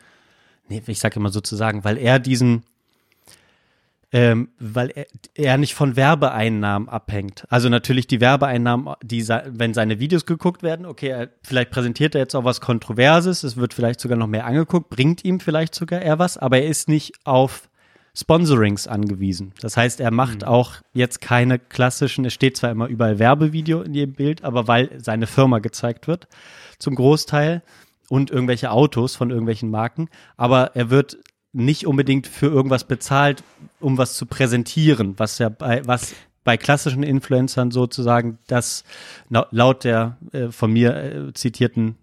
nee, ich sage immer sozusagen, weil er diesen, ähm, weil er, er nicht von Werbeeinnahmen abhängt. Also natürlich die Werbeeinnahmen, die wenn seine Videos geguckt werden, okay, er, vielleicht präsentiert er jetzt auch was Kontroverses, es wird vielleicht sogar noch mehr angeguckt, bringt ihm vielleicht sogar eher was, aber er ist nicht auf Sponsorings angewiesen. Das heißt, er macht auch jetzt keine klassischen, es steht zwar immer überall Werbevideo in jedem Bild, aber weil seine Firma gezeigt wird, zum Großteil und irgendwelche Autos von irgendwelchen Marken, aber er wird nicht unbedingt für irgendwas bezahlt, um was zu präsentieren, was ja bei, was bei klassischen Influencern sozusagen das laut der äh, von mir äh, zitierten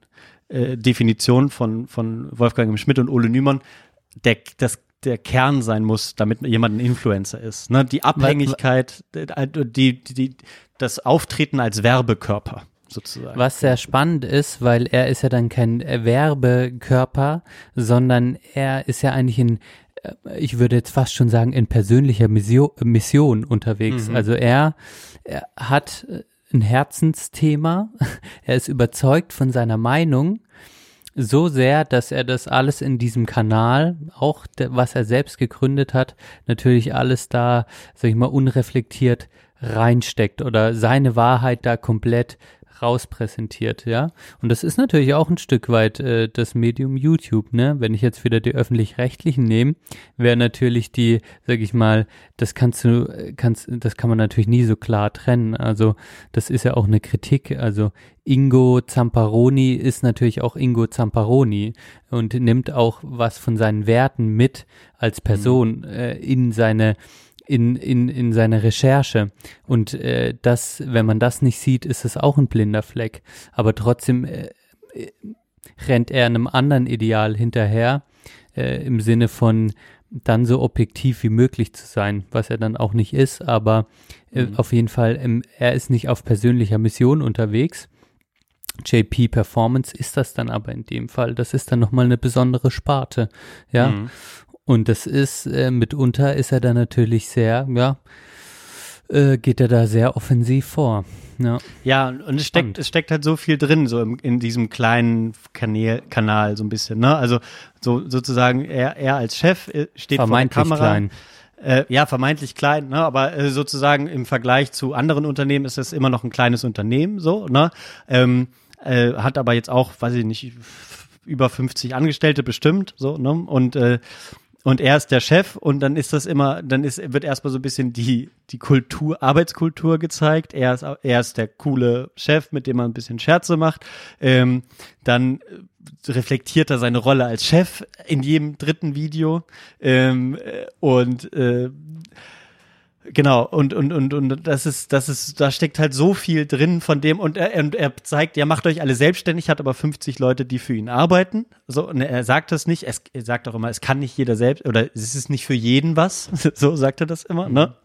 äh, Definition von, von Wolfgang. Schmidt und Ole Nümann der, das, der Kern sein muss, damit jemand ein Influencer ist. Ne? Die Abhängigkeit, äh, die, die, die, das Auftreten als Werbekörper sozusagen. Was sehr spannend ist, weil er ist ja dann kein Werbekörper, sondern er ist ja eigentlich in, äh, ich würde jetzt fast schon sagen, in persönlicher Mission, Mission unterwegs. Mhm. Also er, er hat äh, ein Herzensthema, er ist überzeugt von seiner Meinung so sehr, dass er das alles in diesem Kanal, auch was er selbst gegründet hat, natürlich alles da, sag ich mal, unreflektiert reinsteckt oder seine Wahrheit da komplett rauspräsentiert, ja. Und das ist natürlich auch ein Stück weit äh, das Medium YouTube, ne? Wenn ich jetzt wieder die öffentlich-rechtlichen nehme, wäre natürlich die, sag ich mal, das kannst du, kannst, das kann man natürlich nie so klar trennen. Also das ist ja auch eine Kritik. Also Ingo Zamparoni ist natürlich auch Ingo Zamparoni und nimmt auch was von seinen Werten mit als Person mhm. äh, in seine in, in, in seine Recherche. Und äh, das, wenn man das nicht sieht, ist es auch ein blinder Fleck. Aber trotzdem äh, äh, rennt er einem anderen Ideal hinterher, äh, im Sinne von dann so objektiv wie möglich zu sein, was er dann auch nicht ist, aber äh, mhm. auf jeden Fall, ähm, er ist nicht auf persönlicher Mission unterwegs. JP Performance ist das dann aber in dem Fall. Das ist dann nochmal eine besondere Sparte, ja. Mhm. Und das ist, äh, mitunter ist er da natürlich sehr, ja, äh, geht er da sehr offensiv vor. Ja, ja und es steckt, es steckt halt so viel drin, so im, in diesem kleinen Kanal, Kanal so ein bisschen, ne? Also so sozusagen er, er als Chef äh, steht vor der Kamera. Klein. Äh, ja, vermeintlich klein, ne? aber äh, sozusagen im Vergleich zu anderen Unternehmen ist es immer noch ein kleines Unternehmen, so, ne? Ähm, äh, hat aber jetzt auch, weiß ich nicht, über 50 Angestellte bestimmt, so, ne? Und äh, und er ist der Chef und dann ist das immer, dann ist, wird erstmal so ein bisschen die, die Kultur, Arbeitskultur gezeigt. Er ist, er ist der coole Chef, mit dem man ein bisschen Scherze macht. Ähm, dann reflektiert er seine Rolle als Chef in jedem dritten Video. Ähm, und äh, Genau, und, und, und, und das ist, das ist, da steckt halt so viel drin von dem und er, und er zeigt, ja, macht euch alle selbstständig, hat aber 50 Leute, die für ihn arbeiten. So, und er sagt das nicht, es, er sagt auch immer, es kann nicht jeder selbst, oder es ist nicht für jeden was. So sagt er das immer, ne?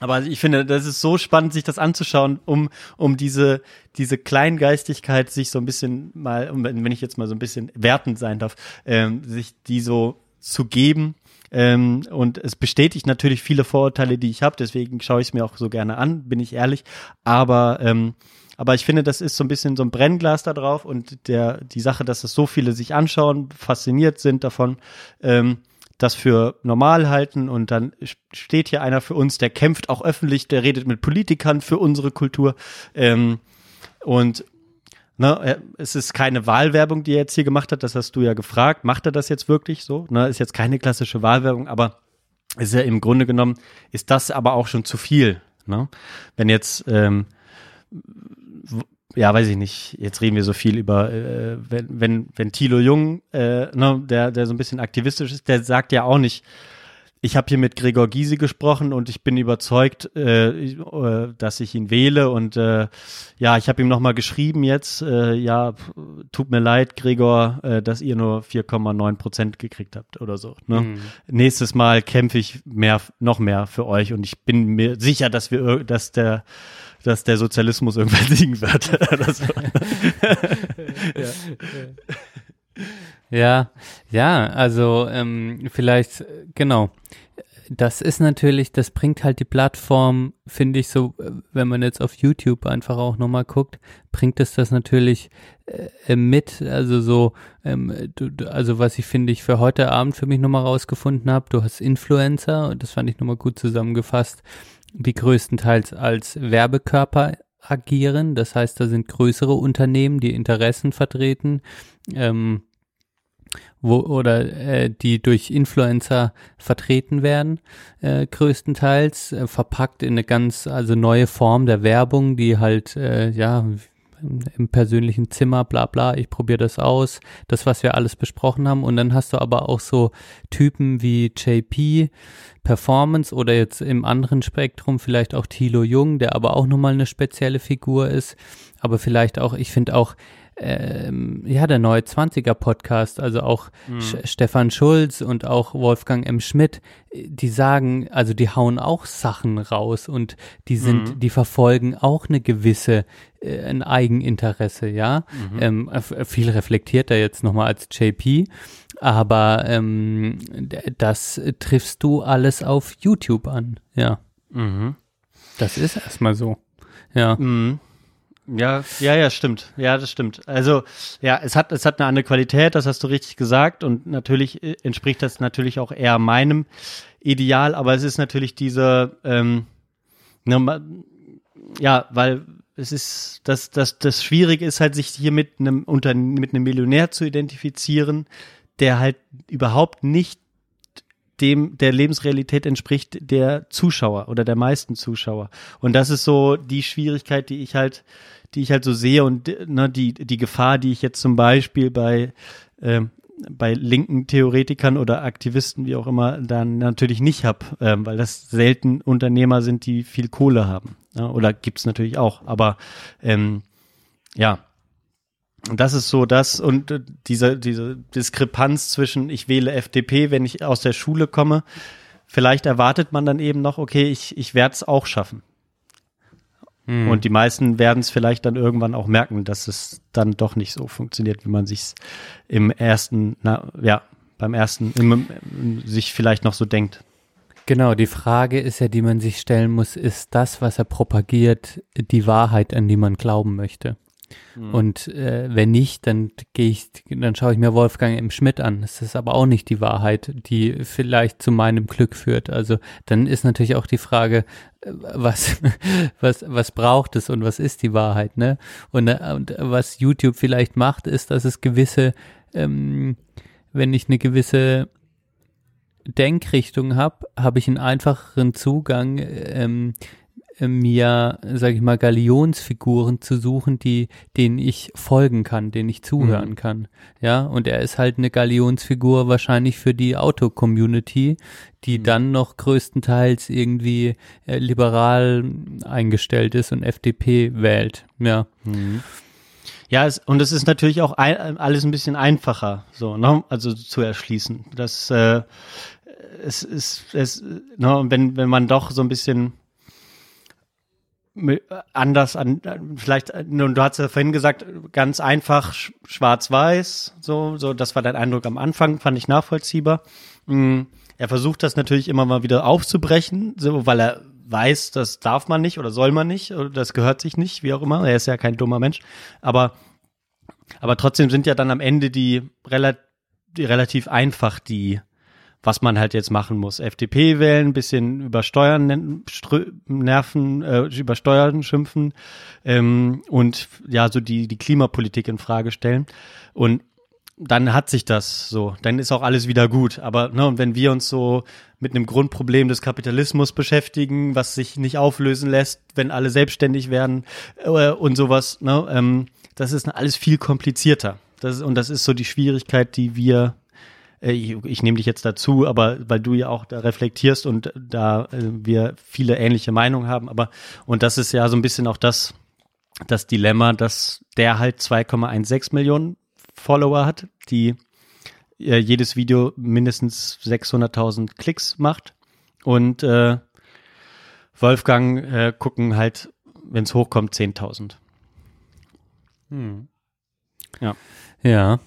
Aber ich finde, das ist so spannend, sich das anzuschauen, um, um diese, diese Kleingeistigkeit sich so ein bisschen mal, wenn ich jetzt mal so ein bisschen wertend sein darf, ähm, sich die so zu geben ähm, und es bestätigt natürlich viele Vorurteile, die ich habe, deswegen schaue ich es mir auch so gerne an, bin ich ehrlich. Aber ähm, aber ich finde, das ist so ein bisschen so ein Brennglas da drauf und der, die Sache, dass es so viele sich anschauen, fasziniert sind davon, ähm, das für normal halten und dann steht hier einer für uns, der kämpft auch öffentlich, der redet mit Politikern für unsere Kultur. Ähm, und Ne, es ist keine Wahlwerbung, die er jetzt hier gemacht hat, das hast du ja gefragt. Macht er das jetzt wirklich so? Ne, ist jetzt keine klassische Wahlwerbung, aber ist ja im Grunde genommen, ist das aber auch schon zu viel. Ne? Wenn jetzt, ähm, ja, weiß ich nicht, jetzt reden wir so viel über, äh, wenn, wenn, wenn Thilo Jung, äh, ne, der, der so ein bisschen aktivistisch ist, der sagt ja auch nicht, ich habe hier mit Gregor Gysi gesprochen und ich bin überzeugt, äh, äh, dass ich ihn wähle. Und äh, ja, ich habe ihm nochmal geschrieben jetzt, äh, ja, tut mir leid, Gregor, äh, dass ihr nur 4,9 Prozent gekriegt habt oder so. Ne? Mhm. Nächstes Mal kämpfe ich mehr, noch mehr für euch und ich bin mir sicher, dass wir, dass der dass der Sozialismus irgendwann siegen wird. ja, ja, ja, also ähm, vielleicht, genau das ist natürlich, das bringt halt die Plattform, finde ich so, wenn man jetzt auf YouTube einfach auch nochmal guckt, bringt es das natürlich äh, mit. Also so, ähm, du, also was ich finde ich für heute Abend für mich nochmal rausgefunden habe, du hast Influencer, und das fand ich nochmal gut zusammengefasst, die größtenteils als Werbekörper agieren. Das heißt, da sind größere Unternehmen, die Interessen vertreten. Ähm, wo oder äh, die durch Influencer vertreten werden, äh, größtenteils äh, verpackt in eine ganz also neue Form der Werbung, die halt äh, ja im persönlichen Zimmer, bla bla, ich probiere das aus, das, was wir alles besprochen haben. Und dann hast du aber auch so Typen wie JP, Performance oder jetzt im anderen Spektrum vielleicht auch Thilo Jung, der aber auch nochmal eine spezielle Figur ist. Aber vielleicht auch, ich finde auch ähm, ja, der neue 20er Podcast, also auch mhm. Stefan Schulz und auch Wolfgang M. Schmidt, die sagen, also die hauen auch Sachen raus und die sind, mhm. die verfolgen auch eine gewisse, äh, ein Eigeninteresse, ja. Mhm. Ähm, viel reflektierter jetzt nochmal als JP, aber ähm, das triffst du alles auf YouTube an, ja. Mhm. Das ist erstmal so, ja. Mhm. Ja, ja, ja, stimmt. Ja, das stimmt. Also, ja, es hat, es hat eine andere Qualität, das hast du richtig gesagt. Und natürlich äh, entspricht das natürlich auch eher meinem Ideal, aber es ist natürlich diese, ähm, ne, ja, weil es ist, das, das, das Schwierige ist halt, sich hier mit einem Unter mit einem Millionär zu identifizieren, der halt überhaupt nicht dem der Lebensrealität entspricht der Zuschauer oder der meisten Zuschauer. Und das ist so die Schwierigkeit, die ich halt, die ich halt so sehe und ne, die die Gefahr, die ich jetzt zum Beispiel bei ähm, bei linken Theoretikern oder Aktivisten, wie auch immer, dann natürlich nicht habe, ähm, weil das selten Unternehmer sind, die viel Kohle haben. Ja, oder gibt's natürlich auch, aber ähm, ja, das ist so das und äh, diese, diese Diskrepanz zwischen ich wähle FDP, wenn ich aus der Schule komme, vielleicht erwartet man dann eben noch, okay, ich, ich werde es auch schaffen. Hm. Und die meisten werden es vielleicht dann irgendwann auch merken, dass es dann doch nicht so funktioniert, wie man sich im ersten, na, ja, beim ersten, im, im, sich vielleicht noch so denkt. Genau, die Frage ist ja, die man sich stellen muss, ist das, was er propagiert, die Wahrheit, an die man glauben möchte? Mhm. Und äh, wenn nicht, dann gehe ich, dann schaue ich mir Wolfgang M. Schmidt an. Das ist aber auch nicht die Wahrheit, die vielleicht zu meinem Glück führt. Also dann ist natürlich auch die Frage, äh, was, was, was braucht es und was ist die Wahrheit, ne? Und, äh, und was YouTube vielleicht macht, ist, dass es gewisse, ähm, wenn ich eine gewisse Denkrichtung habe, habe ich einen einfacheren Zugang, ähm, mir, sage ich mal, Galionsfiguren zu suchen, die, denen ich folgen kann, denen ich zuhören Mhm. kann. Ja, und er ist halt eine Galionsfigur wahrscheinlich für die Auto-Community, die Mhm. dann noch größtenteils irgendwie äh, liberal eingestellt ist und FDP wählt. Ja. Ja, es, und es ist natürlich auch ein, alles ein bisschen einfacher, so, ne? also zu erschließen. Das, äh, es ist, es, ne? wenn, wenn man doch so ein bisschen anders an, vielleicht, äh, nun, du hast ja vorhin gesagt, ganz einfach sch- schwarz-weiß, so, so, das war dein Eindruck am Anfang, fand ich nachvollziehbar. Mm, Er versucht das natürlich immer mal wieder aufzubrechen, so, weil er weiß, das darf man nicht oder soll man nicht oder das gehört sich nicht, wie auch immer. Er ist ja kein dummer Mensch, aber aber trotzdem sind ja dann am Ende die, die relativ einfach die, was man halt jetzt machen muss. FDP wählen, bisschen über Steuern nerven, äh, über Steuern schimpfen ähm, und ja, so die, die Klimapolitik in Frage stellen. Und dann hat sich das so, dann ist auch alles wieder gut. Aber ne, und wenn wir uns so mit einem Grundproblem des Kapitalismus beschäftigen, was sich nicht auflösen lässt, wenn alle selbstständig werden äh, und sowas, ne, ähm, das ist alles viel komplizierter. Das, und das ist so die Schwierigkeit, die wir, ich, ich nehme dich jetzt dazu, aber weil du ja auch da reflektierst und da äh, wir viele ähnliche Meinungen haben, aber und das ist ja so ein bisschen auch das, das Dilemma, dass der halt 2,16 Millionen Follower hat, die äh, jedes Video mindestens 600.000 Klicks macht und äh, Wolfgang äh, gucken halt, wenn es hochkommt, 10.000. Hm. Ja. Ja.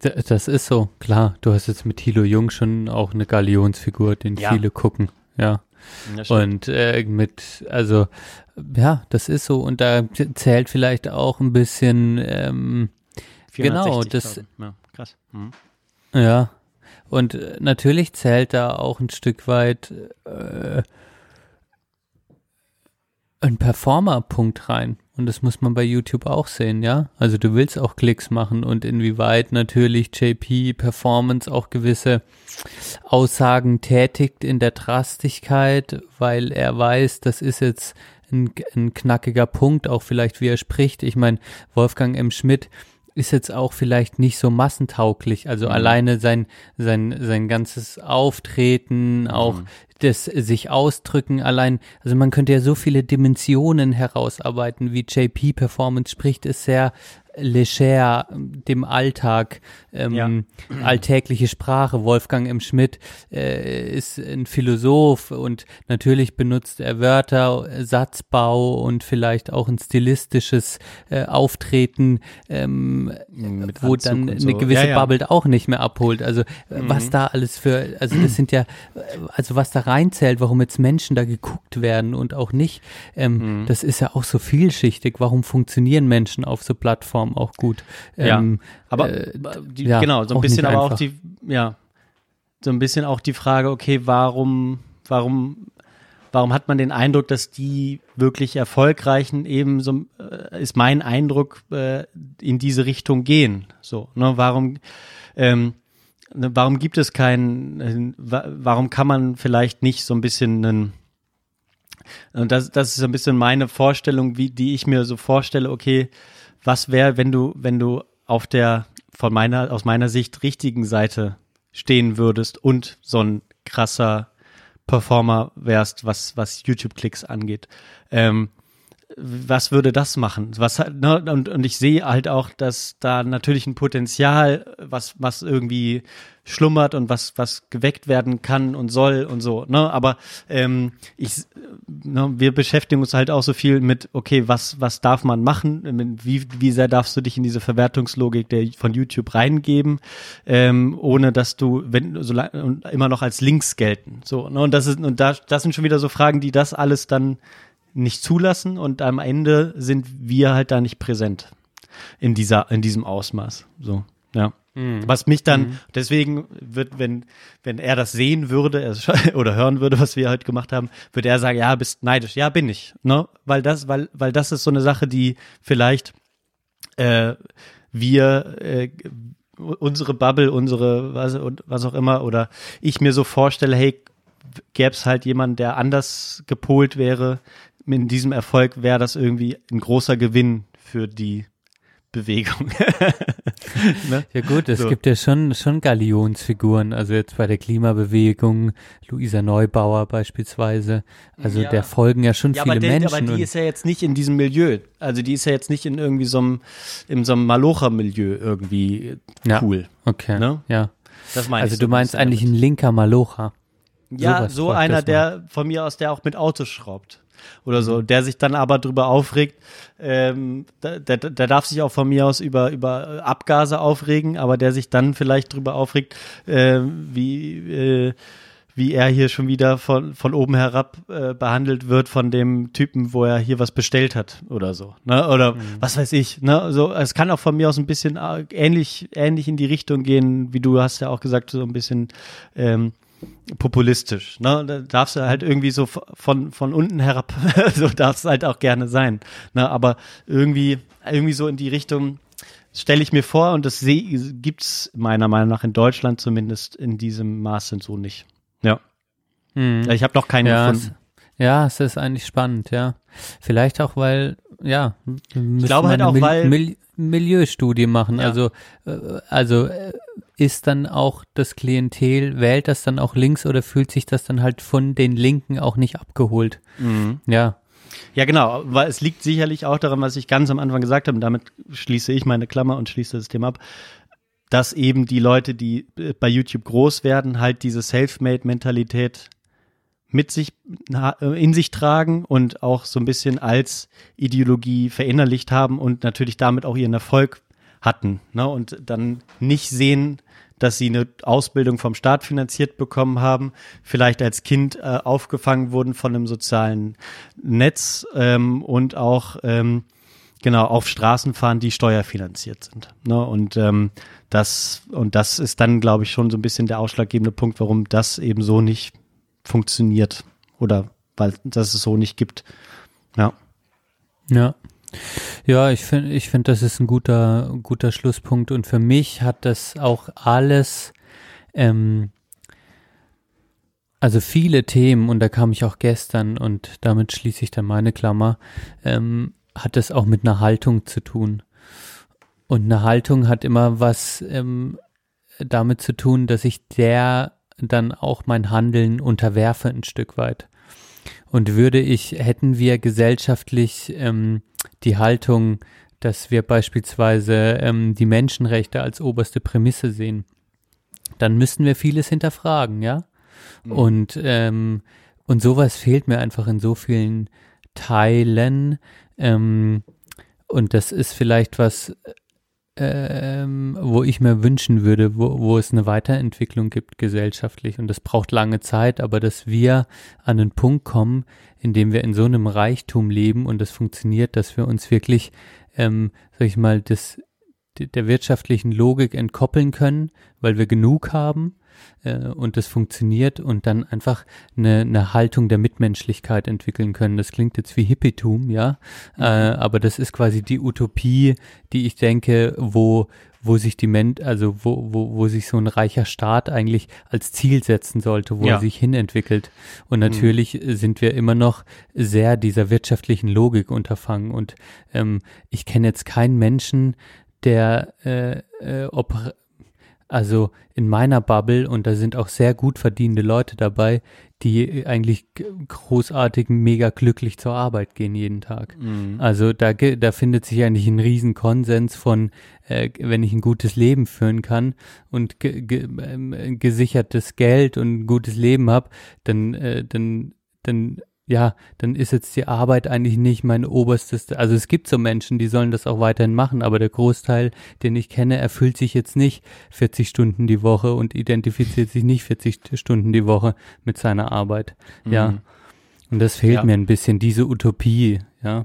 Das ist so, klar. Du hast jetzt mit Thilo Jung schon auch eine Galionsfigur, den Ja. viele gucken. Ja. Und äh, mit, also, ja, das ist so. Und da zählt vielleicht auch ein bisschen, ähm, genau, das, 460.000. Ja, krass. Mhm. ja. Und äh, natürlich zählt da auch ein Stück weit äh, ein Performer-Punkt rein. Und das muss man bei YouTube auch sehen, ja. Also du willst auch Klicks machen und inwieweit natürlich JP Performance auch gewisse Aussagen tätigt in der Drastigkeit, weil er weiß, das ist jetzt ein, ein knackiger Punkt, auch vielleicht wie er spricht. Ich meine, Wolfgang M. Schmidt ist jetzt auch vielleicht nicht so massentauglich. Also Mhm. alleine sein, sein, sein ganzes Auftreten, auch das sich ausdrücken, allein, also man könnte ja so viele Dimensionen herausarbeiten, wie JP Performance spricht, ist sehr leger, dem Alltag, ähm, Ja. alltägliche Sprache. Wolfgang M. Schmidt äh, ist ein Philosoph und natürlich benutzt er Wörter, Satzbau und vielleicht auch ein stilistisches äh, Auftreten, ähm, wo Anzug dann eine so. gewisse Ja, ja. Bubble auch nicht mehr abholt. Also äh, was Mhm. da alles für, also das sind ja, also was da reinzählt, warum jetzt Menschen da geguckt werden und auch nicht, ähm, Mhm. das ist ja auch so vielschichtig. Warum funktionieren Menschen auf so Plattformen auch gut? Ja, Ähm, aber äh, die, ja, genau, so ein auch bisschen aber auch einfach. die, ja, so ein bisschen auch die Frage, okay, warum, warum, warum hat man den Eindruck, dass die wirklich erfolgreichen eben so, äh, ist mein Eindruck, äh, in diese Richtung gehen. So, ne, warum, ähm, ne, warum gibt es keinen, äh, wa- warum kann man vielleicht nicht so ein bisschen einen, und das, das ist so ein bisschen meine Vorstellung, wie die ich mir so vorstelle, okay, was wäre, wenn du, wenn du auf der von meiner, aus meiner Sicht richtigen Seite stehen würdest und so ein krasser Performer wärst, was, was YouTube-Klicks angeht. Ähm, was würde das machen? Was, ne, und, und ich sehe halt auch, dass da natürlich ein Potenzial, was, was irgendwie schlummert und was, was geweckt werden kann und soll und so. Ne? Aber ähm, ich, ne, wir beschäftigen uns halt auch so viel mit, okay, was, was darf man machen? Wie, wie sehr darfst du dich in diese Verwertungslogik der, von YouTube reingeben, ähm, ohne dass du, wenn, so lang- immer noch als Links gelten. So, ne? Und das ist, und da, das sind schon wieder so Fragen, die das alles dann nicht zulassen und am Ende sind wir halt da nicht präsent in dieser in diesem Ausmaß so ja Mhm. was mich dann Mhm. deswegen wird wenn wenn er das sehen würde er oder hören würde was wir heute gemacht haben würde er sagen ja bist neidisch ja bin ich ne weil das weil weil das ist so eine Sache die vielleicht äh, wir äh, unsere Bubble unsere was und was auch immer oder ich mir so vorstelle hey gäbe es halt jemanden, der anders gepolt wäre, in diesem Erfolg wäre das irgendwie ein großer Gewinn für die Bewegung. ne? Ja gut, es So. gibt ja schon, schon Galionsfiguren, also jetzt bei der Klimabewegung, Luisa Neubauer beispielsweise, also Ja. der folgen ja schon Ja, viele aber, der, Menschen. aber die ist ja jetzt nicht in diesem Milieu. Also die ist ja jetzt nicht in irgendwie so einem, in so einem Malocher-Milieu irgendwie Ja, cool. Okay, Ne? ja. Das meine also ich du so ein meinst eigentlich ein linker Malocher. Ja, so ich einer, der von mir aus, der auch mit Autos schraubt. Oder Mhm. so, der sich dann aber drüber aufregt, ähm, der, der, der darf sich auch von mir aus über, über Abgase aufregen, aber der sich dann vielleicht drüber aufregt, ähm, wie, äh, wie er hier schon wieder von, von oben herab äh, behandelt wird von dem Typen, wo er hier was bestellt hat oder so. Ne? Oder Mhm. was weiß ich. Ne? So, es kann auch von mir aus ein bisschen äh, ähnlich, ähnlich in die Richtung gehen, wie du hast ja auch gesagt, so ein bisschen ähm, populistisch. Ne? Da darfst du halt irgendwie so von, von unten herab, so darf es halt auch gerne sein. Ne? Aber irgendwie, irgendwie so in die Richtung stelle ich mir vor und das seh- gibt's meiner Meinung nach in Deutschland zumindest in diesem Maße so nicht. Ja. Hm. Ich habe noch keinen ja, gefunden. Es, ja, es ist eigentlich spannend, ja. Vielleicht auch, weil, ja, ich glaube halt auch, Mil weil- Mil Milieustudie machen. Ja. Also, äh, also äh, ist dann auch das Klientel, wählt das dann auch links oder fühlt sich das dann halt von den Linken auch nicht abgeholt? Mhm. Ja. Ja, genau, weil es liegt sicherlich auch daran, was ich ganz am Anfang gesagt habe, und damit schließe ich meine Klammer und schließe das Thema ab, dass eben die Leute, die äh, bei YouTube groß werden, halt diese Selfmade-Mentalität mit sich äh, in sich tragen und auch so ein bisschen als Ideologie verinnerlicht haben und natürlich damit auch ihren Erfolg hatten, ne? Und dann nicht sehen, dass sie eine Ausbildung vom Staat finanziert bekommen haben, vielleicht als Kind äh, aufgefangen wurden von einem sozialen Netz ähm, und auch ähm, genau auf Straßen fahren, die steuerfinanziert sind. Ne? Und ähm, das und das ist dann, glaube ich, schon so ein bisschen der ausschlaggebende Punkt, warum das eben so nicht funktioniert oder weil das es so nicht gibt. Ja. Ja. Ja, ich finde, ich finde, das ist ein guter, guter Schlusspunkt. Und für mich hat das auch alles, ähm, also viele Themen, und da kam ich auch gestern, und damit schließe ich dann meine Klammer, ähm, hat das auch mit einer Haltung zu tun. Und eine Haltung hat immer was ähm, damit zu tun, dass ich der dann auch mein Handeln unterwerfe ein Stück weit. Und würde ich, hätten wir gesellschaftlich ähm, die Haltung, dass wir beispielsweise ähm, die Menschenrechte als oberste Prämisse sehen, dann müssten wir vieles hinterfragen, ja. Mhm. Und ähm, und sowas fehlt mir einfach in so vielen Teilen. Ähm, und das ist vielleicht was, ähm, wo ich mir wünschen würde, wo, wo es eine Weiterentwicklung gibt gesellschaftlich. Und das braucht lange Zeit, aber dass wir an einen Punkt kommen, in dem wir in so einem Reichtum leben und das funktioniert, dass wir uns wirklich, ähm, sag ich mal, das, der wirtschaftlichen Logik entkoppeln können, weil wir genug haben äh, und das funktioniert und dann einfach eine, eine Haltung der Mitmenschlichkeit entwickeln können. Das klingt jetzt wie Hippietum, ja, äh, aber das ist quasi die Utopie, die ich denke, wo wo sich die Men also wo, wo, wo sich so ein reicher Staat eigentlich als Ziel setzen sollte, wo Ja. er sich hinentwickelt. Und Mhm. natürlich sind wir immer noch sehr dieser wirtschaftlichen Logik unterfangen. Und ähm, ich kenne jetzt keinen Menschen, der äh, äh, ob also in meiner Bubble, und da sind auch sehr gut verdienende Leute dabei, die eigentlich großartig, mega glücklich zur Arbeit gehen jeden Tag. Mhm. Also da, da findet sich eigentlich ein riesen Konsens von, äh, wenn ich ein gutes Leben führen kann und ge ge ähm, gesichertes Geld und ein gutes Leben habe, dann, äh, dann, dann ja, dann ist jetzt die Arbeit eigentlich nicht mein oberstes. Also es gibt so Menschen, die sollen das auch weiterhin machen, aber der Großteil, den ich kenne, erfüllt sich jetzt nicht 40 Stunden die Woche und identifiziert sich nicht 40 Stunden die Woche mit seiner Arbeit. Ja. Mhm. Und das fehlt Ja. mir ein bisschen, diese Utopie, ja.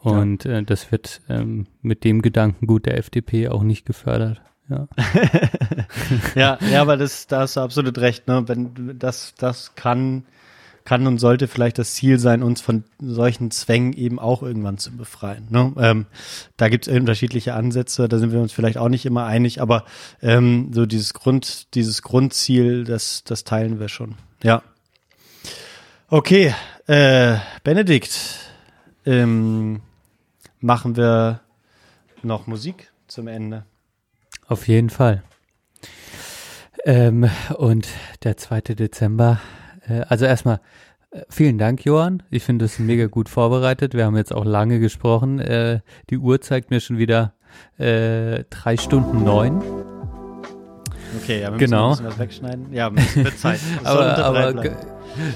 Und Äh, das wird ähm, mit dem Gedankengut der FDP auch nicht gefördert. Ja. ja, ja, aber das, da hast du absolut recht. Ne? Wenn das, das kann, kann und sollte vielleicht das Ziel sein, uns von solchen Zwängen eben auch irgendwann zu befreien. Ne? Ähm, da gibt es unterschiedliche Ansätze, da sind wir uns vielleicht auch nicht immer einig, aber ähm, so dieses Grund, dieses Grundziel, das, das teilen wir schon. Ja. Okay, äh, Benedikt, ähm, machen wir noch Musik zum Ende. Auf jeden Fall. Ähm, und der 2. Dezember, also erstmal äh, vielen Dank, Johann. Ich finde das mega gut vorbereitet. Wir haben jetzt auch lange gesprochen. Äh, die Uhr zeigt mir schon wieder äh, drei Stunden neun. Okay, ja, wir müssen genau. bisschen was wegschneiden. Ja, es wird Zeit. Es soll aber unter drei aber bleiben.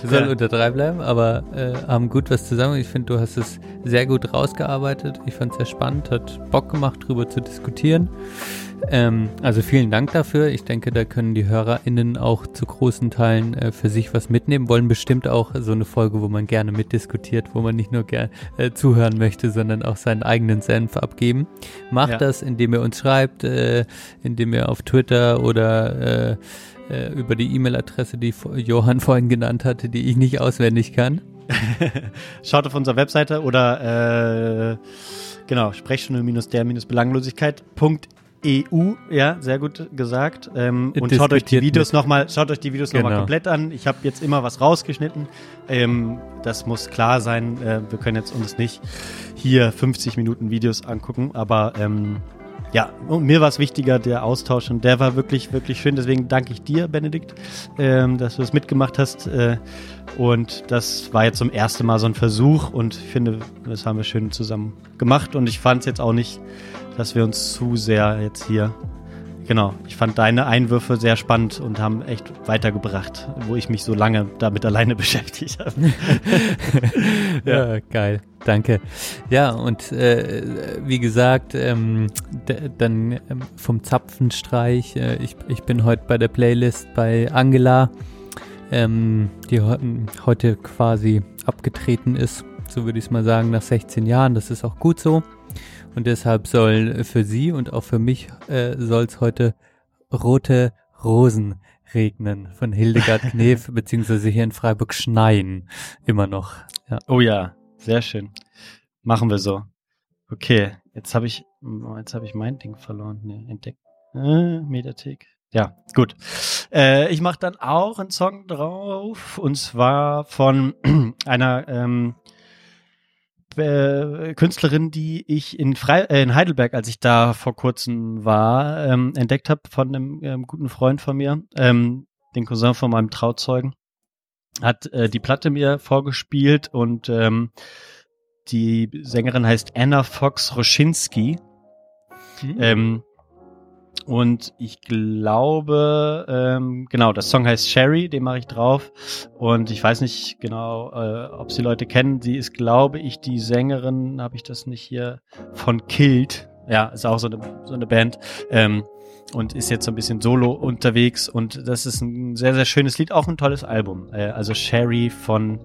soll Ja. unter drei bleiben, aber äh, haben gut was zusammen. Ich finde, du hast es sehr gut rausgearbeitet. Ich fand es sehr spannend, hat Bock gemacht, drüber zu diskutieren. Ähm, also vielen Dank dafür. Ich denke, da können die HörerInnen auch zu großen Teilen äh, für sich was mitnehmen, wollen bestimmt auch so eine Folge, wo man gerne mitdiskutiert, wo man nicht nur gern äh, zuhören möchte, sondern auch seinen eigenen Senf abgeben. Macht Ja. das, indem ihr uns schreibt, äh, indem ihr auf Twitter oder äh, äh, über die E-Mail-Adresse, die Johann vorhin genannt hatte, die ich nicht auswendig kann. Schaut auf unserer Webseite oder äh, genau, sprechstunde-der-belanglosigkeit.eu, ja, sehr gut gesagt. Ähm, und schaut euch die Videos nochmal, schaut euch die Videos nochmal Genau. komplett an. Ich habe jetzt immer was rausgeschnitten. Ähm, das muss klar sein. Äh, wir können jetzt uns nicht hier 50 Minuten Videos angucken, aber ähm, ja, und mir war es wichtiger, der Austausch und der war wirklich, wirklich schön. Deswegen danke ich dir, Benedikt, ähm, dass du das mitgemacht hast. Äh, und das war jetzt zum ersten Mal so ein Versuch und ich finde, das haben wir schön zusammen gemacht. Und ich fand es jetzt auch nicht, dass wir uns zu sehr jetzt hier. Genau, ich fand deine Einwürfe sehr spannend und haben echt weitergebracht, wo ich mich so lange damit alleine beschäftigt habe. ja. geil. Danke. Ja, und äh, wie gesagt, ähm, dann ähm, vom Zapfenstreich. Äh, ich, ich bin heute bei der Playlist bei Angela, ähm, die heu- heute quasi abgetreten ist. So würde ich es mal sagen, nach 16 Jahren. Das ist auch gut so. Und deshalb soll für sie und auch für mich äh, soll es heute rote Rosen regnen von Hildegard Knef, beziehungsweise hier in Freiburg schneien. Immer noch. Ja. Oh ja, sehr schön. Machen wir so. Okay, jetzt habe ich, jetzt habe ich mein Ding verloren. Nee, entdeckt. Äh, Mediathek. Ja, gut. Äh, ich mache dann auch einen Song drauf und zwar von einer ähm, äh, Künstlerin, die ich in, Frei äh, in Heidelberg, als ich da vor kurzem war, ähm, entdeckt habe von einem ähm, guten Freund von mir, ähm, den Cousin von meinem Trauzeugen, hat äh, die Platte mir vorgespielt und ähm, die Sängerin heißt Anna Fox Roschinski. Mhm. Ähm, und ich glaube, ähm, genau, das Song heißt Sherry, den mache ich drauf. Und ich weiß nicht genau, äh, ob Sie Leute kennen. Sie ist, glaube ich, die Sängerin, habe ich das nicht hier, von Killed. Ja, ist auch so eine, so eine Band. Ähm, und ist jetzt so ein bisschen solo unterwegs. Und das ist ein sehr, sehr schönes Lied, auch ein tolles Album. Äh, also Sherry von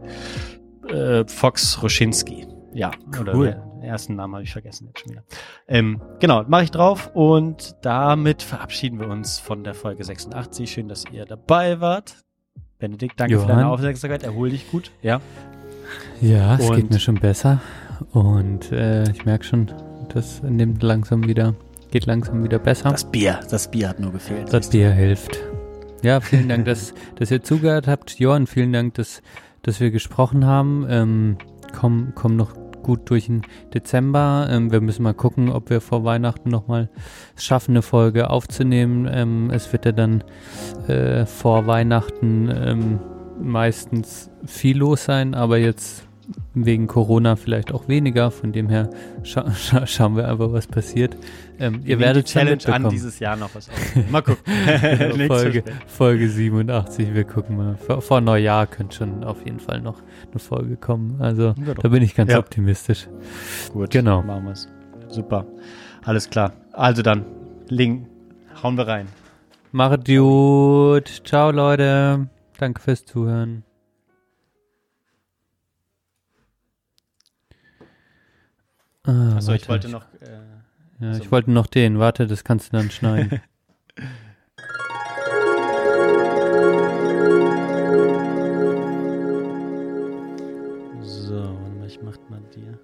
äh, Fox Roschinski. Ja, oder Cool. Ersten Namen habe ich vergessen jetzt schon wieder. Ähm, genau, mache ich drauf und damit verabschieden wir uns von der Folge 86. Schön, dass ihr dabei wart. Benedikt, danke für Johann. deine Aufmerksamkeit. Erhol dich gut. Ja. Ja, es Und- geht mir schon besser. Und äh, ich merke schon, das nimmt langsam wieder, geht langsam wieder besser. Das Bier, das Bier hat nur gefehlt. Das Bier hilft. Ja, vielen Dank, dass, dass ihr zugehört habt. Johann, vielen Dank, dass, dass wir gesprochen haben. Ähm, komm, komm noch gut durch den Dezember. Ähm, wir müssen mal gucken, ob wir vor Weihnachten nochmal schaffen, eine Folge aufzunehmen. Ähm, es wird ja dann äh, vor Weihnachten ähm, meistens viel los sein, aber jetzt wegen Corona vielleicht auch weniger. Von dem her scha scha schauen wir einfach, was passiert. Ähm, Wir ihr werdet die Challenge an, dieses Jahr noch was aufnehmen. Mal gucken. Genau, Folge. Folge 87, wir gucken mal. Vor, vor Neujahr könnte schon auf jeden Fall noch eine Folge kommen. Also Ja, da bin ich ganz Ja. optimistisch. Gut, Genau. machen wir es. Super. Alles klar. Also dann, Link, hauen wir rein. Macht gut. Ciao, Leute. Danke fürs Zuhören. Ah, Achso, ich wollte noch. Äh, Ja, also- ich wollte noch den. Warte, das kannst du dann schneiden. So, warte mal, ich mach mal dir.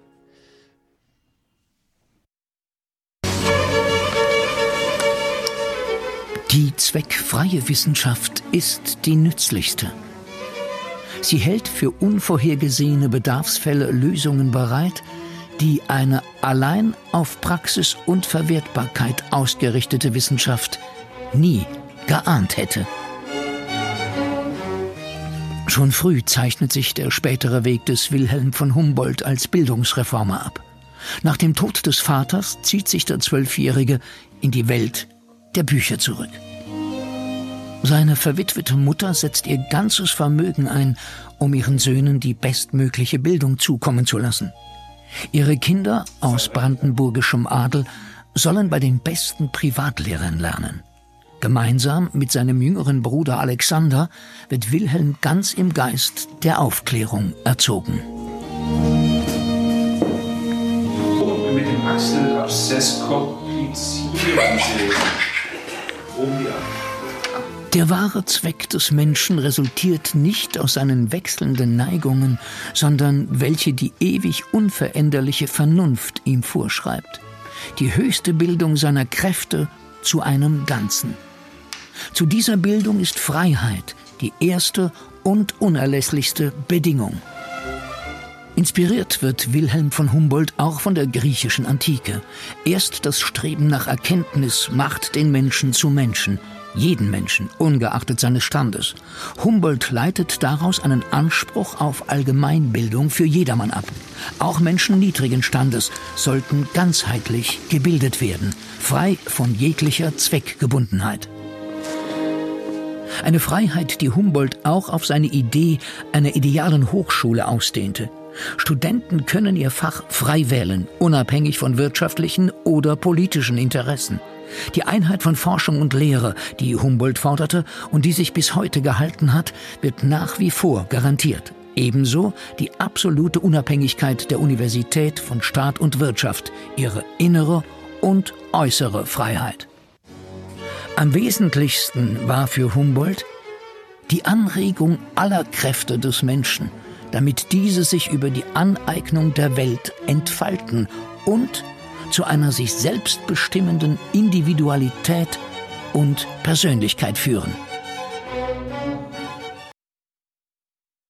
Die zweckfreie Wissenschaft ist die nützlichste. Sie hält für unvorhergesehene Bedarfsfälle Lösungen bereit, die eine allein auf Praxis und Verwertbarkeit ausgerichtete Wissenschaft nie geahnt hätte. Schon früh zeichnet sich der spätere Weg des Wilhelm von Humboldt als Bildungsreformer ab. Nach dem Tod des Vaters zieht sich der Zwölfjährige in die Welt der Bücher zurück. Seine verwitwete Mutter setzt ihr ganzes Vermögen ein, um ihren Söhnen die bestmögliche Bildung zukommen zu lassen. Ihre Kinder aus brandenburgischem Adel sollen bei den besten Privatlehrern lernen. Gemeinsam mit seinem jüngeren Bruder Alexander wird Wilhelm ganz im Geist der Aufklärung erzogen. mit dem Achselabszess komplizieren sehen. Um ja. Der wahre Zweck des Menschen resultiert nicht aus seinen wechselnden Neigungen, sondern welche die ewig unveränderliche Vernunft ihm vorschreibt. Die höchste Bildung seiner Kräfte zu einem Ganzen. Zu dieser Bildung ist Freiheit die erste und unerlässlichste Bedingung. Inspiriert wird Wilhelm von Humboldt auch von der griechischen Antike. Erst das Streben nach Erkenntnis macht den Menschen zu Menschen, jeden Menschen, ungeachtet seines Standes. Humboldt leitet daraus einen Anspruch auf Allgemeinbildung für jedermann ab. Auch Menschen niedrigen Standes sollten ganzheitlich gebildet werden, frei von jeglicher Zweckgebundenheit. Eine Freiheit, die Humboldt auch auf seine Idee einer idealen Hochschule ausdehnte. Studenten können ihr Fach frei wählen, unabhängig von wirtschaftlichen oder politischen Interessen. Die Einheit von Forschung und Lehre, die Humboldt forderte und die sich bis heute gehalten hat, wird nach wie vor garantiert. Ebenso die absolute Unabhängigkeit der Universität von Staat und Wirtschaft, ihre innere und äußere Freiheit. Am wesentlichsten war für Humboldt die Anregung aller Kräfte des Menschen, damit diese sich über die Aneignung der Welt entfalten und zu einer sich selbst bestimmenden Individualität und Persönlichkeit führen.